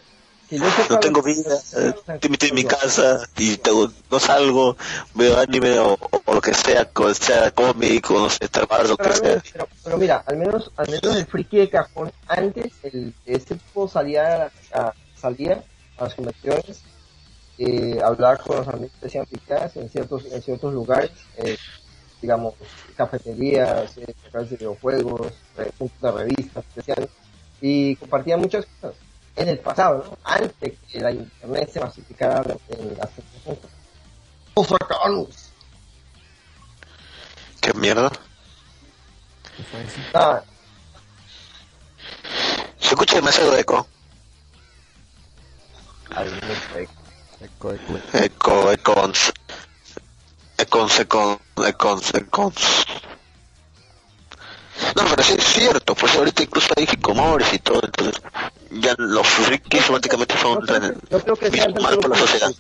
que no tengo vida, eh, estoy metido en mi casa y tengo, no salgo, veo anime o, o lo que sea, como sea cómic o no sé, Star Wars, lo que Pero, sea. pero- pero mira, al menos, al menos el friki de cajón, antes el, este tipo salía a, salía a las convenciones, eh, hablaba con los amigos que hacían picadas en ciertos, en ciertos lugares, eh, digamos, cafeterías, eh, locales de videojuegos, eh, puntos de revistas, decían, y compartían muchas cosas. En el pasado, ¿no? antes que la internet se masificara en las cosas. ¡Oh, Carlos! ¿Qué mierda? Ah, Se escucha demasiado eco. menos, Eco, eco. Eco, econs. Econs, econs, econs, econs. No, pero sí es cierto, pues ahorita incluso hay hikikomores y todo, entonces ya los frikis automáticamente son no creo que- mal por la sociedad.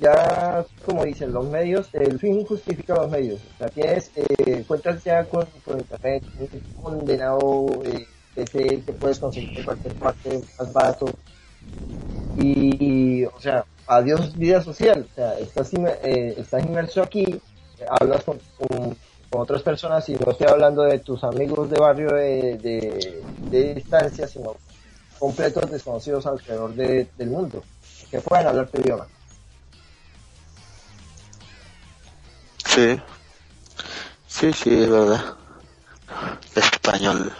Ya, como dicen los medios, el fin justifica los medios. O sea, tienes, eh, cuentas ya con, con internet, condenado eh, PC que puedes conseguir cualquier parte más barato. Y, o sea, adiós vida social. O sea, estás, inme- eh, estás inmerso aquí, eh, hablas con, con, con otras personas y no estoy hablando de tus amigos de barrio de, de, de distancia, sino completos desconocidos alrededor de- del mundo que puedan hablar tu idioma. Sí. Sí, sí, es verdad. Español.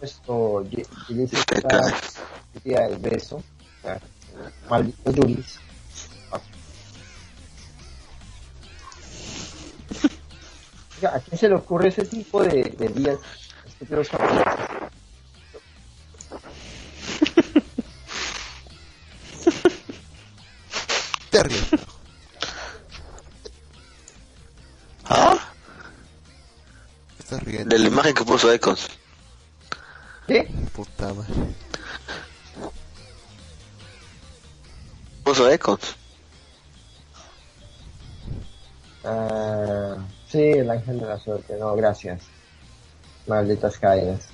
Esto, Este, está beso. Ah, Maldito. ¿A quién se le ocurre ese tipo de, de días estúpidos japoneses? Terrible. ¿Ah? Estás riendo. De la imagen que puso Econs. ¿Qué? Puta madre. Puso Econs. Sí, el ángel de la suerte. No, gracias. Malditas caídas.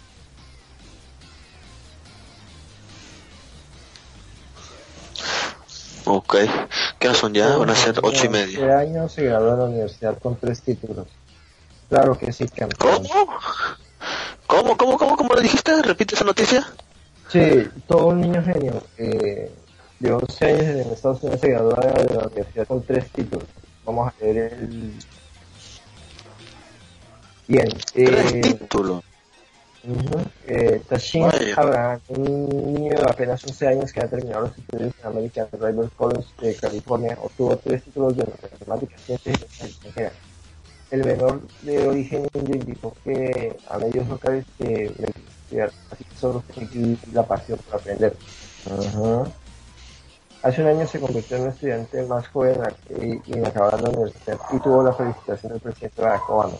Ok. ¿Qué son ya? Van a ser ocho y media. Este año se graduó en la universidad con tres títulos. Claro que sí, campeón. ¿Cómo? ¿Cómo, cómo, cómo, cómo le dijiste? ¿Repite esa noticia? Sí, todo un niño genio. Eh, de 11 años en Estados Unidos se graduó de la universidad con tres títulos. Vamos a ver el... Bien. Eh, títulos. ujú, eh, Tashin Vaya. Abraham, un niño de apenas 11 años que ha terminado los estudios en American River College de California, obtuvo tres títulos de matemáticas, ciencias y extranjeras. El menor de origen indio indicó que a medios locales gusta estudiar, así que solo la pasión por aprender. Ajá. Hace un año se convirtió en un estudiante más joven y inacabada la universidad y tuvo la felicitación del presidente Barack Obama.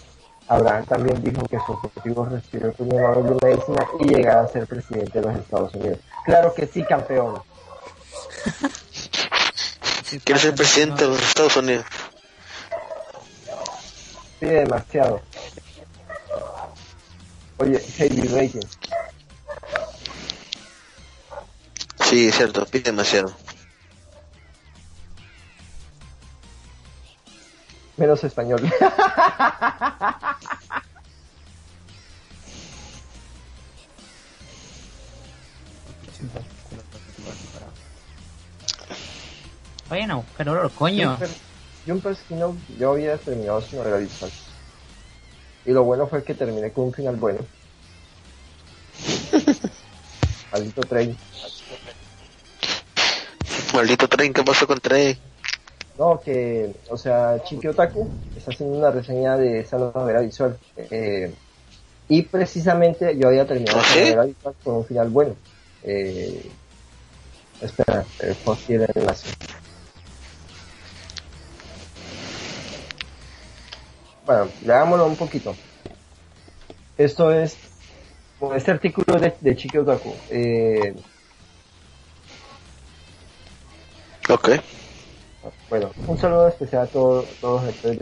Abraham también dijo que su objetivo es recibir el premio Nobel de Medicina y llegar a ser presidente de los Estados Unidos. Claro que sí, campeón. ¿Quieres ser presidente de los Estados Unidos? Pide demasiado. Oye, heavy rating. Sí, es cierto, pide demasiado. Menos español. Vayan a buscar oro, coño. Jumper Skinner yo había terminado su novela visual. Y lo bueno fue que terminé con un final bueno. *laughs* Maldito tren. Maldito tren, ¿qué pasó con tren? No, que, o sea, Chiki Otaku está haciendo una reseña de esa novela visual. Eh, y precisamente yo había terminado ¿Ah, esa sí? novela visual con un final bueno. Eh, espera, eh, aquí el enlace. Bueno, leámoslo un poquito. Esto es este artículo de, de Chiki Otaku. Eh, Ok. Bueno, un saludo especial a todos, todos los lectores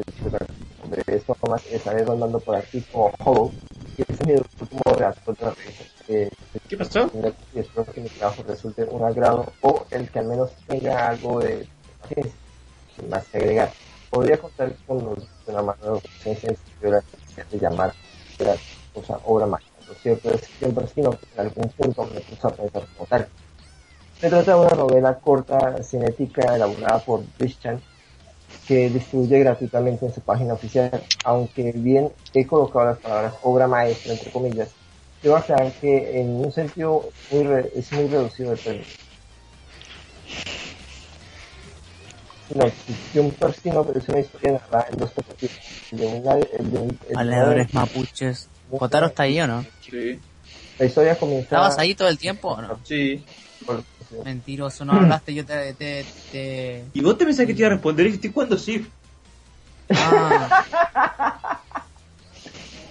de esto más estaré por aquí como. Y este es mi último redactor de la revista. Eh, ¿Qué pasó? y espero que mi trabajo resulte un agrado o el que al menos tenga algo de paciencia. Más que agregar. Podría contar con los de una mano de escritura de llamar la cosa obra mágica. Lo cierto es que siempre sino que en algún punto me puso a pensar como tal. Se trata de una novela corta cinética elaborada por Christian que distribuye gratuitamente en su página oficial, aunque bien he colocado las palabras obra maestra entre comillas, debo aclarar que en un sentido muy re- es muy reducido el término. No, un pero es una historia narrada en dos perspectivas. El de el de un- Valedores mapuches. Jotaro está ahí o no? Sí. La historia comienza ¿Estabas ahí todo el tiempo o no? Sí. por- Mentiroso, no hablaste, yo te... te, te... ¿Y vos te pensás que te iba a responder? ¿Y cuándo sí? Ah.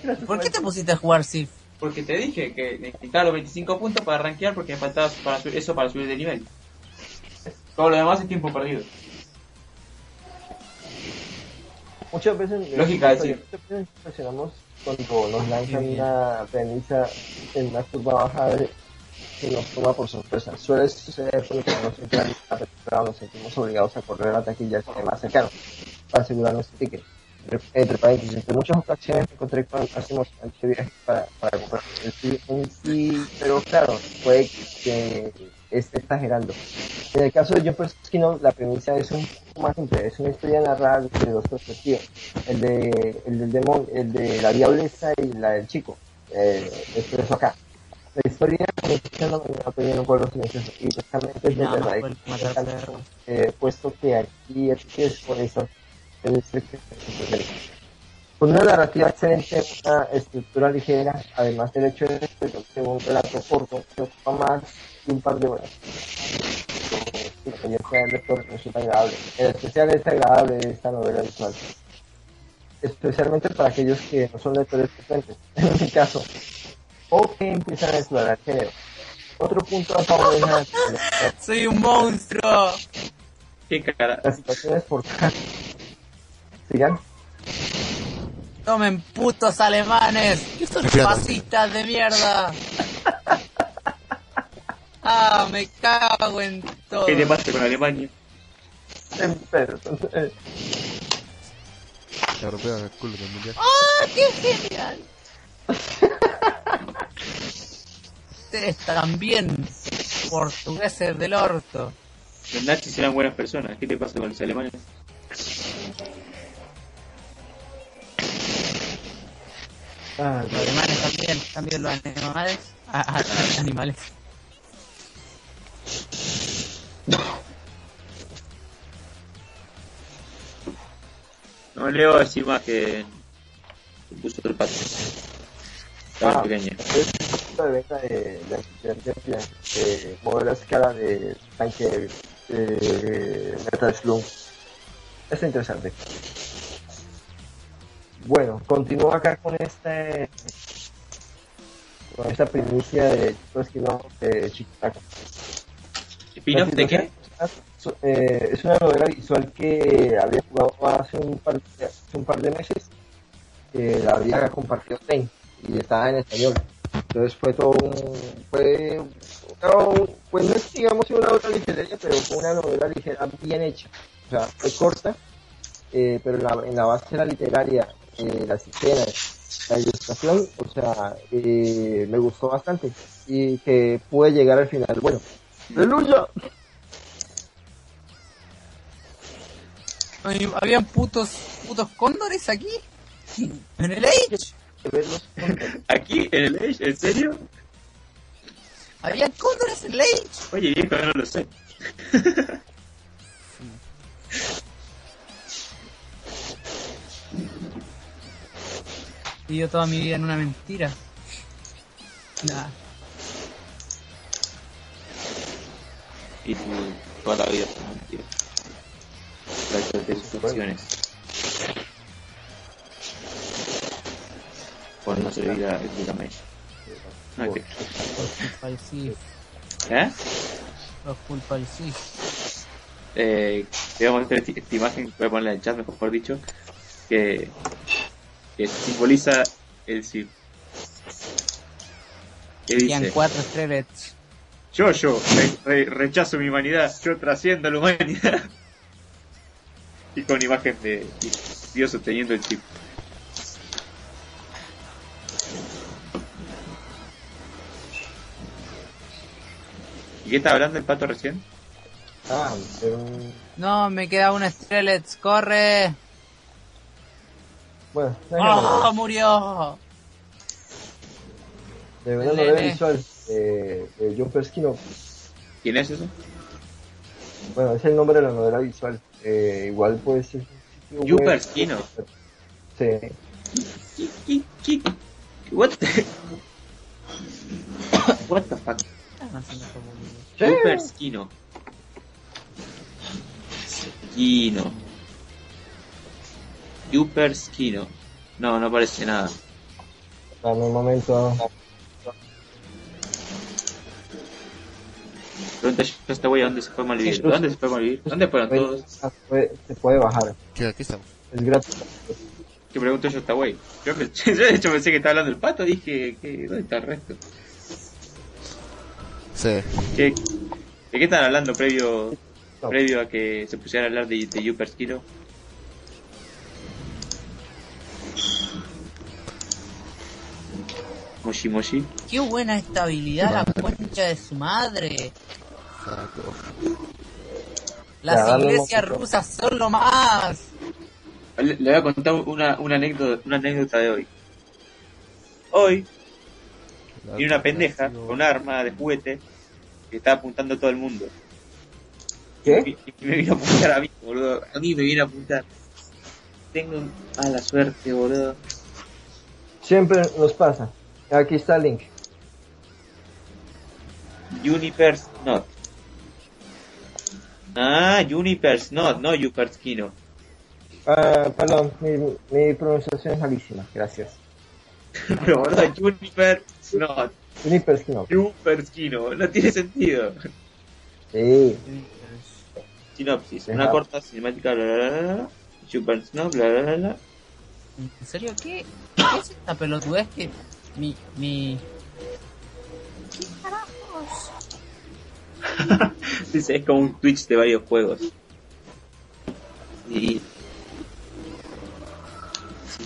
*laughs* ¿Por qué te pusiste a jugar Sif? Porque te dije que necesitaba los 25 puntos para rankear porque me faltaba para eso para subir de nivel. Todo lo demás es tiempo perdido. Muchas veces, Lógica, muchas sí. veces impresionamos cuando nos lanzan una premisa en una curva baja de- que nos toma por sorpresa. Suele suceder porque no siempre nos sentimos obligados a correr a la taquilla más cercano para asegurar nuestro ticket. Entre- paréntesis, en muchas ocasiones encontré con más emocionante viaje para, para comprar el sí, un sí, pero claro, puede que esté exagerando. En el caso de Jumper Skino, la premisa es un poco más simple, es una historia narrada desde dos perspectivas, el de el del demonio, el de la diableza y la del chico. Eh, es acá. La historia comienza en una pequeña pueblo silencioso y precisamente es de perro. eh, puesto que aquí es por eso el con una narrativa excelente, una estructura ligera, además del hecho de que un relato corto que ocupa más de un par de horas. La experiencia del lector resulta agradable. En especial es agradable esta novela visual. Especialmente para aquellos que no son lectores frecuentes, *laughs* en mi caso, o que empiezan a explorar género. Otro punto a favor de *laughs* la ¡Soy un monstruo! ¿Qué cara? las situaciones por Sigan. ¡Tomen putos alemanes! ¡Que son fascistas de mierda! ¡Ah, me cago en todo! ¿Qué te pasa con Alemania? Pero, eh, el culo. ¡Ah, qué genial! Ustedes también, portugueses del orto. Los nazis eran buenas personas. ¿Qué te pasa con los alemanes? ah, Los alemanes también, también los animales. Ah, ah, ah, animales. No leo así más que puso el pato. Estaba Ah. Punto de venta de, de, de, de, de modelo a escala de tanque de Metal Slug. Es interesante. Bueno, continúo acá con este con esta primicia de pues, que no, de Chicago. ¿Spin-off de qué? Eh, es una novela visual que había jugado hace un par hace un par de meses. Que la había compartido Zen y estaba en español. Entonces fue todo un. Fue. no, pues no es, digamos, una novela literaria, pero fue una novela ligera bien hecha. O sea, fue corta, eh, pero en la, base de la literaria, eh, las escenas, la ilustración, o sea, eh, me gustó bastante. Y que pude llegar al final. Bueno, ¡Aleluya! ¿Habían putos, putos cóndores aquí? ¿En el Age? Que. *laughs* ¿Aquí? ¿En el Age? ¿En serio? ¿Había cóndores en Lake? Oye, viejo, no lo sé. *laughs* Vivió toda mi vida en una mentira. Nah. Y tú, toda la vida fue mentira. Gracias de sus acciones. Por no servir a Gilgamesh. No, Sith. ¿Eh? Del Sith. eh, te voy a mostrar esta, esta imagen, voy a ponerla en el chat, mejor dicho, que, que simboliza el Sith. Que dice, cuatro estrellas. yo, yo, re- re- rechazo mi humanidad, yo trasciendo la humanidad. *laughs* y con imagen de Dios sosteniendo el chip. ¿Y qué estaba hablando el pato recién? Ah, pero... No, me queda una estrella. ¡Corre! Bueno, ¡Oh, murió! de verdad novela Lele. visual eh, de John Perskino. ¿Quién es eso? Bueno, es el nombre de la novela visual. Eh, igual puede ser... un John. Perskino. Sí. ¿Qué, qué, qué, what the... what the fuck? Sí. Super Skino. Skino. Super Skino. No, no aparece nada. Dame un momento. Pregunta yo a esta wey dónde se fue Malvivir. ¿Dónde se fue Malvivir? ¿Dónde fueron todos? Puede- se puede bajar. Que aquí estamos. Es gratis. ¿Qué pregunto yo a esta wey? Yo de hecho pensé que estaba hablando el pato. Dije, ¿qué, ¿dónde está el resto? Sí. ¿Qué, ¿De qué están hablando previo No. previo a que se pusieran a hablar de, de Super Skino? Moshi Moshi. ¡Qué buena estabilidad la concha de su madre! Saco. Las Ya, iglesias rusas son lo más. Le, le voy a contar una, una, anécdota, una anécdota de hoy. Hoy viene una pendeja con un arma de juguete que está apuntando a todo el mundo. ¿Qué? Y, y me vino a apuntar a mí, boludo. A mí me viene a apuntar. Tengo mala suerte, boludo. Siempre nos pasa. Aquí está el link. Universe Not. Ah, Universe Not, no Yuperskino. Ah, perdón, mi, mi pronunciación es malísima. Gracias. *laughs* Pero boludo, Universe Not. Uniperskino. Yuperskino. No tiene sentido. Sí. Sinopsis. Ajá. Una corta cinemática, bla bla bla bla. Super Snow, bla bla bla bla. ¿En serio qué? ¿Qué es esta pelotudez que mi mi *laughs* Dice, es como un Twitch de varios juegos. Y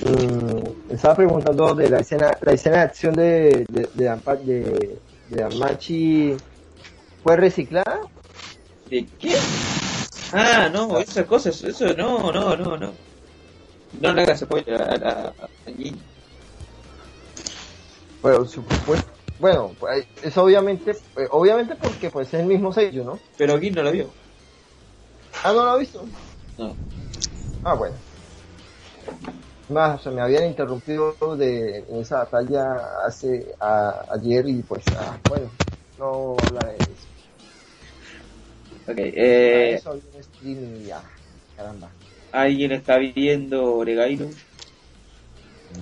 Mm, estaba preguntando de la escena, la escena de acción de, de, de, Ampa- de, de Amachi fue reciclada. ¿De qué? Ah, no, esas cosas, eso no, no, no, no. No le hagas spoiler a, a, a. Bueno, supuesto. Bueno, pues, es obviamente, eh, obviamente porque pues es el mismo sello, ¿no? Pero Jin no lo vio. Ah, no lo ha visto. No. Ah, bueno. Más, o sea, me habían interrumpido de en esa batalla hace a- ayer y pues, ah, bueno, no hablaré de eso. Ok, eh, eso un stream y ya, caramba. ¿alguien está viendo Oregaino?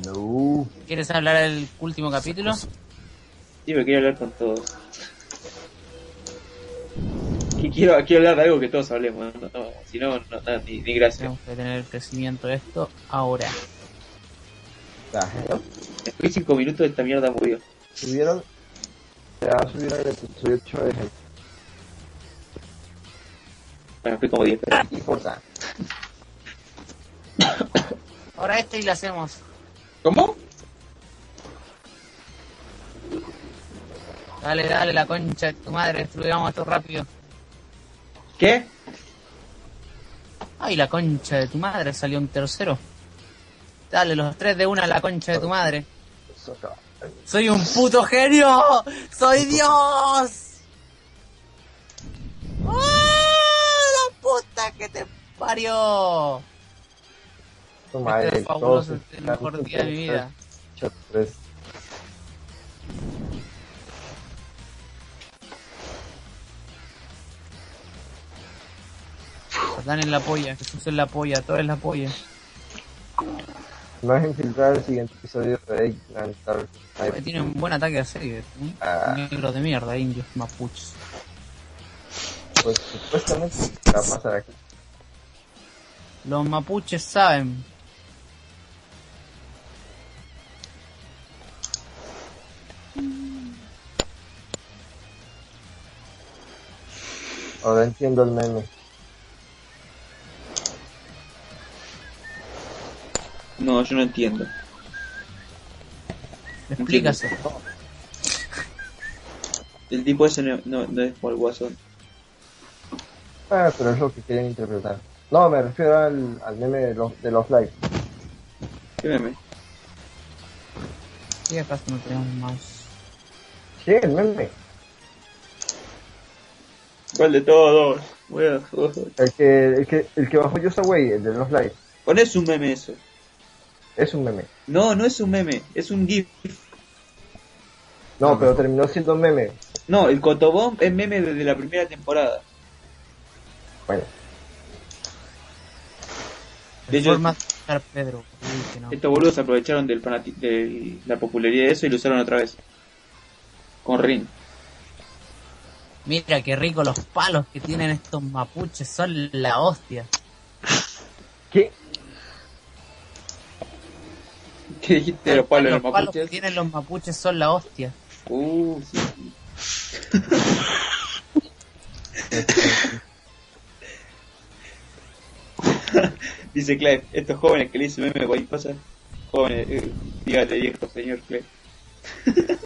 No. ¿Quieres hablar del último capítulo? Sí, me quiero hablar con todos. Quiero, quiero hablar de algo que todos hablemos, no, no, si no, no, no, ni, ni gracias. Tenemos que tener el crecimiento de esto ahora. ¿No? Después de 5 minutos esta mierda murió. Subieron, ya subieron el episodio 8 de Bueno, fui como 10, pero... No importa. Ahora este y lo hacemos. ¿Cómo? Dale, dale, la concha de tu madre, destruyamos esto rápido. ¿Qué? Ay, la concha de tu madre, salió un tercero. Dale, los tres de una a la concha de tu madre. ¡Soy un puto genio! ¡Soy Dios! ¡Ah, la puta que te parió! tu madre, Este es fabuloso, este es el mejor día de mi vida. Dan en la polla, Jesús en la polla, todo en la polla. No es infiltrar el siguiente episodio de Porque Tiene un buen ataque de serie. ¿eh? Ah. Negros de mierda, indios, mapuches. Pues supuestamente va a pasar aquí. Los mapuches saben. Ahora entiendo el meme. No, yo no entiendo. Explícase. El tipo ese no, no, no es por el guasón. Ah, pero es lo que quieren interpretar. No, me refiero al, al meme de los, de los likes. ¿Qué meme? ¿Qué acaso no tenemos más? Sí, el meme. ¿Cuál de todos? Bueno, El que, el que, el que bajó Yosa Way, el de los likes. Pones un meme eso. Es un meme. No, no es un meme, es un GIF. No, pero terminó siendo un meme. No, el Cotobomb es meme desde la primera temporada. Bueno, De hecho, Pedro. Uy, que no. estos boludos se aprovecharon del de la popularidad de eso y lo usaron otra vez. Con Rin. Mira qué rico los palos que tienen estos mapuches, son la hostia. ¿qué? ¿Qué dijiste de los palos de los los palos que tienen los mapuches son la hostia. Uh, sí. *laughs* Dice Clive, estos jóvenes que le dicen meme cualquier cosa. Jóvenes, eh, dígale viejo, señor Clive. *laughs*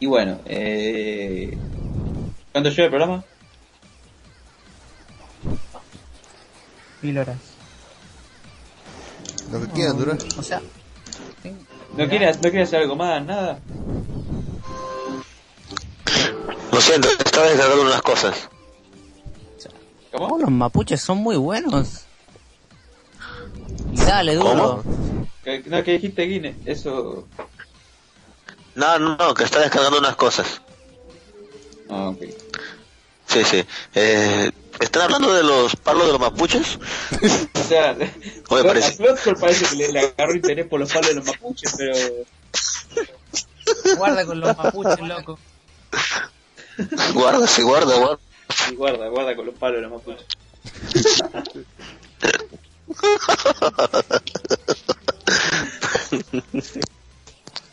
y bueno, eh... ¿cuánto lleva el programa? Mil horas. Lo que quieran durar. O sea, sí, ¿No quiere, ¿No quiere hacer algo más? ¿Nada? Lo siento, estaba descargando unas cosas. oh, ¿Cómo? los mapuches son muy buenos. Y dale, duro. ¿Qué, no, ¿qué dijiste, Guine? Eso... No, no, no, que está descargando unas cosas. Ah, ok. Sí, sí. Eh, ¿Están hablando de los palos de los mapuches? *laughs* O sea, Oye, parece- a Bloodcore parece que le, le agarró interés por los palos de los mapuches, pero... Guarda con los mapuches, loco. *laughs* Guarda, sí, guarda, guarda. Sí, guarda, guarda con los palos de los mapuches.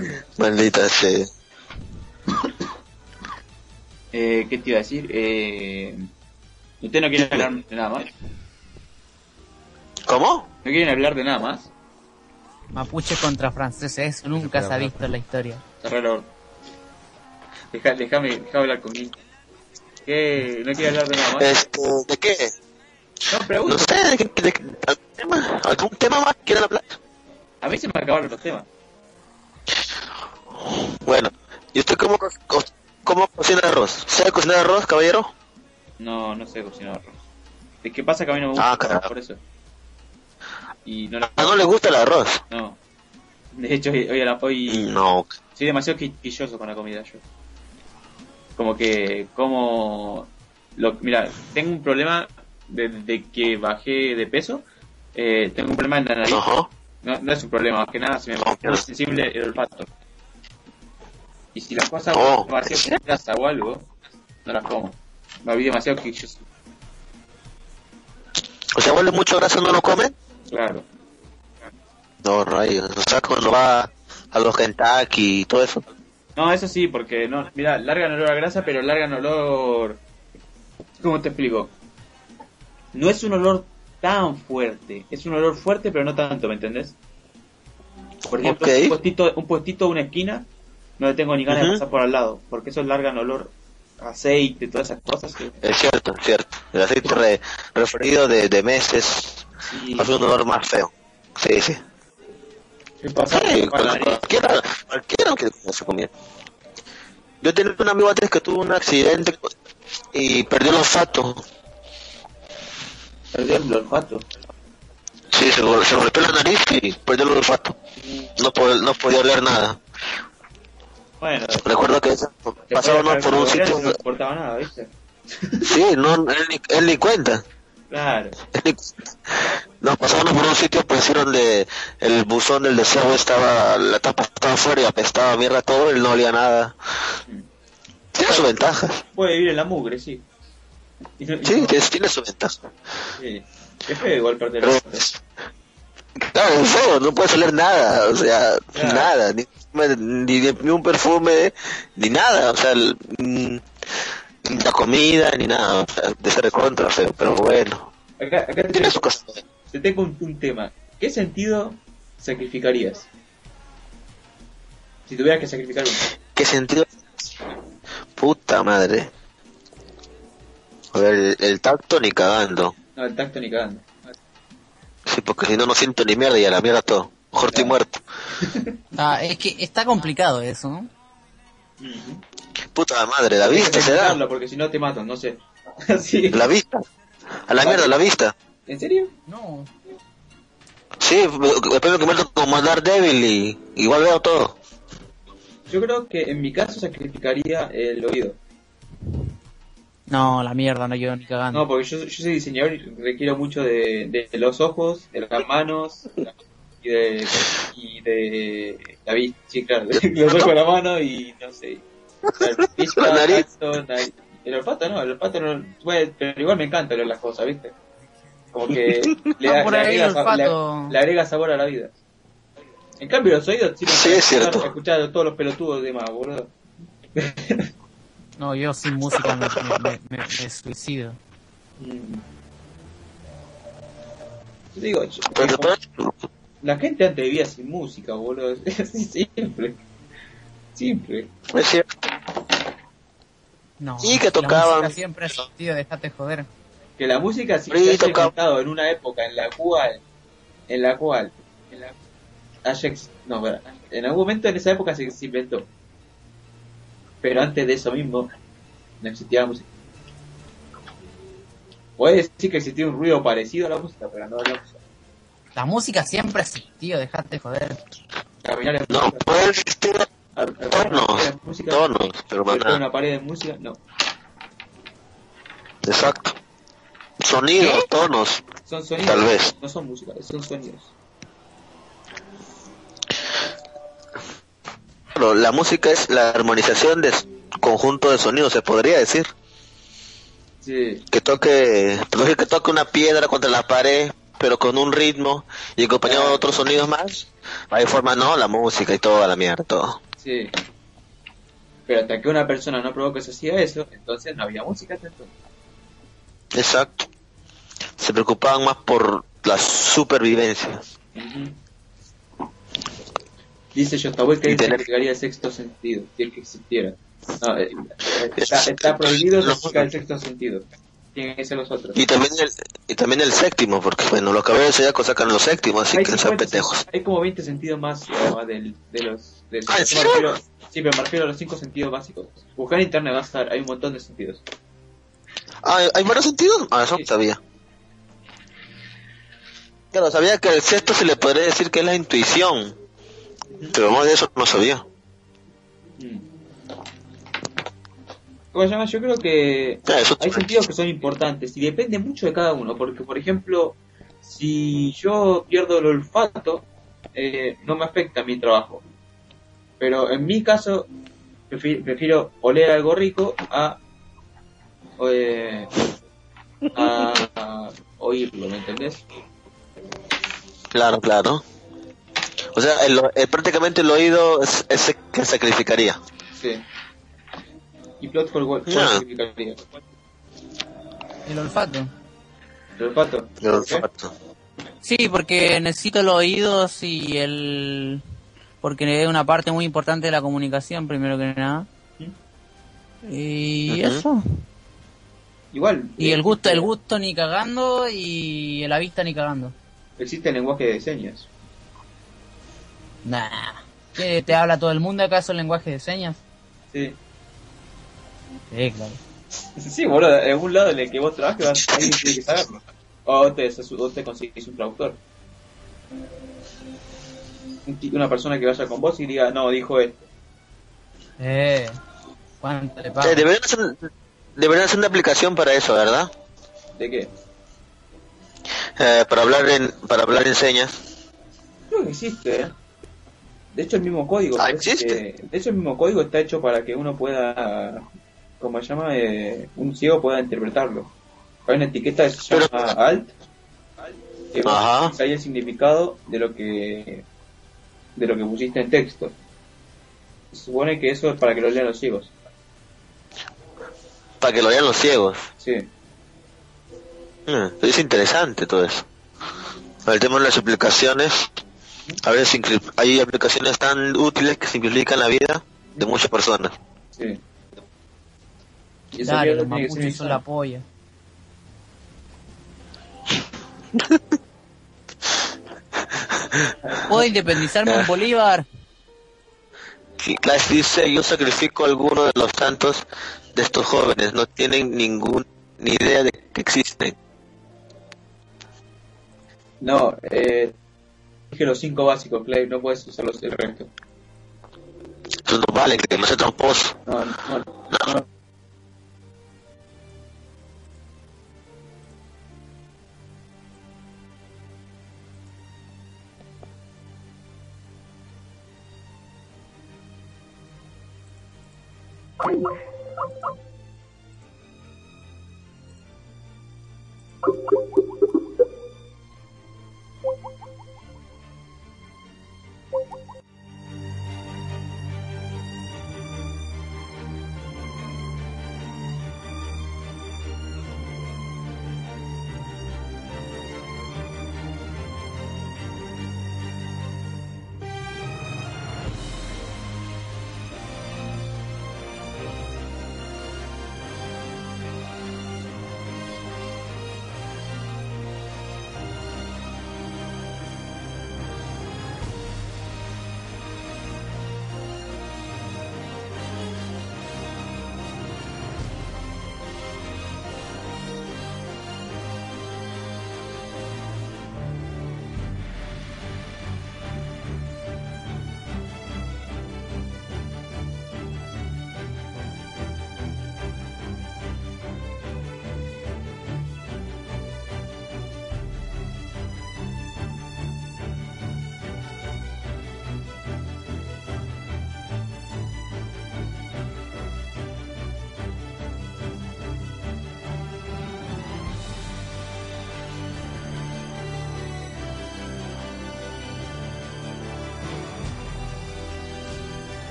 *laughs* Maldita sea. Eh, ¿Qué te iba a decir? Eh, ¿Usted no quiere hablar de nada más? ¿Cómo? ¿No quieren hablar de nada más? Mapuche contra franceses, eso nunca se ha visto en la historia. Orto. Deja, déjame, déjame hablar con Guine. ¿Qué? ¿No quiere hablar de nada más? Este, ¿De qué? No, No pregunto. sé, ¿de qué? de qué- ¿Algún tema? ¿Algún tema más quieren hablar? A mí se me acabaron los temas. Bueno, ¿y usted cómo, co- co- cómo cocina arroz? ¿Sabe cocinar arroz, caballero? No, no sé cocinar arroz. Es que pasa que a mí no me gusta Ah, el arroz, carajo. por eso. Y no, Ah, no le gusta el arroz. no. De hecho, hoy, a la- hoy No. soy demasiado quisquilloso con la comida yo. Como que, como... Lo, mira, tengo un problema desde que bajé de peso. Eh, tengo un problema en la nariz. Ajá. No, no es un problema, más que nada se me No, pone sensible el olfato. Y si las cosas Oh. demasiado con grasa o algo, no las como. Me vi demasiado quisquilloso. O sea, huele mucho grasa, ¿no lo comen? Claro. No, rayos. O sea, cuando va a los Kentucky y todo eso. No, eso sí, porque no, mira, largan olor a grasa, pero largan olor. ¿Cómo te explico? No es un olor tan fuerte. Es un olor fuerte, pero no tanto, ¿me entendés? Por ejemplo, Ok. un puestito, un puestito de una esquina, no le tengo ni ganas de Ujú. pasar por al lado, porque esos largan olor aceite, todas esas cosas. Que... Es cierto, es cierto. El aceite re- referido de, de meses Y Hace un olor más feo. Sí, sí. Sí, cualquiera, cualquiera que se comía. Yo tenía un amigo antes que tuvo un accidente y perdió el olfato. Perdió el olfato. Sí, se, se golpeó la nariz y perdió el olfato. No, pod- no podía oler nada. Bueno, Recuerdo que pasábamos por un sitio. No importaba nada, ¿viste? Sí, no, él, ni, él ni cuenta. Claro. Nos pasamos por un sitio pues sí, donde el buzón del deseo estaba, la tapa estaba fuera y apestaba mierda todo, él no olía nada. Tiene su ventaja. Puede vivir en la mugre, sí. Y no- y Sí, no- tiene, su ventaja. sí. Es feo igual perder Pero. Claro, no puedes oler nada, o sea, nada, ni, ni, ni un perfume, ni nada, o sea, el- mm, ni la comida, ni nada, o sea, de ser contra feo, pero bueno, Acá, acá te, cosa. te tengo un, un tema. ¿Qué sentido sacrificarías? Si tuvieras que sacrificar uno. ¿Qué sentido? Puta madre. A ver, el, el tacto ni cagando. No, el tacto ni cagando. Sí, porque si no, no siento ni mierda y a la mierda todo. Mejor estoy muerto. Ah, es que está complicado eso, ¿no? Puta madre, la vista se da. porque si no te matan, no sé. *laughs* sí. La vista. A la mierda, la vista. ¿En serio? No. Sí, después me convierto como Daredevil y igual veo todo. Yo creo que en mi caso sacrificaría el oído. No, la mierda, no yo ni cagando. No, porque yo, yo soy diseñador y requiero mucho de, de los ojos, de las manos y de, y de la vista. Sí, claro, de los ojos, la mano y no sé. La *laughs* vista, La nariz. tacto, nariz. El olfato no, el olfato no. Bueno, pero igual me encanta las cosas, ¿viste? Como que le, Ah, da- por le agrega, le- le agrega sabor a la vida. En cambio, los oídos Sí, para es cierto. escuchar, escuchar a todos los pelotudos de más, boludo. *laughs* No, yo sin música me, me, me- me suicido. Mm. Yo digo, yo- Pero la gente antes vivía sin música, boludo. *laughs* Así simple. Simple. es cierto. No. Sí, que la tocaban. música siempre es tío, déjate joder. Que la música sí Sí, se inventado en una época en la cual, en la cual, en la, no, en algún momento en esa época se, se inventó. Pero antes de eso mismo, no existía la música. Puedes decir que existía un ruido parecido a la música, pero no la música. La música siempre es tío, déjate joder. Caminar en No, música, puede existir ar- tonos, música, tonos, pero nada. una pared de música, no. Exacto. Sonidos, tonos. Son sonidos, Tal vez. no son música, son sonidos. La música es la armonización de conjunto de sonidos, se podría decir. Sí, Que toque, que que toque una piedra contra la pared, pero con un ritmo y acompañado de otros sonidos más. Ahí forma, no, la música y toda la mierda, todo. sí. Pero hasta que una persona no probó que se hacía eso, entonces no había música entonces. Exacto. Se preocupaban más por la supervivencia. Ujú. Dice Shostakovich que sacrificaría el sexto sentido, si el que existiera. No, eh, está, está prohibido el sexto sentido. Tienen que ser los otros. Y también el, y también el séptimo, porque bueno, los caballeros zodiacos sacan los séptimos, así hay, que sean 50 pendejos. hay como 20 sentidos más además del, de los... De, Ah, ¿en me serio? refiero- sí, pero me refiero a los cinco sentidos básicos. Buscar en internet va a estar, hay un montón de sentidos. Ah, ¿hay- ¿hay varios sentidos? Ah, eso no Sí. sabía. Claro, sabía que el sexto se le podría decir que es la intuición, pero más de eso no sabía. Mm. ¿Cómo se llama? Yo creo que Ah, hay sentidos que son importantes y depende mucho de cada uno, porque por ejemplo, si yo pierdo el olfato, eh, no me afecta mi trabajo. Pero en mi caso, prefi- prefiero oler algo rico a, eh, a, a oírlo, ¿me entendés? Claro, claro. O sea, el, el- prácticamente el oído es, que sacrificaría. Sí. Y plot hole, ¿cuál Ah. significaría? El olfato. ¿El olfato? El ¿Por qué? olfato. Sí, porque necesito los oídos y el... Porque es una parte muy importante de la comunicación, primero que nada. Y eso. Igual. Y eh, el gusto, el gusto ni cagando y la vista ni cagando. Existe el lenguaje de señas. Nah. ¿Qué, ¿Te habla todo el mundo acaso el lenguaje de señas? Sí. Sí, claro. Sí, boludo, en algún lado en el que vos trabajes, vas- alguien tiene que saberlo. O te, o te conseguís un traductor. Un Una persona que vaya con vos y diga, no, dijo esto. Eh. ¿Cuánto le pago? Eh, deberían, hacer, deberían hacer una aplicación para eso, ¿verdad? ¿De qué? Eh, para hablar en para hablar en señas. Creo que existe, ¿eh? De hecho, el mismo código. Ah, parece ¿existe? que- de hecho, el mismo código está hecho para que uno pueda, como se llama, eh, un ciego pueda interpretarlo. Hay una etiqueta que se Pero- llama alt, que Ajá. ahí el significado de lo que de lo que pusiste en texto. Se supone que eso es para que lo lean los ciegos. Para que lo vean los ciegos. Sí. Mm, es interesante todo eso. El tema de las aplicaciones. A veces hay aplicaciones tan útiles que simplifican la vida de muchas personas. Sí. Y esa Dale, los mapuches son la polla. *laughs* Puedo independizarme en Bolívar. Clash dice, yo sacrifico a alguno de los santos de estos jóvenes. No tienen ningún ni idea de que existen. No, eh, dije los cinco básicos, Clay, no puedes usar los el resto. Eso no vale, que me hace tramposo. No, no, no.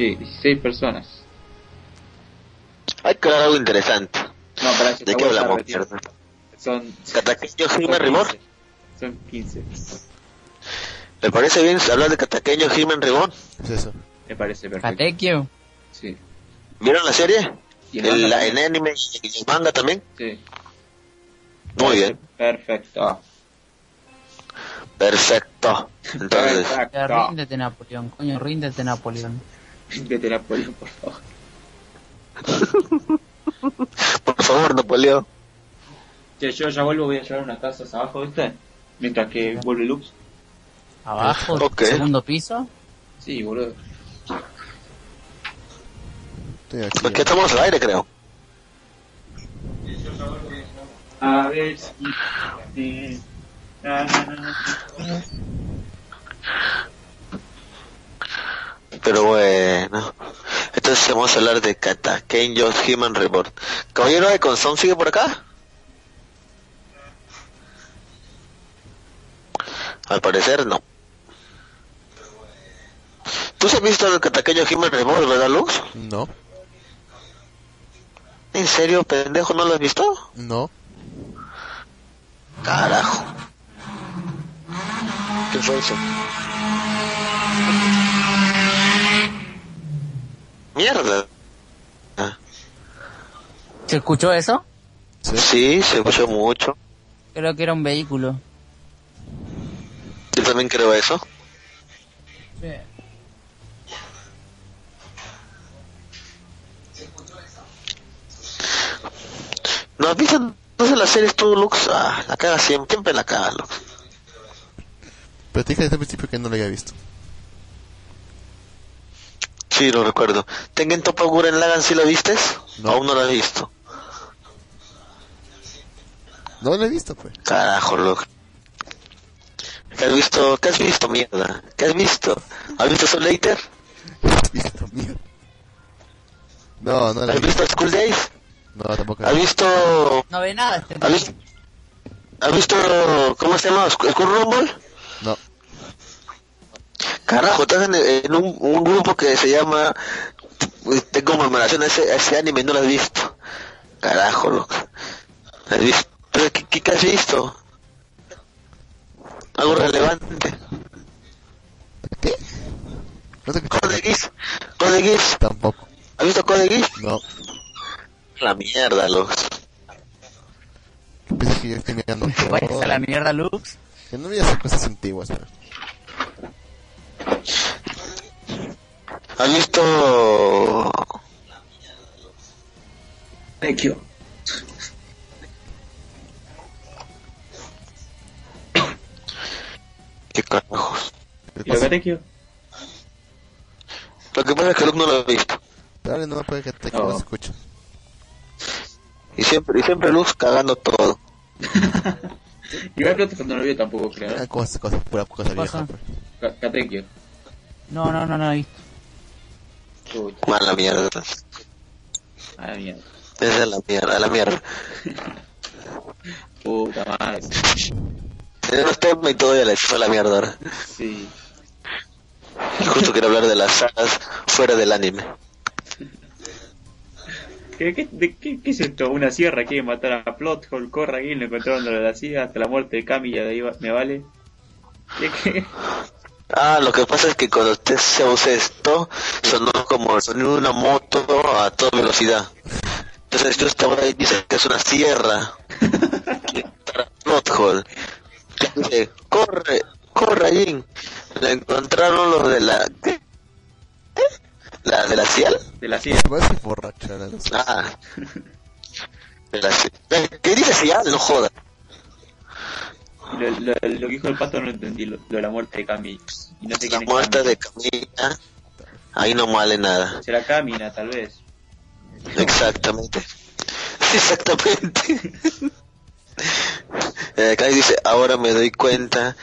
Sí, 16 personas. Hay que hablar algo interesante. No, para ¿De qué hablamos? Son, ¿Cataqueño son Jimen Rimor? 15. Son 15. ¿Me parece bien hablar de Cataqueño Jimen Ribón? Es eso. Me parece perfecto. Catequio. Sí. ¿Vieron la serie? Y el la- anime y el manga también. Sí. Muy bien, Perfecto. perfecto. *laughs* Entonces, Perfecto. ríndete Napoleón, coño, ríndete Napoleón. Vete la poli, por favor. *laughs* favor, Napoleón. Che, yo ya vuelvo, voy a llevar unas tazas abajo, ¿viste? Mientras que vuelve Lux. Abajo, Ok. segundo piso. Sí, boludo. Estoy aquí. Porque estamos al aire, creo. A ver si... Pero bueno. Entonces vamos a hablar de Katakenyo Human Reborn. Caballero de Conson sigue por acá. Al parecer no. ¿Tú has visto el Katakenyo Human Reborn, verdad, Lux? No, ¿En serio, pendejo, no lo has visto? no. Carajo. ¿Qué fue eso? Mierda. ¿Se escuchó eso? Sí. Sí, se escuchó mucho. Creo que era un vehículo. Yo también creo eso. ¿No has visto entonces las series tú, Lux? Ah, la caga siempre, siempre la caga, Lux. Pero te dije desde el principio que no lo había visto. Sí, lo recuerdo. ¿Tengen Topa Guren Lagan si lo vistes? No. Aún no lo has visto. No lo he visto, pues. Carajo, Lux. ¿Qué has visto? ¿Qué has visto, mierda? ¿Qué has visto? ¿Has visto Soul Later? Visto, *laughs* mierda. No, no lo he ¿Has visto. visto School Days? No, tampoco. ¿Has visto No ve nada ¿Has visto, ¿Has visto cómo se llama? ¿Skull Rumble? No. Carajo, estás en, en un, un grupo que se llama de conmemoración a ese, a ese anime, no lo has visto. Carajo, loco. ¿Has visto? ¿Pero qué, qué, has visto? Algo relevante. ¿Qué? No te. Code Geass. Code Geass. Tampoco. ¿Has visto Code Geass? No. La mierda, loco. Pensé que yo estoy mirando Vaya todo. a la mierda, Lux. Que no veía esas cosas antiguas, pero. ¿Has visto Vecchio. qué carajos? ¿Qué ¿Y lo pasa? Vecchio? Lo que pasa es que Luke no lo ha visto. Dale, no puede que te que No. escucha. Y siempre, y siempre Lux cagando todo. *laughs* Igual creo que cuando no lo vio tampoco, creo. Ah, cosas, cosas, pura cosa vieja, pues. Katekyo. No, no, no, no he visto. Mala mierda. a la mierda. Esa es la mierda, la mierda. Puta madre. Tenemos tema y todo ya le fue la mierda ahora. Sí. Y justo quiero hablar de las sagas fuera del anime. ¿Qué, qué, de, qué, qué es esto? ¿Una sierra? ¿Quiere matar a Plothole? Corre aquí, lo encontraron donde la hacía hasta la muerte de y de ahí va- me vale. Ah, lo que pasa es que cuando usted se usa esto, sonó como de una moto a toda velocidad. Entonces yo estaba ahí dice que es una sierra. Plothole. Dice, corre, corre allí. La encontraron los de la... ¿La de la Ciel? De la borracha luz. Ah. De la Ciel. ¿Qué dice Ciel? No joda. Lo, lo, lo que dijo el pato no lo entendí, lo, lo de la muerte de Kami. Y no sé La muerte de Camila. Ahí no vale nada. Será Kamina, tal vez. Exactamente. *laughs* Exactamente. *laughs* Eh, Acá dice, ahora me doy cuenta,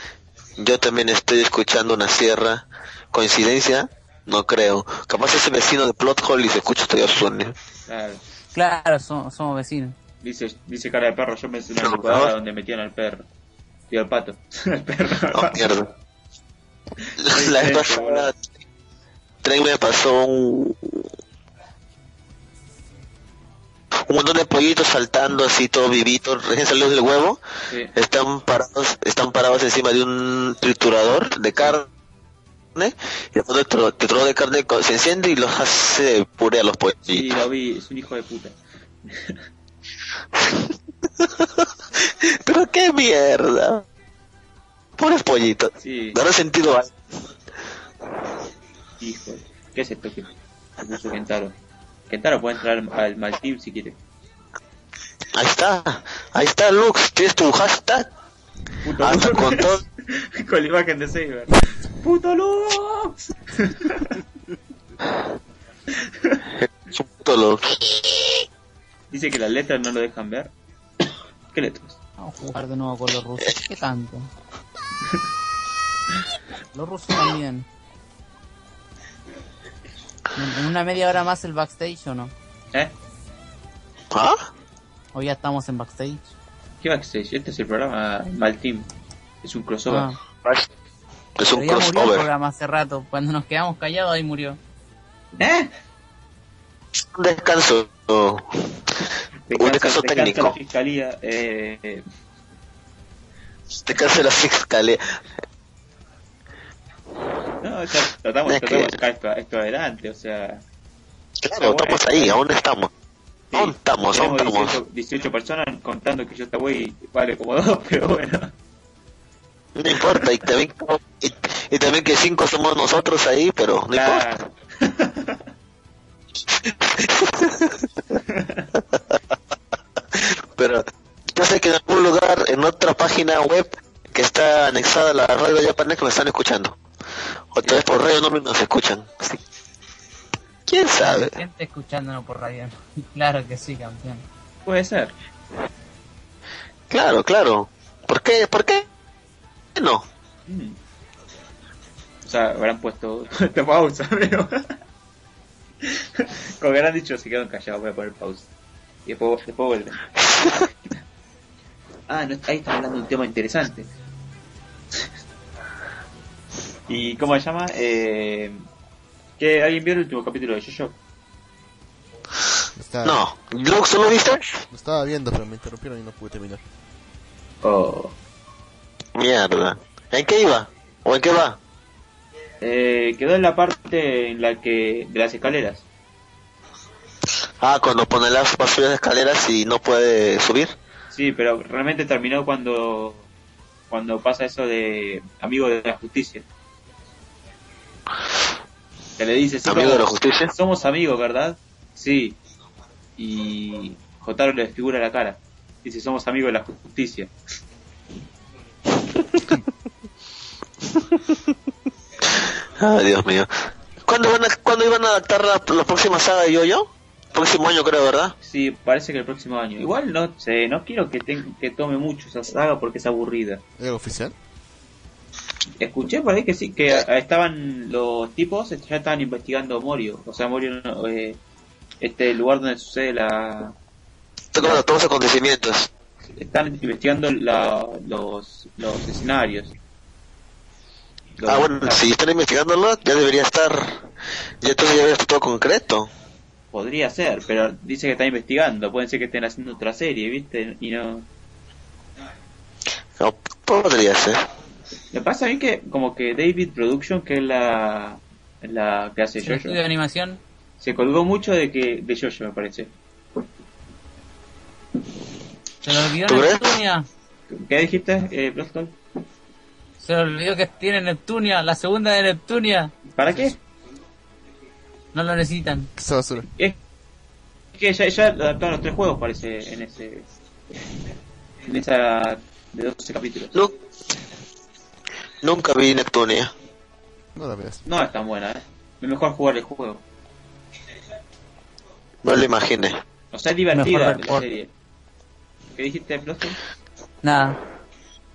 yo también estoy escuchando una sierra. ¿Coincidencia? No creo. Capaz ese vecino de Plot Hole y se escucha todavía su sonido. Claro. Claro, somos, somos vecinos. Dice, dice cara de perro, yo me hice una No, licuadora no. donde metían al perro. Y al pato. *laughs* al perro. Oh, mierda. La vez pasada, Tren me pasó un... Un montón de pollitos saltando así, todo vivito, recién salió del huevo. Sí. están parados están parados encima de un triturador de carne y después el tro- triturador de carne se enciende y los hace puré a los Sí, pollitos lo vi, es un hijo de puta. *laughs* pero qué mierda pobres pollitos Sí, no sentido algo. hijo. ¿Qué es esto que puso Kentaro? Kentaro puede entrar al, al mal team si quiere. Ahí está, ahí está Lux, tienes tu hashtag. Hasta con todo. *laughs* *laughs* Con la imagen de Saber. ¡Puto Lux! Es un puto Lux. Dice que las letras no lo dejan ver. ¿Qué letras? Vamos a jugar de nuevo con los rusos. ¿Qué tanto? Los rusos también. ¿En una media hora más el backstage o no? ¿Eh? ¿Ah? ¿O ya estamos en backstage? ¿Qué backstage? Este es el programa Mal Team. Es un crossover. Ah, Es un pero ya murió el crossover. programa hace rato. Cuando nos quedamos callados ahí murió. ¿Eh? Un descanso. Un descanso descansa técnico. la fiscalía. Eh, eh, Descanso de la fiscalía. no, o sea, tratamos, Es tratamos que- de sacar esto, esto adelante. O sea, Claro, estamos ahí, aún estamos. sí, Aún estamos, aún estamos. 18, 18 personas contando que yo esta wey vale como dos, *laughs* pero bueno. No importa, y también, y, y también que cinco somos nosotros ahí, pero no importa. Pero yo sé que en algún lugar, en otra página web que está anexada a la radio japonesa, me están escuchando. Otra vez por radio no nos escuchan. Sí. ¿Quién sabe? Gente escuchándonos por radio. *laughs* claro que sí, campeón. Puede ser. Claro, claro. ¿Por qué? ¿Por qué? No. Mm. O sea, habrán puesto *laughs* esta pausa, pero. *laughs* Como que habrán dicho, se quedan callados, voy a poner pausa. Y después, después vuelven. *laughs* ah, no, ahí están hablando de un tema interesante. ¿Y cómo se llama? Eh, ¿Que alguien vio el último capítulo de Jojo? Está- No. ¿Lux, ¿tú lo viste? Lo estaba viendo, pero me interrumpieron y no pude terminar. Oh. Mierda. ¿En qué iba? ¿O en qué va? Eh, quedó en la parte en la que. de las escaleras. Ah, cuando pone las va a subir las escaleras y no puede subir. Sí, pero realmente terminó cuando cuando pasa eso de amigo de la justicia. Que le dice, sí, Amigo de la justicia. somos amigos, ¿verdad? Sí. Y Jotaro le desfigura la cara. Dice, somos amigos de la justicia. Ay, Dios mío. ¿Cuándo, van a, ¿cuándo iban a adaptar la, la próxima saga de Yo-Yo? Próximo año creo, ¿verdad? Sí, parece que el próximo año. Igual no sé, no quiero que, ten- que tome mucho esa saga porque es aburrida. ¿Es oficial? Escuché por ahí que sí, que a- estaban los tipos, ya estaban investigando Morio. O sea, Morio, eh, este lugar donde sucede la... Todos todos los acontecimientos. Están investigando la, los, los escenarios. Los- Ah, bueno, si están investigándolo, ya debería estar. Ya debería estar todo concreto. Podría ser, pero dice que están investigando. Pueden ser que estén haciendo otra serie, ¿viste? Y no... No, podría ser. Me pasa mí que como que David Production, que es la, la que hace estudio de animación. se colgó mucho de que de Jojo, me parece. Se le olvidó. Neptunia. ¿Qué dijiste, eh, Bloston? Se le olvidó que tiene Neptunia. La segunda de Neptunia. ¿Para qué? No lo necesitan. ¿Qué esa basura? Es que ya, ya adaptaron los tres juegos, parece, en ese. En esa. de 12 capítulos. Nu- Nunca vi Neptunia. No la veas. No es tan buena, ¿eh? Es mejor jugar el juego. No lo imaginé. O sea, es divertida la serie. ¿Qué dijiste, Blossom? Nada.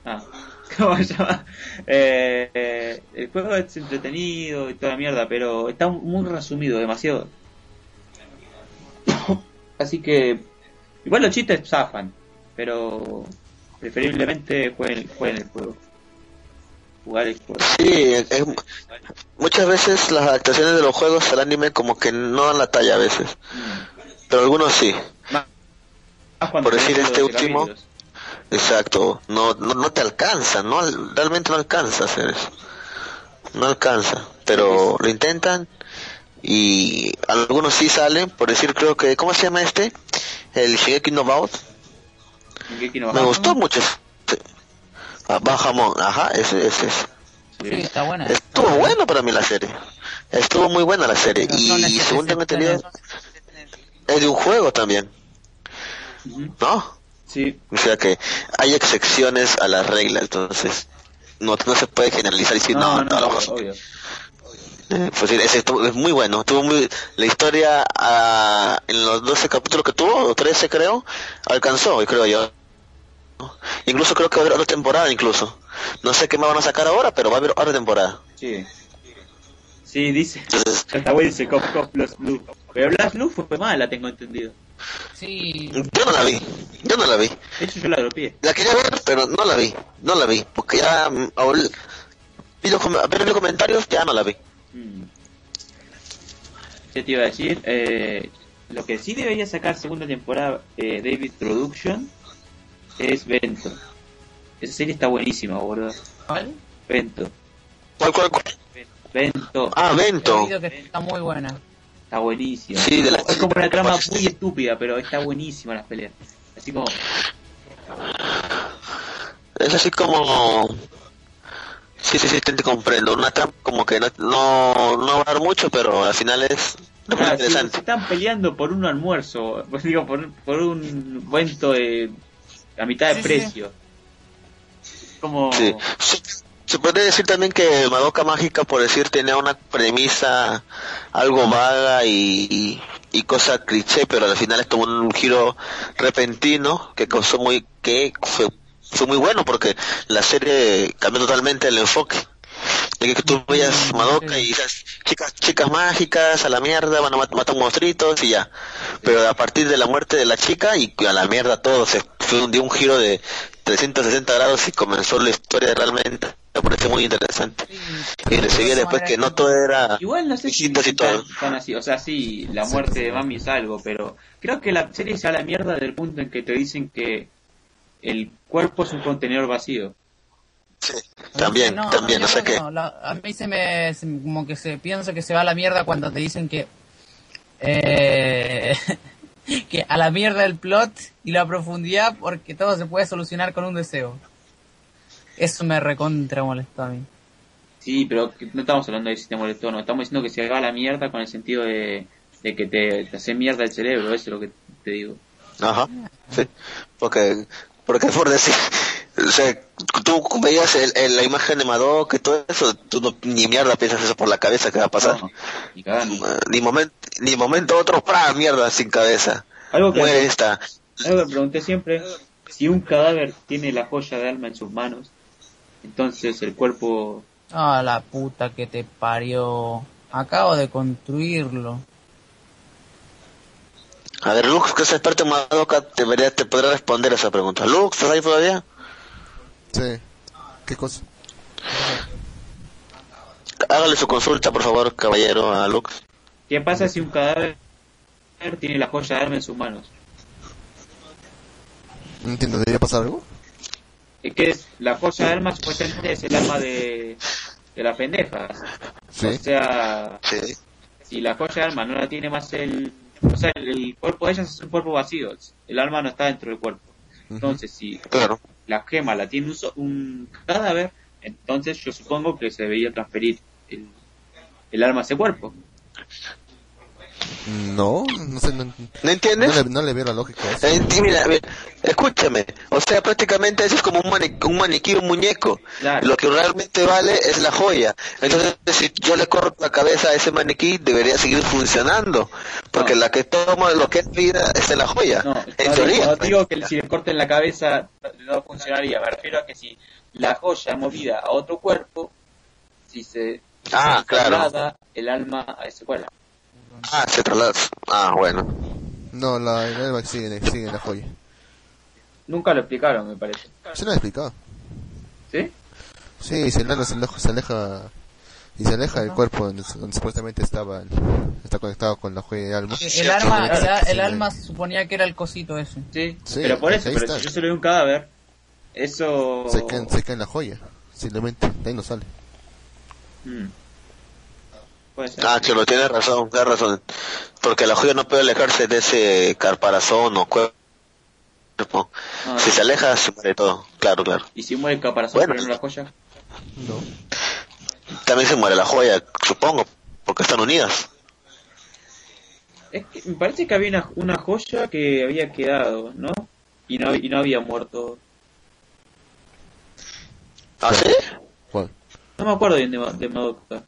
Ah, *laughs* ¿cómo se llama? Eh, eh, el juego es entretenido y toda la mierda, pero está muy resumido, demasiado. *coughs* Así que, igual los chistes zafan, pero preferiblemente jueguen, jueguen el juego. Jugar el juego. Sí, es- es- muchas veces las adaptaciones de los juegos al anime como que no dan la talla a veces. Pero algunos sí. Cuando Por decir este 12 último. Exacto. No, no, no te alcanza, no, realmente no alcanza a hacer eso. No alcanza. Pero lo intentan y algunos sí salen. Por decir, creo que, ¿cómo se llama este? El Shigeki no Baut. Me gustó mucho. ese. Ah, Bajamon, ajá, ese, ese es. Sí, está buena. Estuvo bueno para mí la serie. Estuvo muy buena la serie. Pero Y según tengo entendido, es de un juego también. ¿No? Sí, O sea que hay excepciones a la regla, entonces no, no se puede generalizar y decir, no, no, no, obvio, obvio. Eh, Pues sí, es muy bueno. Estuvo muy, la historia ah, en los 12 capítulos que tuvo, o 13 creo, alcanzó, creo yo. Incluso creo que va a haber otra temporada, incluso. No sé qué más van a sacar ahora, pero va a haber otra temporada. Sí. Sí, dice. Entonces, bueno dice Cop Cop Blue. Pero Blast Blue fue mala, tengo entendido. Sí, yo no la vi, yo no la vi. Hecho, yo la dropeé. La quería ver, pero no la vi, no la vi, porque ya ahora- vi los, com- apenas los comentarios, ya no la vi. Mm. ¿Qué te iba a decir? Eh, lo que sí debería sacar segunda temporada eh, David Production es Vento. Esa serie está buenísima, boludo. ¿cuál? Vento. ¿Cuál, cuál, cuál? Vento. Ah, He Vento. oído que está muy buena. Está buenísima. Sí, de la- Es como una trama muy estúpida, pero está buenísima las peleas. Así como... Es así como... Sí, sí, sí, te, comprendo. Una trampa como que no, no, no va a dar mucho, pero al final es muy sí, se interesante. están peleando por un almuerzo, *laughs* pues digo, por, por un cuento de, a mitad de Sí, sí. precio. Como... Sí. Se, puede decir también que Madoka Mágica, por decir, tenía una premisa algo vaga y, y, y cosa cliché, pero al final es tomó un giro repentino que causó muy, que fue, fue muy bueno porque la serie cambió totalmente el enfoque. De que tú veías Mm, Madoka y esas chicas, chicas mágicas a la mierda, van a mat- matar monstruitos y ya. Pero a partir de la muerte de la chica y a la mierda todo, se un, dio un giro de 360 grados y comenzó la historia realmente. Me parece muy interesante. Y seguía después que no todo era... Igual no sé si Distintos y todo. tan, tan así, o sea, sí, la muerte de Mami es algo, pero creo que la serie se va a la mierda del punto en que te dicen que el cuerpo es un contenedor vacío. Sí, también, No, también, yo o sea creo que... no. La- a mí se me, se- como que se piensa que se va a la mierda cuando te dicen que eh, *laughs* que a la mierda el plot y la profundidad porque todo se puede solucionar con un deseo. Eso me recontra molestó a mí. Sí, pero que no estamos hablando de si te molestó, no, estamos diciendo que se va a la mierda con el sentido de, de que te, te hace mierda el cerebro, eso es lo que te digo. Ajá, sí, porque, porque por decir, o sea, tú veías el, el- la imagen de Madoka y todo eso, tú no, ni mierda piensas eso por la cabeza que va a pasar. No. Eh, Ni momento, ni momento otro, ¡pra! mierda sin cabeza. Algo que, Muere esta. algo que pregunté siempre, si un cadáver tiene la joya de alma en sus manos, entonces el cuerpo... Ah, la puta que te parió. Acabo de construirlo. A ver, Lux, que es experto en Madoka, te, vería- te podrá responder esa pregunta. Lux, ¿estás ahí todavía? Sí. ¿Qué cosa? Hágale su consulta, por favor, caballero, a Lux. ¿Qué pasa si un cadáver tiene la joya de alma en sus manos? No entiendo, ¿debería pasar algo? Es que es, la joya de alma supuestamente es el alma de, de la pendeja. Sí. O sea, Sí. si la joya de alma no la tiene más el... O sea, el, el cuerpo de ella es un cuerpo vacío. El alma no está dentro del cuerpo. Entonces, si Claro. la gema la tiene un, so- un cadáver, entonces yo supongo que se debería transferir el, el alma a ese cuerpo. No, no sé, no, ¿No entiendes? no le, no le veo la lógica a eso. Eh, mira, mira, escúchame, o sea, prácticamente eso es como un, mani- un maniquí, un muñeco. Claro. Lo que realmente vale es la joya. Entonces, si yo le corto la cabeza a ese maniquí, debería seguir funcionando. Porque No. la que toma lo que es vida es en la joya. No, en no, teoría. no digo que si le corten la cabeza no funcionaría, me refiero a que si la joya movida a otro cuerpo, si se, Ah, se claro. traslada el alma a ese cuerpo. Ah, se traslada. Ah, bueno. No, la, el alma sigue, sigue en la joya. Nunca lo explicaron, me parece. Se lo ha explicado. ¿Sí? Sí, si el alma se aleja, se aleja y se aleja del cuerpo donde, donde supuestamente estaba, el- está conectado con la joya de alma. El alma, el, alma se suponía que era el cosito ese. Sí, Sí, pero por eso, pero si yo se lo doy un cadáver, eso... Se cae, se cae en la joya, simplemente, de ahí no sale. Mm. Puede ser. Ah, que lo tiene razón, tiene razón. Porque la joya no puede alejarse de ese caparazón o cuerpo. No, Si se aleja, se muere todo. Claro, claro. Y si muere el caparazón Bueno. pero no la joya. No. También se muere la joya, supongo, porque están unidas. Es que me parece que había una, una joya que había quedado, ¿no? Y no, y no había muerto. ¿Ah, sí? ¿Cuál? No me acuerdo bien de, de Madoka.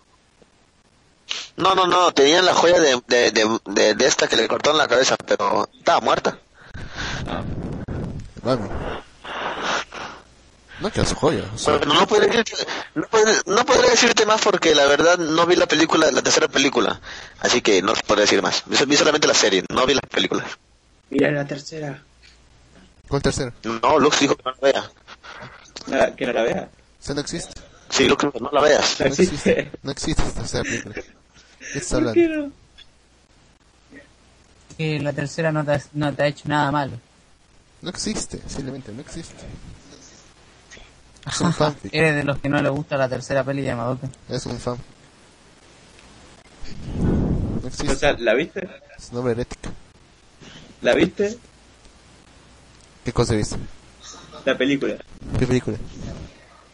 No, no, no, tenían la joya de, de, de, de, de esta que le cortaron la cabeza, pero estaba muerta. Ah. No queda su joya. o sea, Bueno, no podría decirte, no, podría, no podría decirte más porque la verdad no vi la película, la tercera película, así que no podría decir más. Vi, vi solamente la serie, no vi las películas. mira la tercera. ¿Cuál tercero? No, Lux dijo que no la vea. La- que no la vea. O sea, no existe. Sí, Lux dijo, no la veas. No existe. No existe esta tercera película. ¿Qué estás ¿Por qué hablando? no? Que la tercera no te, ha- no te ha hecho nada malo. No existe, simplemente no existe. Es un fanfic. Eres de los que no le gusta la tercera peli de Madoka. Es un fan. No O existe. sea, ¿la viste? Es una obra herética. ¿La viste? ¿Qué cosa viste? La película. ¿Qué película?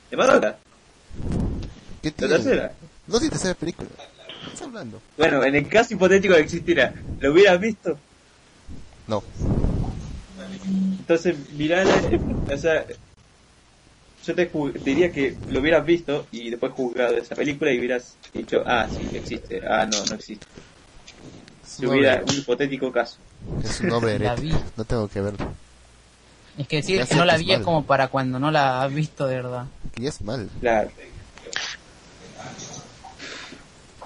¿De Madoka? ¿Qué ¿La tiene? tercera? No tiene tercera película. ¿Qué estás hablando? Bueno, en el caso hipotético de que existiera, ¿lo hubieras visto? No. Entonces, mirala, eh, o sea, yo te ju- diría que lo hubieras visto y después juzgado esa película y hubieras dicho, ah, sí, existe, ah, no, no existe. Si hubiera un hipotético caso. es herética. vi. No tengo que verlo. Es que decir que no la vi es como para cuando no la has visto de verdad. Que ya es mal. Claro.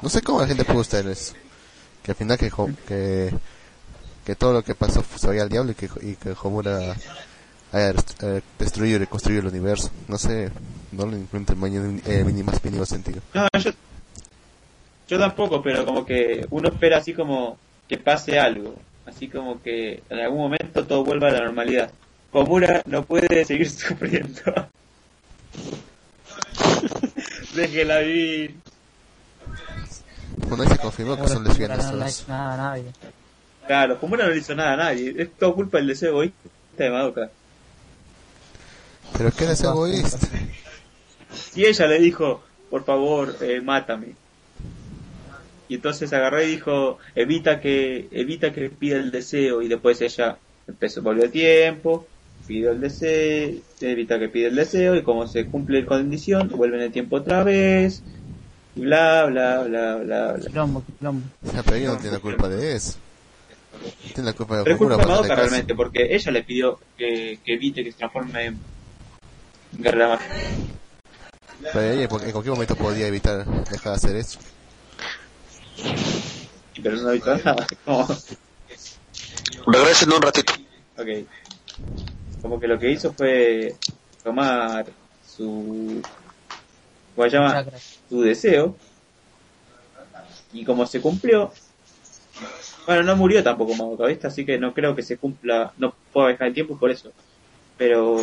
No sé cómo la gente puede gustar eso. Que al final que, que, que todo lo que pasó se vaya al diablo y que, y que Homura haya eh, destruido y reconstruido el universo. No sé, no le encuentro el mañana eh, ni más mínimo sentido. No, yo, yo tampoco, pero como que uno espera así como que pase algo. Así como que en algún momento todo vuelva a la normalidad. Komura no puede seguir *laughs* sufriendo. *laughs* Déjela vivir. Bueno, ahí se confirmó que son lesbianas no le nada a nadie. Claro, Komura no le hizo nada a nadie. Es todo culpa del deseo egoísta de Madoka. Pero que eres egoísta. Y ella le dijo, por favor, eh, mátame. Y entonces agarró y dijo, evita que, evita que pida el deseo. Y después ella empezó, volvió a tiempo, pidió el deseo, evita que pida el deseo. Y como se cumple la condición, vuelve en el tiempo otra vez. Bla, bla, bla, bla, bla. Quilombo, pero ella no tiene la culpa de eso. Tiene la culpa de Pero es culpa de Madoka realmente, porque ella le pidió que, que evite que se transforme en mágica. Pero ella en cualquier momento podía evitar dejar de hacer eso. Pero no ha visto nada. *laughs* Como- Regresen un ratito. Ok. Como que lo que hizo fue tomar su. ¿Cómo se llama? Chakra. Su deseo. Y como se cumplió. Bueno, no murió tampoco Madoka, ¿viste? Así que no creo que se cumpla. No puedo dejar el tiempo por eso. Pero.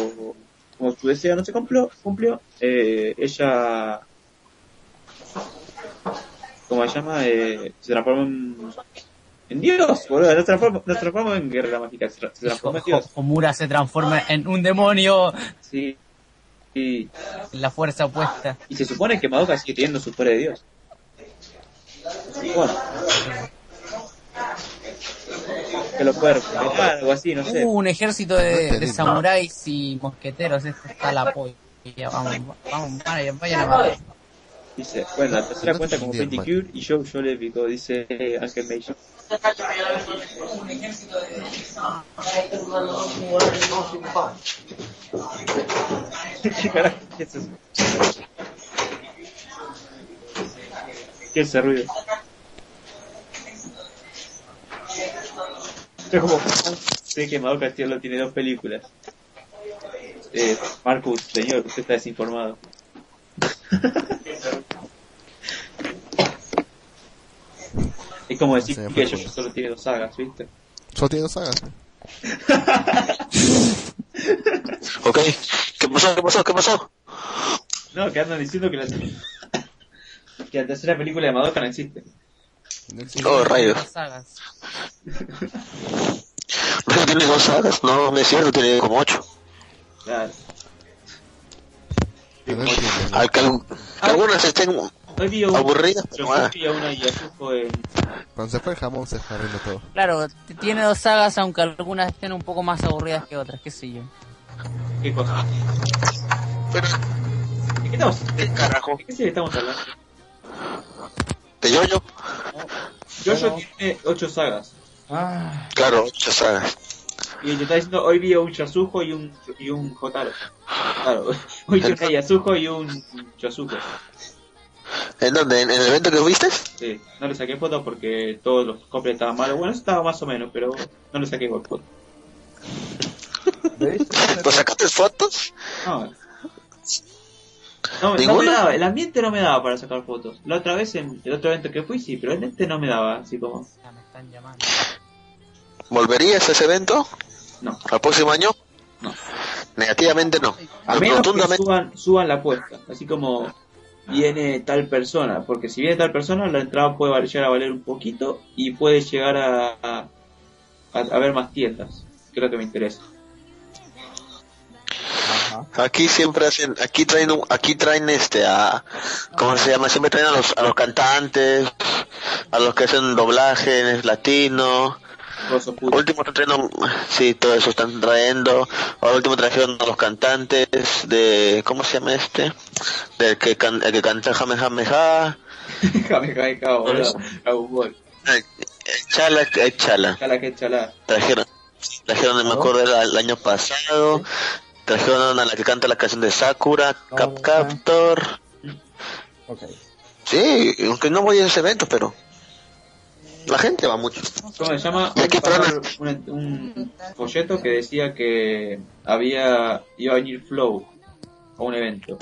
Como su deseo no se cumplió, cumplió eh, ella. ¿Cómo se llama? Eh, se transformó en. En Dios, boludo. No se transformó, no se transformó en guerrera mágica, se transformó en Dios. Homura se transforma en un demonio Sí. Y, la fuerza opuesta. y se supone que Madoka sigue teniendo su poder de Dios. Bueno. Que lo puede recuperar, algo así, no sé. Uh, un ejército de, de samuráis y mosqueteros. Esto está la polla. Vamos, vamos, vayan, vayan a matar. Dice, bueno, la tercera cuenta como Fenty Cure y Joe Joe Lévico, dice eh, Ángel Mason. *laughs* ¿Qué carajo es eso? ¿Qué es ese ruido? Es como, sé que Madoka solo tiene dos películas. Eh, Marcus, señor, usted está desinformado. *laughs* Es como decir Sí, que pues, ella solo tiene dos sagas, ¿viste? Solo tiene dos sagas. *laughs* ¿Ok? ¿Qué pasó? ¿Qué pasó? ¿Qué pasó? No, que andan diciendo que la, *laughs* que la tercera película de Madoka no existe. No existe. Oh, rayos. ¿No tiene dos sagas? No, no es cierto, tiene como ocho. Claro. ¿No? Al que algunas estén Hoy vi a un Aburrida, pero ah. Cuando se fue el jamón se fue todo. Claro, tiene dos sagas, aunque algunas estén un poco más aburridas que otras, qué sé yo. ¿Qué cosa? pero ¿De qué estamos? qué carajo. ¿De qué serie estamos hablando? De yo-yo, Jojo tiene ocho sagas. Ah, claro, ocho sagas. Y te está diciendo, hoy vi a un Yasuko y un, y un Jotaro. Claro, *laughs* hoy vi una Yasuko y un Yosuke. ¿En dónde? ¿En el evento que fuiste? Sí, no le saqué fotos porque todos los copies estaban malos. Bueno, eso estaba más o menos, pero no le saqué igual fotos. *laughs* ¿Pues sacaste fotos? No, no, no me ¿Ninguna? daba, el ambiente no me daba para sacar fotos. La otra vez en el otro evento que fui, sí, pero en este no me daba, así como, Ya me están llamando. ¿Volverías a ese evento? No. ¿Al próximo año? No. Negativamente no. A menos que suban, suban la apuesta, así como viene tal persona, porque si viene tal persona, la entrada puede llegar a valer un poquito y puede llegar a, a, a haber más tiendas, que es lo que me interesa. Aquí siempre hacen, aquí traen, aquí traen este a, ¿cómo se llama? Siempre traen a los, a los cantantes, a los que hacen doblaje latino. Último trayendo, sí, todo eso están trayendo. Ahora último trajeron a los cantantes de, ¿cómo se llama este? Del que, can, el que canta Jame Jame Ja, Jame, jame, eh, Chala, Chala. Chala que chala. Trajeron, trajeron, no me acuerdo, el año pasado. Trajeron a la que canta la canción de Sakura, Cap Captor. Ok. Sí, aunque no voy a ese evento, pero la gente va mucho. ¿Cómo se llama? ¿Y Pasar un, un folleto que decía que había iba a venir Flow a un evento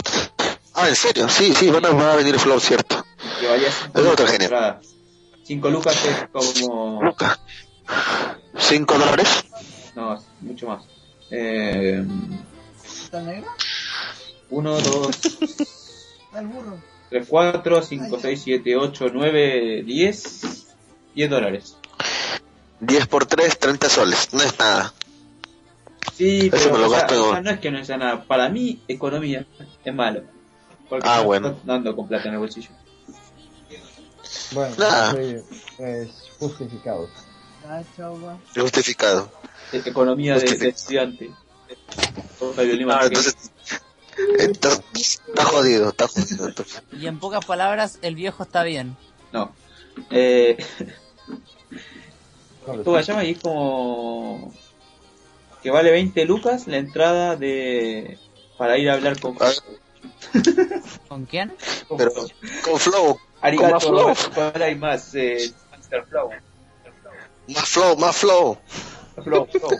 Ah, en serio, sí, sí, van a, van a venir Flow, cierto. que valía 5 Es otro lucas. genio. entrada. 5 lucas es como Luca. ¿Cinco dólares? no, mucho más. Eh, ¿Está negro? 1, 2, El burro. 3, 4, 5, 6, 7, 8, 9, 10. 10 dólares. 10 por 3, 30 soles. No es nada. Sí, Eso pero me lo o sea, gasto o sea, no es que no sea nada. Para mí, economía es malo. Porque Ah, no bueno. dando con plata en el bolsillo. Bueno, es justificado. Güey. Justificado. E- Economía de, de estudiante. Ah, entonces, entonces, está jodido, está jodido. entonces. Y en pocas palabras, el viejo está bien. No. Eh, *laughs* No, lo ¿Cómo se sé. llama? Y es como... Que vale 20 lucas la entrada de... Para ir a hablar con... *laughs* ¿Con quién? con- Pero con Flow, Arigato, con más flow. ahora hay más. Eh, Mr. Flow. más Flow, más Flow. Flow, Flow.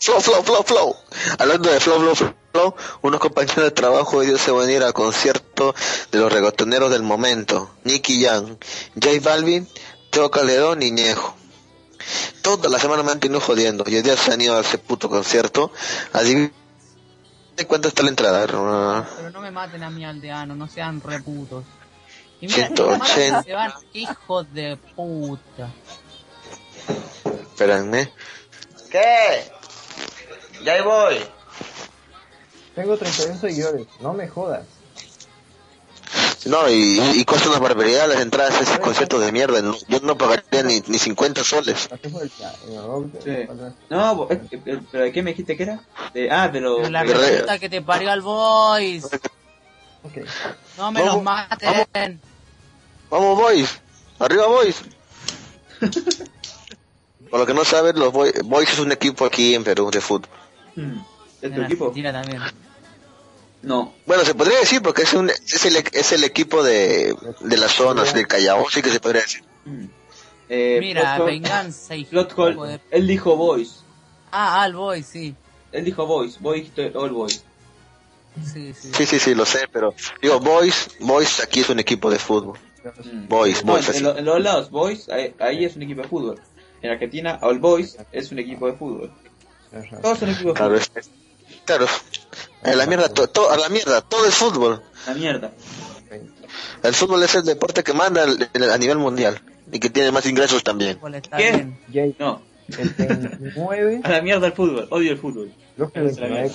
Flow, flow, flow, flow. Hablando de flow, flow, flow, unos compañeros de trabajo ellos se van a ir al concierto de los reggaetoneros del momento. Nicky Jam, J Balvin, Teo Calderón y Ñejo. Toda la semana me han tenido jodiendo y hoy día se han ido a ese puto concierto. Adivinen cuánto está la entrada. Pero no me maten a mi aldeano, no sean reputos. Y mira, 180. se van, hijos de puta. Espérenme. ¿Qué? Ya ahí voy. Tengo 31 seguidores, no me jodas. No, y, y cuesta una barbaridad las entradas a ese concierto de mierda. No- yo no pagaría ni, ni 50 soles. Sí. No, eh, eh, pero ¿de qué me dijiste que era? De, ah, de los... Pero la que te parió al boys. Ok. No me Vamos, los maten. Vamos, boys. Arriba, boys. *laughs* Por lo que no saben, los boys, boys es un equipo aquí en Perú de fútbol. Hmm, ¿Es tu equipo? Argentina también. No. Bueno, se podría decir porque es, un, es, el, es el equipo de, de las zonas del Callao, sí que se podría decir. Hmm. Eh, Mira, Plot venganza y Plot Hole, él dijo boys. Ah, al boys, sí. Él dijo boys, boys, all boys. Sí, sí. Sí, sí, sí, lo sé, pero digo, boys, boys aquí es un equipo de fútbol. Hmm. Boys, No, boys, en, lo- en los lados, boys, ahí, ahí es un equipo de fútbol. En Argentina, all boys es un equipo de fútbol. Todos son equipos de Claro, fútbol. es- claro. A la mierda, to- to- a la mierda, todo es fútbol. La mierda. El fútbol es el deporte que manda el- el- a nivel mundial y que tiene más ingresos también. ¿Qué? No, el 29, *laughs* a la mierda el fútbol, odio el fútbol. creo que el 29,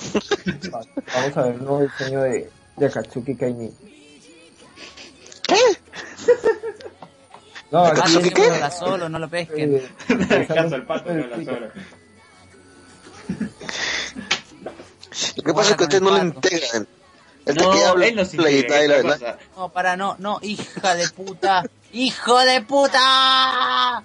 vamos a ver un nuevo diseño de, de Akatsuki Kaini. ¿Qué? No, ¿Acaso aquí que Pato qué? habla solo, no lo pesquen. eh, *laughs* El pato no habla solo. Lo que pasa es que ustedes no lo integran. El que No, habla él no se la integra, guitarra y la- cosa. No, para, no, no, hija de puta. ¡Hijo de puta!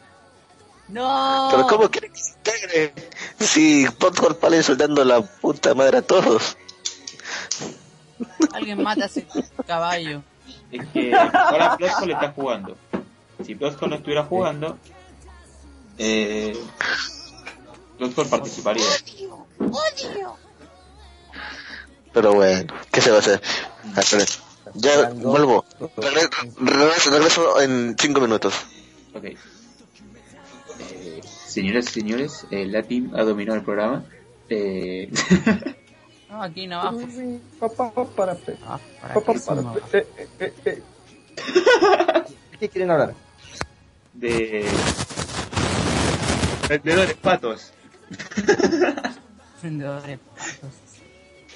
¡No! Pero ¿cómo quieren que se integre? Si Podcast Pal soltando la puta madre a todos. Alguien mata a ese caballo. Es que ahora Plotzko le está jugando. Si Plotzko no estuviera jugando, eh, Plotzko participaría. Pero bueno, ¿qué se va a hacer? A ver, Ya vuelvo. Regre- Regreso, regreso en cinco minutos. Ok. Eh, señoras y señores, eh, la team ha dominado el programa. Eh, *laughs* No, aquí no abajo. Papá, para, pe- Ah, eh, eh, eh, eh. ¿Qué quieren hablar? de vendedores patos. Vendedores patos.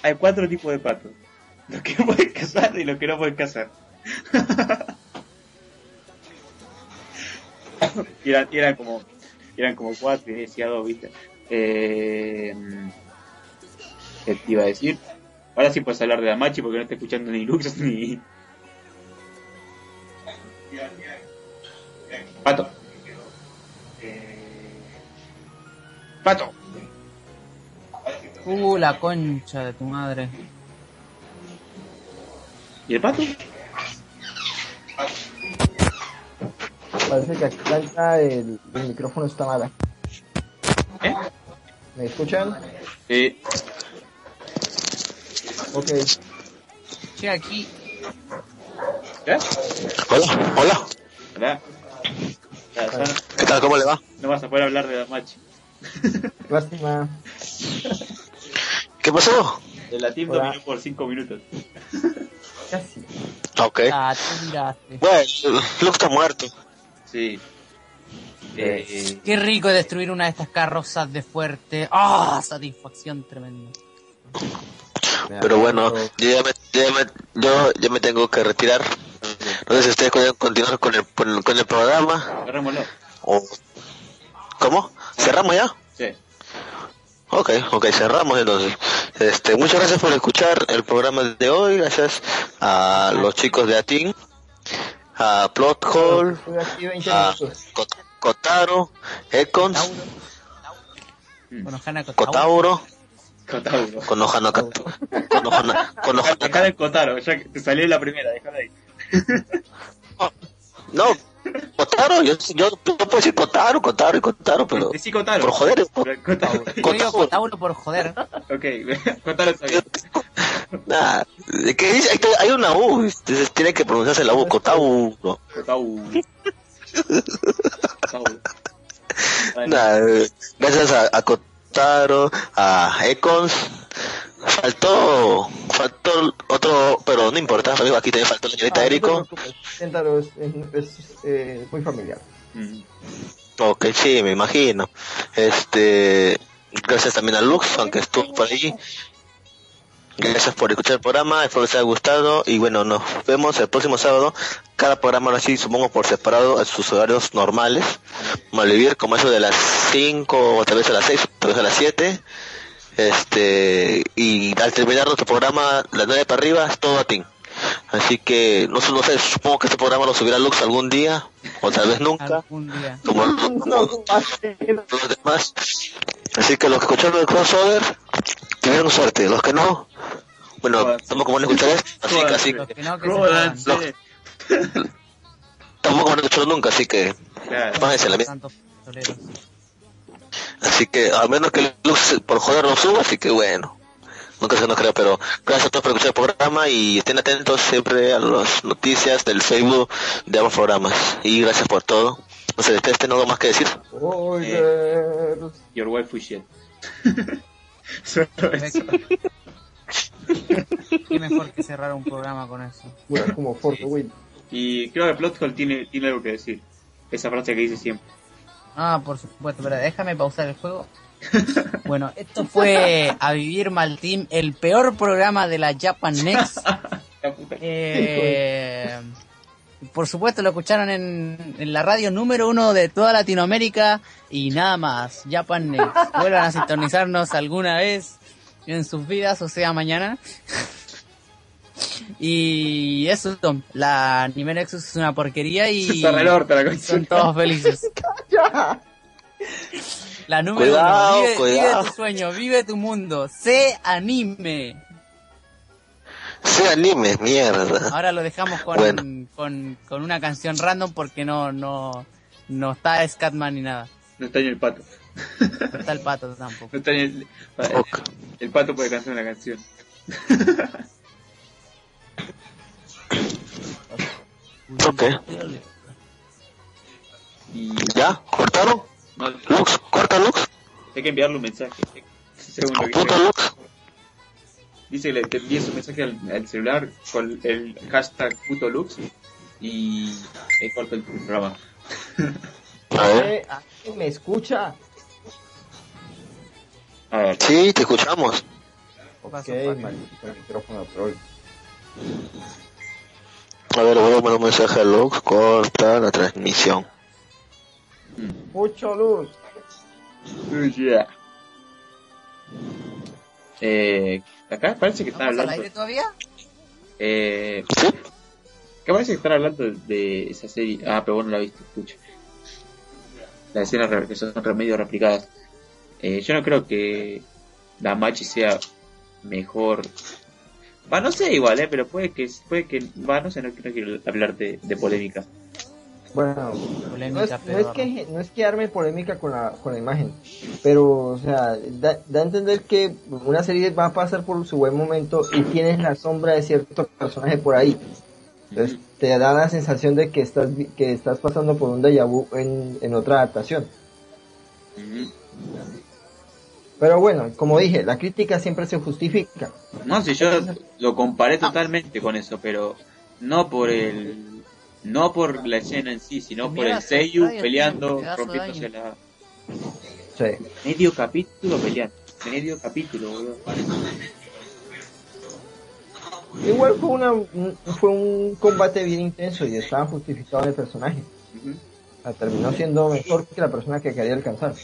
Hay cuatro tipos de patos. Los que *laughs* pueden cazar y los que no pueden cazar. y *laughs* eran, y eran como eran como cuatro y decía dos, viste. Eh, ¿Qué te iba a decir? Ahora sí puedes hablar de la machi porque no está escuchando ni Lux *laughs* ni. Pato. Pato. Uh, la concha de tu madre. ¿Y el pato? Parece que acá el, el micrófono está mal. ¿Eh? ¿Me escuchan? Eh, Ok. Che, aquí. ¿eh? Hola, hola. Hola. ¿Qué tal? ¿Cómo le va? no vas a poder hablar de la machi. Lástima. *laughs* ¿Qué pasó? La team Hola. dominó por 5 minutos. Casi. Ok. Ah, te. Bueno, Luke está muerto. Sí. Eh, Qué rico destruir una de estas carrozas de fuerte. ¡Ah! satisfacción tremenda. Pero bueno, yo ya me, yo ya me, yo ya me tengo que retirar. No sé si ustedes pueden continuar con el, con el, con el programa. agarrémoslo. O... ¿Cómo? ¿Cerramos ya? Ok, ok, cerramos entonces. Este, muchas gracias por escuchar el programa de hoy. Gracias a los chicos de Atin, a Plot 20 a Kotaro, Econs, Mm. Con Ojana Kotauro, Cotauro. con de Kotaro, ya que te salió la primera, déjala ahí. No, Kotaro, yo, yo, yo puedo decir Kotaro, Kotaro y Kotaro, pero Decí Kotaro. por joder, Pero *laughs* Kotaro. Yo digo Cotauro por joder. ok, *laughs* Kotaro está bien. *laughs* Nah, ¿de qué dice? Hay, una U, entonces tiene que pronunciarse la U. Kotauro. Kotauro. Vale. Nah, eh, gracias a, a Kotaro, a Econs. Faltó, faltó otro, pero no importa, amigo, aquí también faltó la señorita Ah, Eriko. No es, es, es, eh, muy familiar. Mm. Ok, sí, me imagino. Este, gracias también a Lux, aunque estuvo por ahí. Gracias por escuchar el programa, espero les haya gustado y bueno, nos vemos el próximo sábado. Cada programa ahora sí, supongo por separado a sus horarios normales. Malvivir como eso de las 5 o tal vez a las 6, tal vez a las 7. Este, y al terminar nuestro programa, las 9 para arriba, es todo a ti. Así que, no, sé, no sé, supongo que este programa lo subirá Lux algún día, o tal vez nunca día. como, como los demás. Así que los que escucharon el crossover tuvieron suerte, los que no, bueno, Joder. tampoco van a escuchar esto, así que, así, Los que no, que tampoco van a escucharlo nunca, así que Claro. pájense la mierda. Así que, al menos que Lux por joder lo suba, así que bueno. Nunca se no creo, pero gracias a todos por escuchar el programa y estén atentos siempre a las noticias del Facebook de ambos programas. Y gracias por todo. No sé, ¿ustedes tienen algo más que decir? Oilers. Your wife is shit. *laughs* Solo eso. Qué mejor que cerrar un programa con eso. Pura como Fort Win. Y creo que Plothole tiene, tiene algo que decir. Esa frase que dice siempre. Ah, por supuesto, pero déjame pausar el juego. *laughs* Bueno, esto fue A Vivir Mal Team, el peor programa de la Japan Next. *laughs* Eh, por supuesto lo escucharon en, en la radio número uno de toda Latinoamérica y nada más. Japan Next. Vuelvan a sintonizarnos alguna vez en sus vidas, o sea, mañana. *laughs* Y eso, la Anime Nexus es una porquería y, *laughs* orto la son todos felices. *laughs* La número Cuidado, uno, vive, cuidado. vive tu sueño, vive tu mundo, sé anime. Sí, anime, mierda. Ahora lo dejamos con, Bueno. con, con una canción random porque no, no, no está Scatman ni nada. No está ni el pato. No está el pato tampoco. No está ni el, el pato puede cantar una canción. *laughs* Ok. Y ¿Ya? ¿Cortaron? no, Lux, corta Lux. hay que enviarle un mensaje. Según lo que. Lux. Dice que le te envíes un mensaje al, al celular con el hashtag puto lux y ahí corta el programa. *laughs* A ver. Eh, ¿alguien ¿Me escucha? A ver, Sí, te escuchamos. Ok, maldito micrófono troll. A ver, voy a mandar un mensaje a Lux. Corta la transmisión. Mucho luz. Yeah. Eh, acá parece que están ¿Vamos al hablando. aire todavía? Eh, ¿Sí? acá parece que están hablando de esa serie. Ah, pero vos no la viste, escucha. Las escenas re- que son medio replicadas. Eh, yo no creo que la Machi sea mejor. Va, no sé igual, eh, pero puede que, puede que, va, no sé, no, no quiero hablar de, de polémica. Bueno, Polémica, no es, no pero- es que no es que arme polémica con la, con la imagen, pero o sea, da, da a entender que una serie va a pasar por su buen momento y tienes la sombra de cierto personaje por ahí. Entonces te da la sensación de que estás vi- que estás pasando por un déjà vu en, en otra adaptación. Pero bueno, como dije, la crítica siempre se justifica. No sé, yo lo comparé totalmente con eso, pero no por el no por la escena en sí, sino por el Seiyu peleando, rompiéndose la Sí. medio capítulo peleando, medio capítulo, boludo. Igual fue una un- fue un combate bien intenso y estaba justificado en el personaje. Terminó siendo mejor que la persona que quería alcanzar.